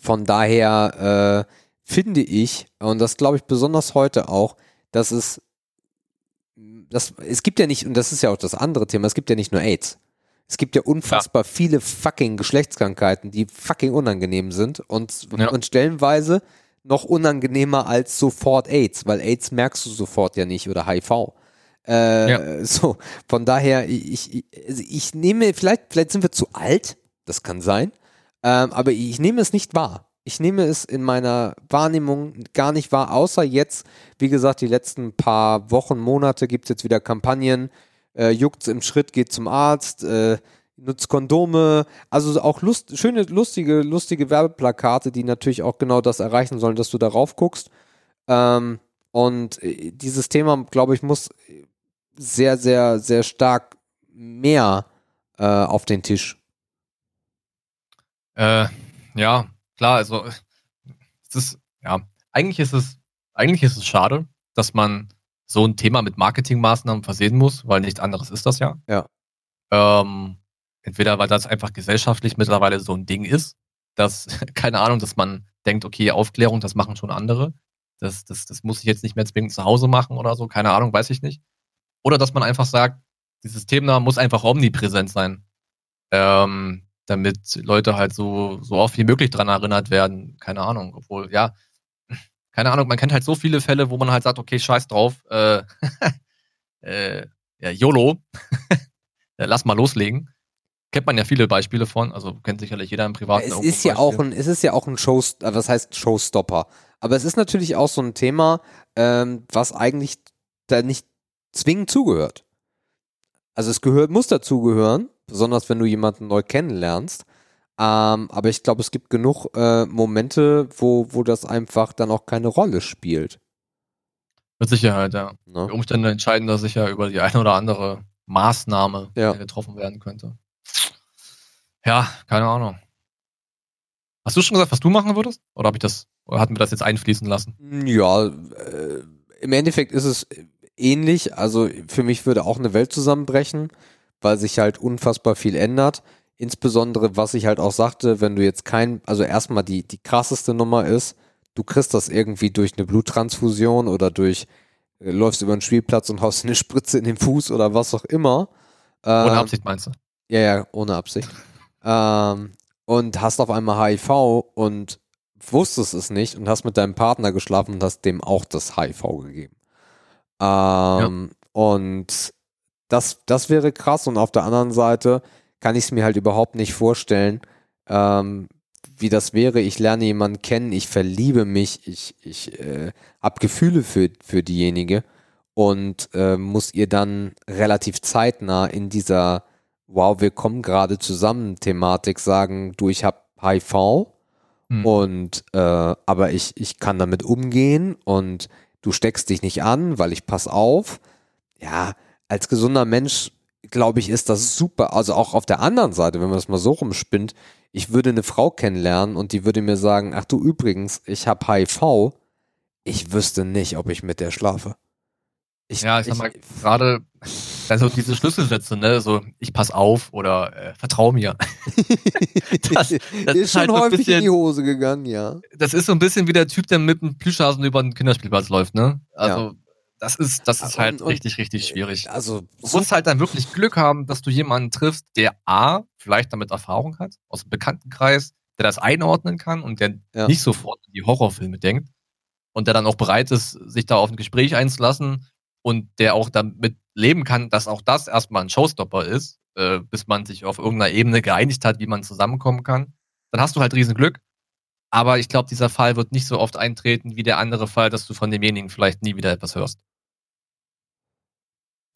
von daher äh, finde ich, und das glaube ich besonders heute auch, dass es, das, es gibt ja nicht, und das ist ja auch das andere Thema, es gibt ja nicht nur AIDS. Es gibt ja unfassbar viele fucking Geschlechtskrankheiten, die fucking unangenehm sind und, Ja. und stellenweise noch unangenehmer als sofort AIDS, weil AIDS merkst du sofort ja nicht oder HIV. Äh, Ja. So, von daher, ich, ich, also ich nehme, vielleicht, vielleicht sind wir zu alt, das kann sein, ähm, aber ich nehme es nicht wahr. Ich nehme es in meiner Wahrnehmung gar nicht wahr, außer jetzt, wie gesagt, die letzten paar Wochen, Monate gibt es jetzt wieder Kampagnen, äh, juckt's im Schritt, geht zum Arzt, äh, nutzt Kondome, also auch lust, schöne, lustige, lustige Werbeplakate, die natürlich auch genau das erreichen sollen, dass du darauf guckst. Ähm, und äh, dieses Thema, glaube ich, muss sehr, sehr, sehr stark mehr äh, auf den Tisch. Äh, ja, klar, also es ist, ja, eigentlich ist es, eigentlich ist es schade, dass man so ein Thema mit Marketingmaßnahmen versehen muss, weil nichts anderes ist das ja. Ja. Ähm, entweder weil das einfach gesellschaftlich mittlerweile so ein Ding ist, dass, (laughs) keine Ahnung, dass man denkt, okay, Aufklärung, das machen schon andere. Das, das, das muss ich jetzt nicht mehr zwingend zu Hause machen oder so, keine Ahnung, weiß ich nicht. Oder dass man einfach sagt, dieses Thema muss einfach omnipräsent sein. Ähm, damit Leute halt so, so oft wie möglich dran erinnert werden. Keine Ahnung. Obwohl, ja, keine Ahnung, man kennt halt so viele Fälle, wo man halt sagt, okay, scheiß drauf, äh, (laughs) äh, ja, YOLO, Ja, (laughs) lass mal loslegen. Kennt man ja viele Beispiele von, also kennt sicherlich jeder im Privaten. Es ist ja auch ein, es ist ja auch ein Show, äh, was heißt Showstopper. Aber es ist natürlich auch so ein Thema, ähm, was eigentlich da nicht zwingend zugehört. Also es gehört, muss dazugehören, besonders wenn du jemanden neu kennenlernst. Ähm, aber ich glaube, es gibt genug äh, Momente, wo, wo das einfach dann auch keine Rolle spielt. Mit Sicherheit, ja. Ne? Die Umstände entscheiden da sicher über die eine oder andere Maßnahme, Ja. die getroffen werden könnte. Ja, keine Ahnung. Hast du schon gesagt, was du machen würdest? Oder habe ich das, oder hatten wir das jetzt einfließen lassen? Ja, äh, im Endeffekt ist es ähnlich. Also für mich würde auch eine Welt zusammenbrechen, weil sich halt unfassbar viel ändert. Insbesondere, was ich halt auch sagte, wenn du jetzt kein, also erstmal die, die krasseste Nummer ist, du kriegst das irgendwie durch eine Bluttransfusion oder durch, äh, läufst über den Spielplatz und haust eine Spritze in den Fuß oder was auch immer. Ohne Ähm, Absicht meinst du? ja, ja, ohne Absicht. ähm, und hast auf einmal HIV und wusstest es nicht und hast mit deinem Partner geschlafen und hast dem auch das HIV gegeben. Ähm, Und das, das wäre krass. Und auf der anderen Seite kann ich es mir halt überhaupt nicht vorstellen, ähm, wie das wäre. Ich lerne jemanden kennen, ich verliebe mich, ich, ich äh, habe Gefühle für, für diejenige und äh, muss ihr dann relativ zeitnah in dieser Wow, wir kommen gerade zusammen Thematik sagen, du, ich habe HIV Hm. und äh, aber ich, ich kann damit umgehen und du steckst dich nicht an, weil ich pass auf. Ja, als gesunder Mensch, glaube ich, ist das super. Also auch auf der anderen Seite, wenn man das mal so rumspinnt, ich würde eine Frau kennenlernen und die würde mir sagen, ach du übrigens, ich habe HIV. Ich wüsste nicht, ob ich mit der schlafe. Ich, Ja, ich sag mal, gerade, also diese Schlüsselsätze, ne, so, ich pass auf oder äh, vertrau mir. (laughs) das, das ist schon halt häufig in bisschen- die Hose gegangen, ja. das ist so ein bisschen wie der Typ, der mit einem Plüschhasen über den Kinderspielplatz läuft, ne? Also, das ist, das ist halt und- richtig, richtig schwierig. Also, Du musst halt dann wirklich Glück haben, dass du jemanden triffst, der A, vielleicht damit Erfahrung hat, aus dem Bekanntenkreis, der das einordnen kann und der Ja. nicht sofort in die Horrorfilme denkt und der dann auch bereit ist, sich da auf ein Gespräch einzulassen und der auch damit leben kann, dass auch das erstmal ein Showstopper ist, äh, bis man sich auf irgendeiner Ebene geeinigt hat, wie man zusammenkommen kann. Dann hast du halt riesen Glück. Aber ich glaube, dieser Fall wird nicht so oft eintreten wie der andere Fall, dass du von demjenigen vielleicht nie wieder etwas hörst.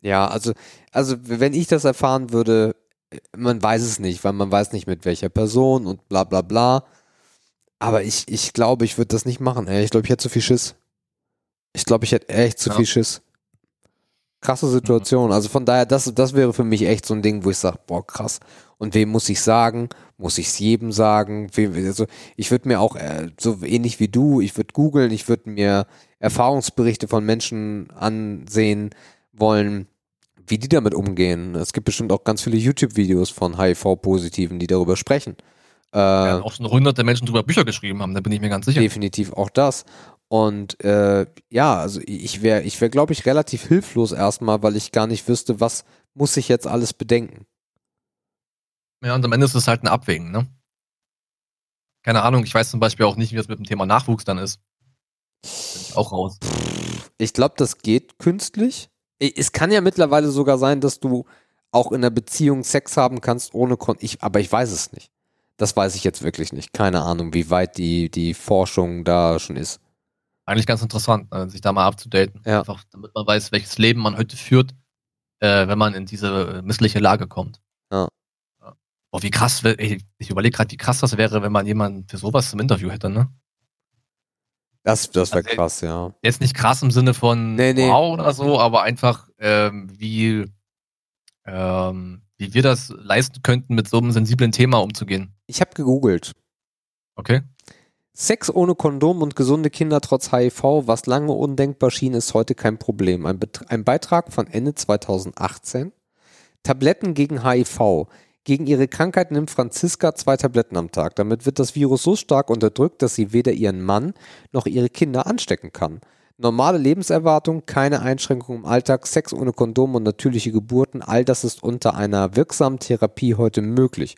Ja, also, also wenn ich das erfahren würde, man weiß es nicht, weil man weiß nicht mit welcher Person und bla bla bla. Aber ich, ich glaube, ich würde das nicht machen. Ey. Ich glaube, ich hätte zu viel Schiss. Ich glaube, ich hätte echt zu Ja. viel Schiss. Krasse Situation. Also von daher, das, das wäre für mich echt so ein Ding, wo ich sage, boah, krass. Und wem muss ich sagen? Muss ich es jedem sagen? Wem, also ich würde mir auch, äh, so ähnlich wie du, ich würde googeln, ich würde mir Erfahrungsberichte von Menschen ansehen wollen, wie die damit umgehen. Es gibt bestimmt auch ganz viele YouTube-Videos von HIV-Positiven, die darüber sprechen. Äh, Ja, auch schon hunderte Menschen drüber Bücher geschrieben haben, da bin ich mir ganz sicher. definitiv auch das. Und äh, ja, also ich wäre, ich wäre, glaube ich, relativ hilflos erstmal, weil ich gar nicht wüsste, was muss ich jetzt alles bedenken. Ja, und am Ende ist es halt ein Abwägen, ne? Keine Ahnung, ich weiß zum Beispiel auch nicht, wie das mit dem Thema Nachwuchs dann ist. Bin ich auch raus. Ich glaube, das geht künstlich. Es kann ja mittlerweile sogar sein, dass du auch in einer Beziehung Sex haben kannst ohne Kon ich, aber ich weiß es nicht. Das weiß ich jetzt wirklich nicht. Keine Ahnung, wie weit die, die Forschung da schon ist. Eigentlich ganz interessant, äh, sich da mal abzudaten. Ja. Einfach, damit man weiß, welches Leben man heute führt, äh, wenn man in diese missliche Lage kommt. Ja. Boah, wie krass, ich überlege gerade, wie krass das wäre, wenn man jemanden für sowas im Interview hätte, ne? Das, das wäre Also, krass, ja. Jetzt nicht krass im Sinne von Nee, nee. wow oder so, aber einfach, ähm, wie, ähm, wie wir das leisten könnten, mit so einem sensiblen Thema umzugehen. Ich habe gegoogelt. Okay? Sex ohne Kondom und gesunde Kinder trotz HIV, was lange undenkbar schien, ist heute kein Problem. Ein, Bet ein Beitrag von Ende 2018. Tabletten gegen HIV. Gegen ihre Krankheit nimmt Franziska zwei Tabletten am Tag. Damit wird das Virus so stark unterdrückt, dass sie weder ihren Mann noch ihre Kinder anstecken kann. Normale Lebenserwartung, keine Einschränkungen im Alltag, Sex ohne Kondom und natürliche Geburten, all das ist unter einer wirksamen Therapie heute möglich.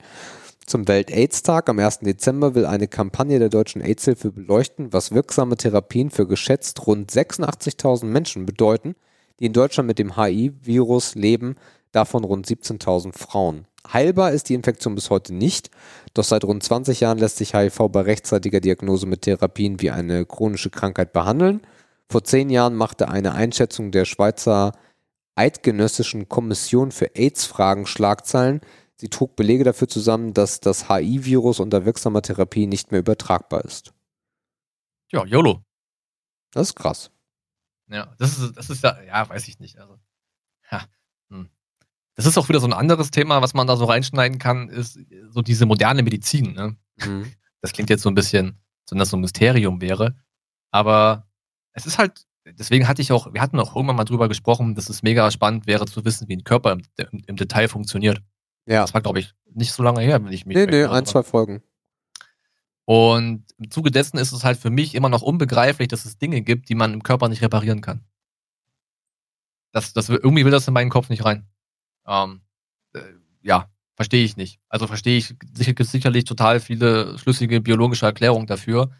Zum Welt-AIDS-Tag am 1. Dezember will eine Kampagne der Deutschen AIDS-Hilfe beleuchten, was wirksame Therapien für geschätzt rund 86.000 Menschen bedeuten, die in Deutschland mit dem HIV-Virus leben, davon rund 17.000 Frauen. Heilbar ist die Infektion bis heute nicht, doch seit rund 20 Jahren lässt sich HIV bei rechtzeitiger Diagnose mit Therapien wie eine chronische Krankheit behandeln. Vor zehn Jahren machte eine Einschätzung der Schweizer Eidgenössischen Kommission für AIDS-Fragen Schlagzeilen. Sie trug Belege dafür zusammen, dass das HIV-Virus unter wirksamer Therapie nicht mehr übertragbar ist. Ja, YOLO. Das ist krass. Ja, das ist, das ist ja, ja, weiß ich nicht. Also, hm. Das ist auch wieder so ein anderes Thema, was man da so reinschneiden kann, ist so diese moderne Medizin. Ne? Mhm. Das klingt jetzt so ein bisschen, so dass so ein Mysterium wäre. Aber es ist halt, deswegen hatte ich auch, wir hatten auch irgendwann mal drüber gesprochen, dass es mega spannend wäre zu wissen, wie ein Körper im, im, im Detail funktioniert. Ja. Das war, glaube ich, nicht so lange her, wenn ich mich Nee, nee, ein, zwei Folgen. Und im Zuge dessen ist es halt für mich immer noch unbegreiflich, dass es Dinge gibt, die man im Körper nicht reparieren kann. Das, das, irgendwie will das in meinen Kopf nicht rein. Ähm, äh, ja, verstehe ich nicht. Also verstehe ich sicher, sicherlich total viele schlüssige biologische Erklärungen dafür.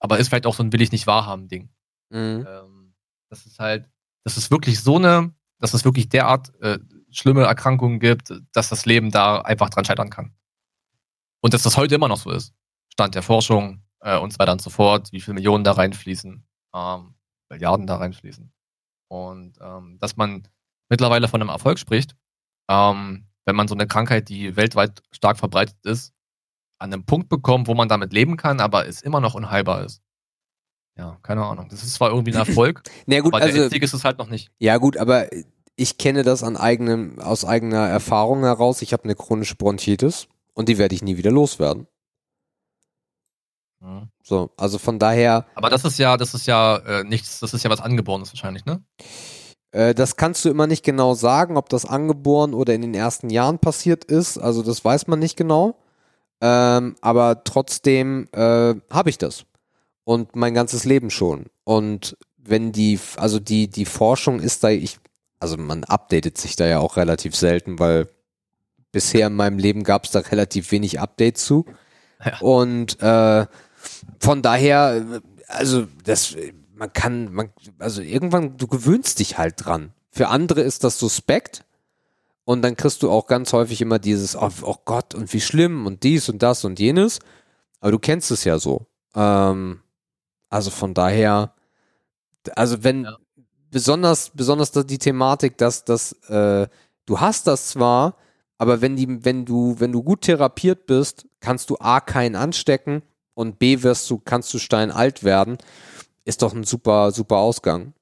aber ist vielleicht auch so ein will ich nicht wahrhaben Ding. Mhm. Ähm, das ist halt, dass es wirklich so eine, dass es wirklich derart äh, schlimme Erkrankungen gibt, dass das Leben da einfach dran scheitern kann. Und dass das heute immer noch so ist. Stand der Forschung äh, und so weiter und so fort, wie viele Millionen da reinfließen, ähm, Milliarden da reinfließen. Und ähm, dass man mittlerweile von einem Erfolg spricht, ähm, wenn man so eine Krankheit, die weltweit stark verbreitet ist, an einem Punkt bekommt, wo man damit leben kann, aber es immer noch unheilbar ist. Ja, keine Ahnung. Das ist zwar irgendwie ein (clears throat) Erfolg, Na gut, aber der also, Endsieg ist es halt noch nicht. ja gut, aber ich kenne das an eigenem, aus eigener Erfahrung heraus. Ich habe eine chronische Bronchitis und die werde ich nie wieder loswerden. Mhm. So, also von daher, Aber das ist ja, das ist ja äh, nichts, das ist ja was Angeborenes wahrscheinlich, ne? Äh, das kannst du immer nicht genau sagen, ob das angeboren oder in den ersten Jahren passiert ist. Also das weiß man nicht genau. Ähm, aber trotzdem äh, habe ich das. Und mein ganzes Leben schon. Und wenn die, also die, die Forschung ist da, ich, also man updatet sich da ja auch relativ selten, weil bisher in meinem Leben gab es da relativ wenig Updates zu. Ja. Und äh, von daher, also das, man kann, man, also irgendwann, du gewöhnst dich halt dran. Für andere ist das suspekt. Und dann kriegst du auch ganz häufig immer dieses, oh, oh Gott, und wie schlimm und dies und das und jenes. Aber du kennst es ja so. Ähm, also von daher, also wenn, Ja. besonders, besonders die Thematik, dass, dass äh, du hast das zwar, aber wenn die, wenn du, wenn du gut therapiert bist, kannst du A keinen anstecken und B wirst du, kannst du steinalt werden, ist doch ein super, super Ausgang.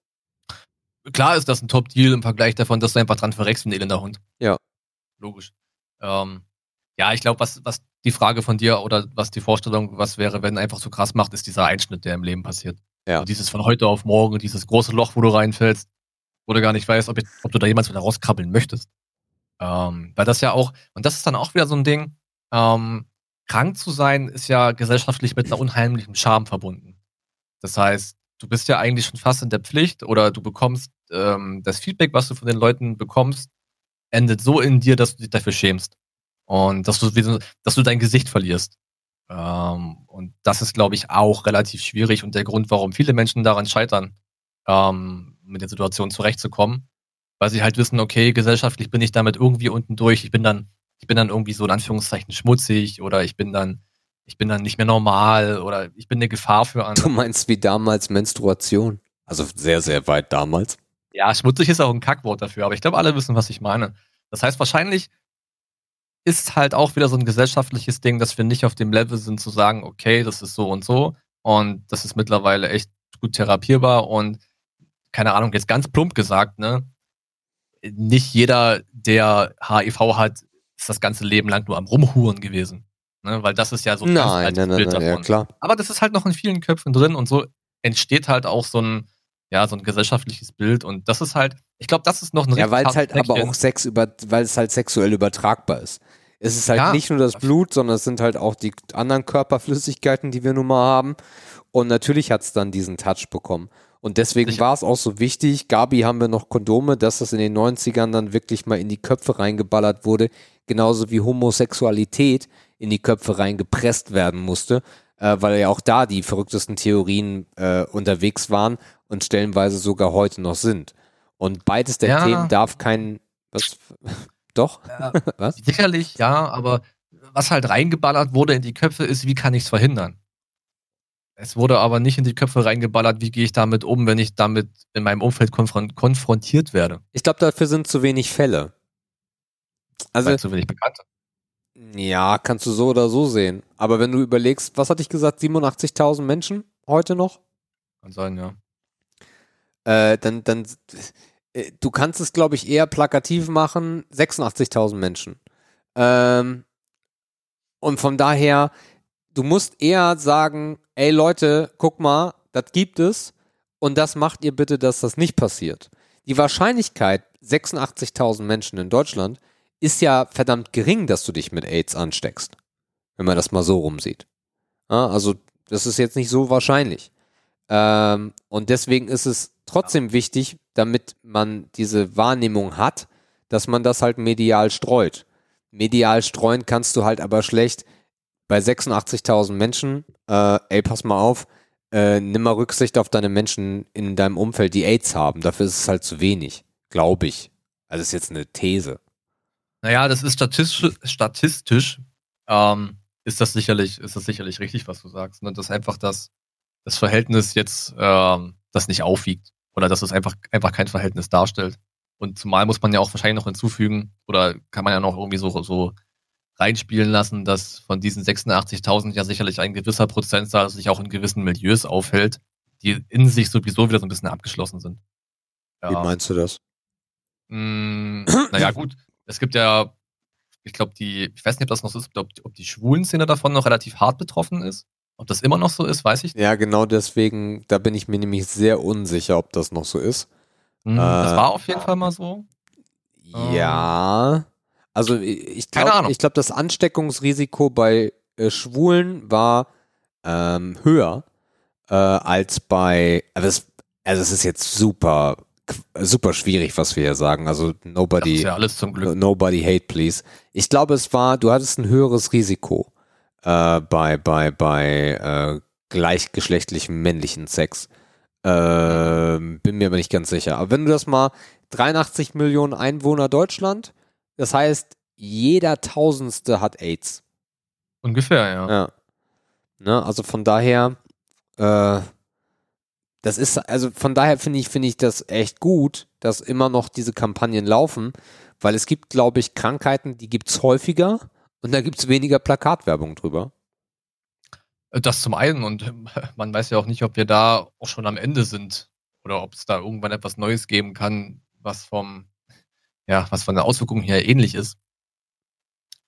Klar ist das ein Top-Deal im Vergleich davon, dass du einfach dran verreckst ein elender Hund. Ja. Logisch. Ähm, ja, ich glaube, was, was die Frage von dir oder was die Vorstellung, was wäre, wenn einfach so krass macht, ist dieser Einschnitt, der im Leben passiert. Ja. So dieses von heute auf morgen, dieses große Loch, wo du reinfällst, wo du gar nicht weißt, ob, ich, ob du da jemals wieder rauskrabbeln möchtest. Ähm, weil das ja auch, und das ist dann auch wieder so ein Ding, ähm, krank zu sein ist ja gesellschaftlich mit einer unheimlichen Scham verbunden. Das heißt, du bist ja eigentlich schon fast in der Pflicht oder du bekommst ähm, das Feedback, was du von den Leuten bekommst, endet so in dir, dass du dich dafür schämst. Und dass du, dass du dein Gesicht verlierst. Ähm, und das ist, glaube ich, auch relativ schwierig und der Grund, warum viele Menschen daran scheitern, ähm, mit der Situation zurechtzukommen, weil sie halt wissen, okay, gesellschaftlich bin ich damit irgendwie unten durch, ich bin dann, ich bin dann irgendwie so in Anführungszeichen schmutzig oder ich bin dann, ich bin dann nicht mehr normal oder ich bin eine Gefahr für andere. Du meinst wie damals Menstruation. Also sehr, sehr weit damals. Ja, schmutzig ist auch ein Kackwort dafür, aber ich glaube, alle wissen, was ich meine. Das heißt, wahrscheinlich ist halt auch wieder so ein gesellschaftliches Ding, dass wir nicht auf dem Level sind zu sagen, okay, das ist so und so und das ist mittlerweile echt gut therapierbar und keine Ahnung, jetzt ganz plump gesagt, ne? Nicht jeder, der HIV hat, ist das ganze Leben lang nur am Rumhuren gewesen. Ne? Weil das ist ja so ein nein, nein, nein, Bild nein, ja davon. klar. Aber das ist halt noch in vielen Köpfen drin und so entsteht halt auch so ein, ja, so ein gesellschaftliches Bild und das ist halt, ich glaube, das ist noch ein Ja, weil es halt aber auch Sex über, weil es halt sexuell übertragbar ist. Es ist halt Ja. nicht nur das Blut, sondern es sind halt auch die anderen Körperflüssigkeiten, die wir nun mal haben. Und natürlich hat es dann diesen Touch bekommen. Und deswegen war es auch so wichtig. Gabi haben wir noch Kondome, dass das in den 90ern dann wirklich mal in die Köpfe reingeballert wurde. Genauso wie Homosexualität in die Köpfe reingepresst werden musste. Äh, weil ja auch da die verrücktesten Theorien äh, unterwegs waren und stellenweise sogar heute noch sind. Und beides der Ja. Themen darf kein. Was? (laughs) Doch? Ja, (laughs) Was? sicherlich, ja, aber was halt reingeballert wurde in die Köpfe ist, wie kann ich es verhindern? Es wurde aber nicht in die Köpfe reingeballert, wie gehe ich damit um, wenn ich damit in meinem Umfeld konfron konfrontiert werde. Ich glaube, dafür sind zu wenig Fälle. Also, zu wenig bekannt. Ja, kannst du so oder so sehen. Aber wenn du überlegst, was hatte ich gesagt, 87.000 Menschen heute noch? Kann sein, ja. Äh, dann, dann, äh, du kannst es, glaube ich, eher plakativ machen, 86.000 Menschen. Ähm, und von daher, du musst eher sagen, ey Leute, guck mal, das gibt es und das macht ihr bitte, dass das nicht passiert. Die Wahrscheinlichkeit, 86.000 Menschen in Deutschland, ist ja verdammt gering, dass du dich mit AIDS ansteckst. Wenn man das mal so rumsieht. Ja, also, das ist jetzt nicht so wahrscheinlich. Ähm, und deswegen ist es trotzdem wichtig, damit man diese Wahrnehmung hat, dass man das halt medial streut. Medial streuen kannst du halt aber schlecht bei 86.000 Menschen, äh, ey, pass mal auf, äh, nimm mal Rücksicht auf deine Menschen in deinem Umfeld, die AIDS haben. Dafür ist es halt zu wenig, glaube ich. Also ist jetzt eine These. Naja, das ist statistisch, statistisch ähm, ist das sicherlich, ist das sicherlich richtig, was du sagst. Ne? Dass einfach das, das Verhältnis jetzt ähm, das nicht aufwiegt. Oder dass es einfach, einfach kein Verhältnis darstellt. Und zumal muss man ja auch wahrscheinlich noch hinzufügen, oder kann man ja noch irgendwie so, so reinspielen lassen, dass von diesen 86.000 ja sicherlich ein gewisser Prozentzahl sich auch in gewissen Milieus aufhält, die in sich sowieso wieder so ein bisschen abgeschlossen sind. Wie meinst du das? Mm, naja, gut. Es gibt ja, ich glaube, die, ich weiß nicht, ob das noch so ist, ob, ob die schwulen Szene davon noch relativ hart betroffen ist. Ob das immer noch so ist, weiß ich nicht. Ja, genau deswegen, da bin ich mir nämlich sehr unsicher, ob das noch so ist. Mhm, das war auf jeden Fall mal so. Ja. Also ich glaube, ich glaube, das Ansteckungsrisiko bei äh, Schwulen war ähm, höher äh, als bei. Also es, also es ist jetzt super, super schwierig, was wir hier sagen. Also nobody, ja nobody hate, please. Ich glaube, es war, du hattest ein höheres Risiko äh, bei bei bei äh, gleichgeschlechtlichem männlichen Sex. Ähm, bin mir aber nicht ganz sicher. Aber wenn du das mal 83 Millionen Einwohner Deutschland, das heißt, jeder Tausendste hat AIDS. Ungefähr, ja. Ja. Ne, also von daher, äh, das ist, also von daher finde ich, finde ich das echt gut, dass immer noch diese Kampagnen laufen, weil es gibt, glaube ich, Krankheiten, die gibt es häufiger und da gibt es weniger Plakatwerbung drüber. Das zum einen und man weiß ja auch nicht, ob wir da auch schon am Ende sind oder ob es da irgendwann etwas Neues geben kann, was vom ja, was von der Auswirkung her ähnlich ist.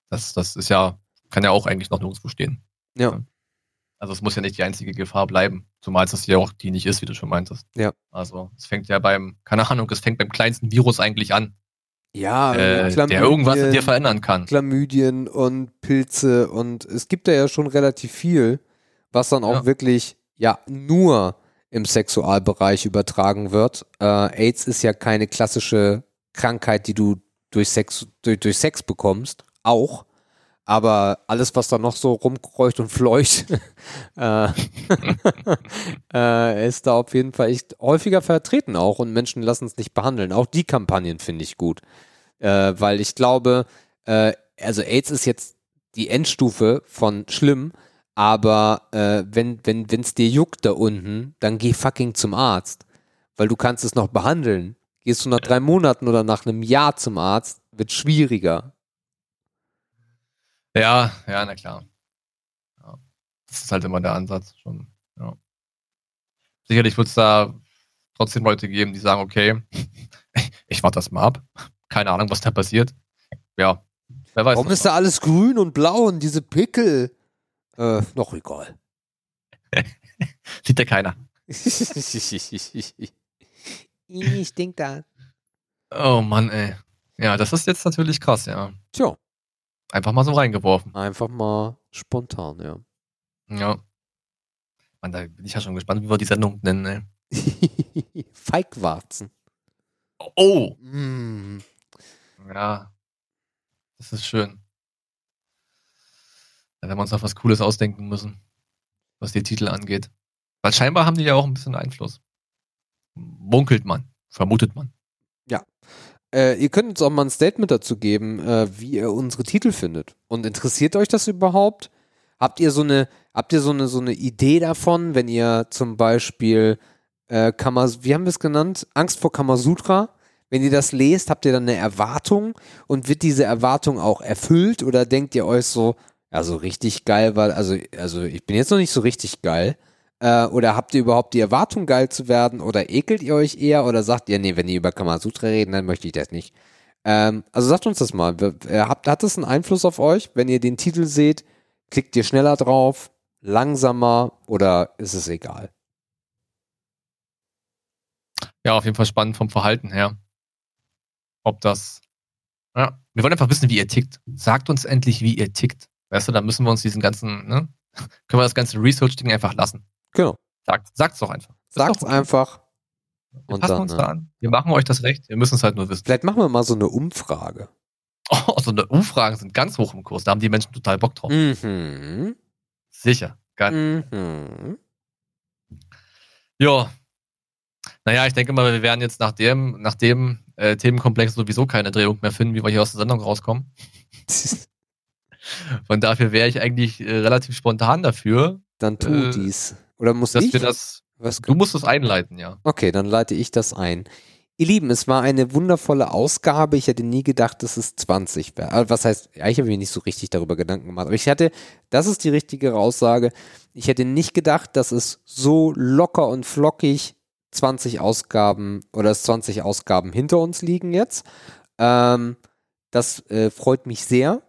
Das, das ist ja, kann ja auch eigentlich noch nirgendwo stehen. Ja. Also es muss ja nicht die einzige Gefahr bleiben, zumal es das ja auch die nicht ist, wie du schon meintest. Ja. Also es fängt ja beim, keine Ahnung, es fängt beim kleinsten Virus eigentlich an. Ja, äh, der irgendwas in dir verändern kann. Chlamydien und Pilze und es gibt da ja schon relativ viel, was dann auch ja. wirklich ja nur im Sexualbereich übertragen wird. Äh, AIDS ist ja keine klassische Krankheit, die du durch Sex, durch, durch Sex bekommst, auch. Aber alles, was da noch so rumkreucht und fleucht, (laughs) äh, (laughs) äh, ist da auf jeden Fall echt häufiger vertreten auch und Menschen lassen es nicht behandeln. Auch die Kampagnen finde ich gut. Äh, weil ich glaube, äh, also AIDS ist jetzt die Endstufe von schlimm, aber äh, wenn wenn es dir juckt da unten, dann geh fucking zum Arzt, weil du kannst es noch behandeln. Gehst du nach drei Monaten oder nach einem Jahr zum Arzt, wird schwieriger. Ja, ja, na klar. Ja. Das ist halt immer der Ansatz schon. Ja. Sicherlich wird es da trotzdem Leute geben, die sagen, okay, (laughs) ich warte das mal ab. Keine Ahnung, was da passiert. Ja, wer weiß. Warum ist da alles grün und blau und diese Pickel? Äh, noch egal. (laughs) Sieht ja keiner. (laughs) Ich denk da. Oh Mann, ey. Ja, das ist jetzt natürlich krass, ja. Tja. Einfach mal so reingeworfen. Einfach mal spontan, ja. Ja. Mann, da bin ich ja schon gespannt, wie wir die Sendung nennen, ey. (laughs) Feigwarzen. Oh! Mm. Ja. Das ist schön. Da werden wir uns noch was Cooles ausdenken müssen, was die Titel angeht. Weil scheinbar haben die ja auch ein bisschen Einfluss munkelt man, vermutet man. Äh, ihr könnt uns auch mal ein Statement dazu geben, äh, wie ihr unsere Titel findet. Und interessiert euch das überhaupt? Habt ihr so eine, habt ihr so eine, so eine Idee davon, wenn ihr zum Beispiel äh, Kamas, wie haben wir es genannt? Angst vor Kamasutra? Wenn ihr das lest, habt ihr dann eine Erwartung und wird diese Erwartung auch erfüllt oder denkt ihr euch so, ja, so richtig geil weil, also, also ich bin jetzt noch nicht so richtig geil, äh, oder habt ihr überhaupt die Erwartung, geil zu werden? Oder ekelt ihr euch eher? Oder sagt ihr, nee, wenn ihr über Kamasutra reden, dann möchte ich das nicht. Ähm, also sagt uns das mal. Habt, hat das einen Einfluss auf euch? Wenn ihr den Titel seht, klickt ihr schneller drauf, langsamer oder ist es egal? Ja, auf jeden Fall spannend vom Verhalten her. Ob das. Ja, wir wollen einfach wissen, wie ihr tickt. Sagt uns endlich, wie ihr tickt. Weißt du, da müssen wir uns diesen ganzen, ne? (laughs) Können wir das ganze Research-Ding einfach lassen. Genau. Sagt, sagt's doch einfach. Sagt's doch einfach. Wir und passen dann, uns da an. Wir machen euch das recht. Wir müssen es halt nur wissen. Vielleicht machen wir mal so eine Umfrage. (laughs) Oh, so eine Umfragen sind ganz hoch im Kurs. Da haben die Menschen total Bock drauf. Mhm. Sicher. Geil. Mhm. Ja. Naja, ich denke mal, wir werden jetzt nach dem, nach dem äh, Themenkomplex sowieso keine Drehung mehr finden, wie wir hier aus der Sendung rauskommen. (laughs) Von dafür wäre ich eigentlich äh, relativ spontan dafür. Dann tu Äh, dies. Oder muss Dass ich? wir das. Was Du musst es einleiten, ja. Okay, dann leite ich das ein. Ihr Lieben, es war eine wundervolle Ausgabe. Ich hätte nie gedacht, dass es 20 wäre. Also, Was heißt, ja, ich habe mir nicht so richtig darüber Gedanken gemacht. Aber ich hatte, das ist die richtige Aussage. Ich hätte nicht gedacht, dass es so locker und flockig 20 Ausgaben oder es 20 Ausgaben hinter uns liegen jetzt. Ähm, das äh, freut mich sehr.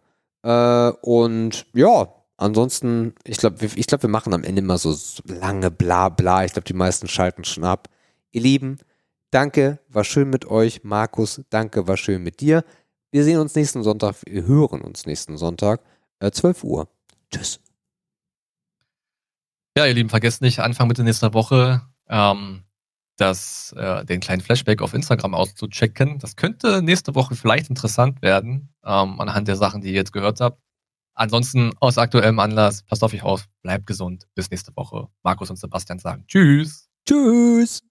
Äh, und ja, ansonsten, ich glaube, wir, ich glaub, wir machen am Ende immer so lange bla bla. Ich glaube, die meisten schalten schon ab. Ihr Lieben, danke, war schön mit euch. Markus, danke, war schön mit dir. Wir sehen uns nächsten Sonntag, wir hören uns nächsten Sonntag, äh, 12 Uhr. Tschüss. Ja, ihr Lieben, vergesst nicht, Anfang Mitte nächster Woche ähm, das, äh, den kleinen Flashback auf Instagram auszuchecken. Das könnte nächste Woche vielleicht interessant werden, ähm, anhand der Sachen, die ihr jetzt gehört habt. Ansonsten aus aktuellem Anlass, passt auf euch auf, bleibt gesund. Bis nächste Woche. Markus und Sebastian sagen Tschüss. Tschüss.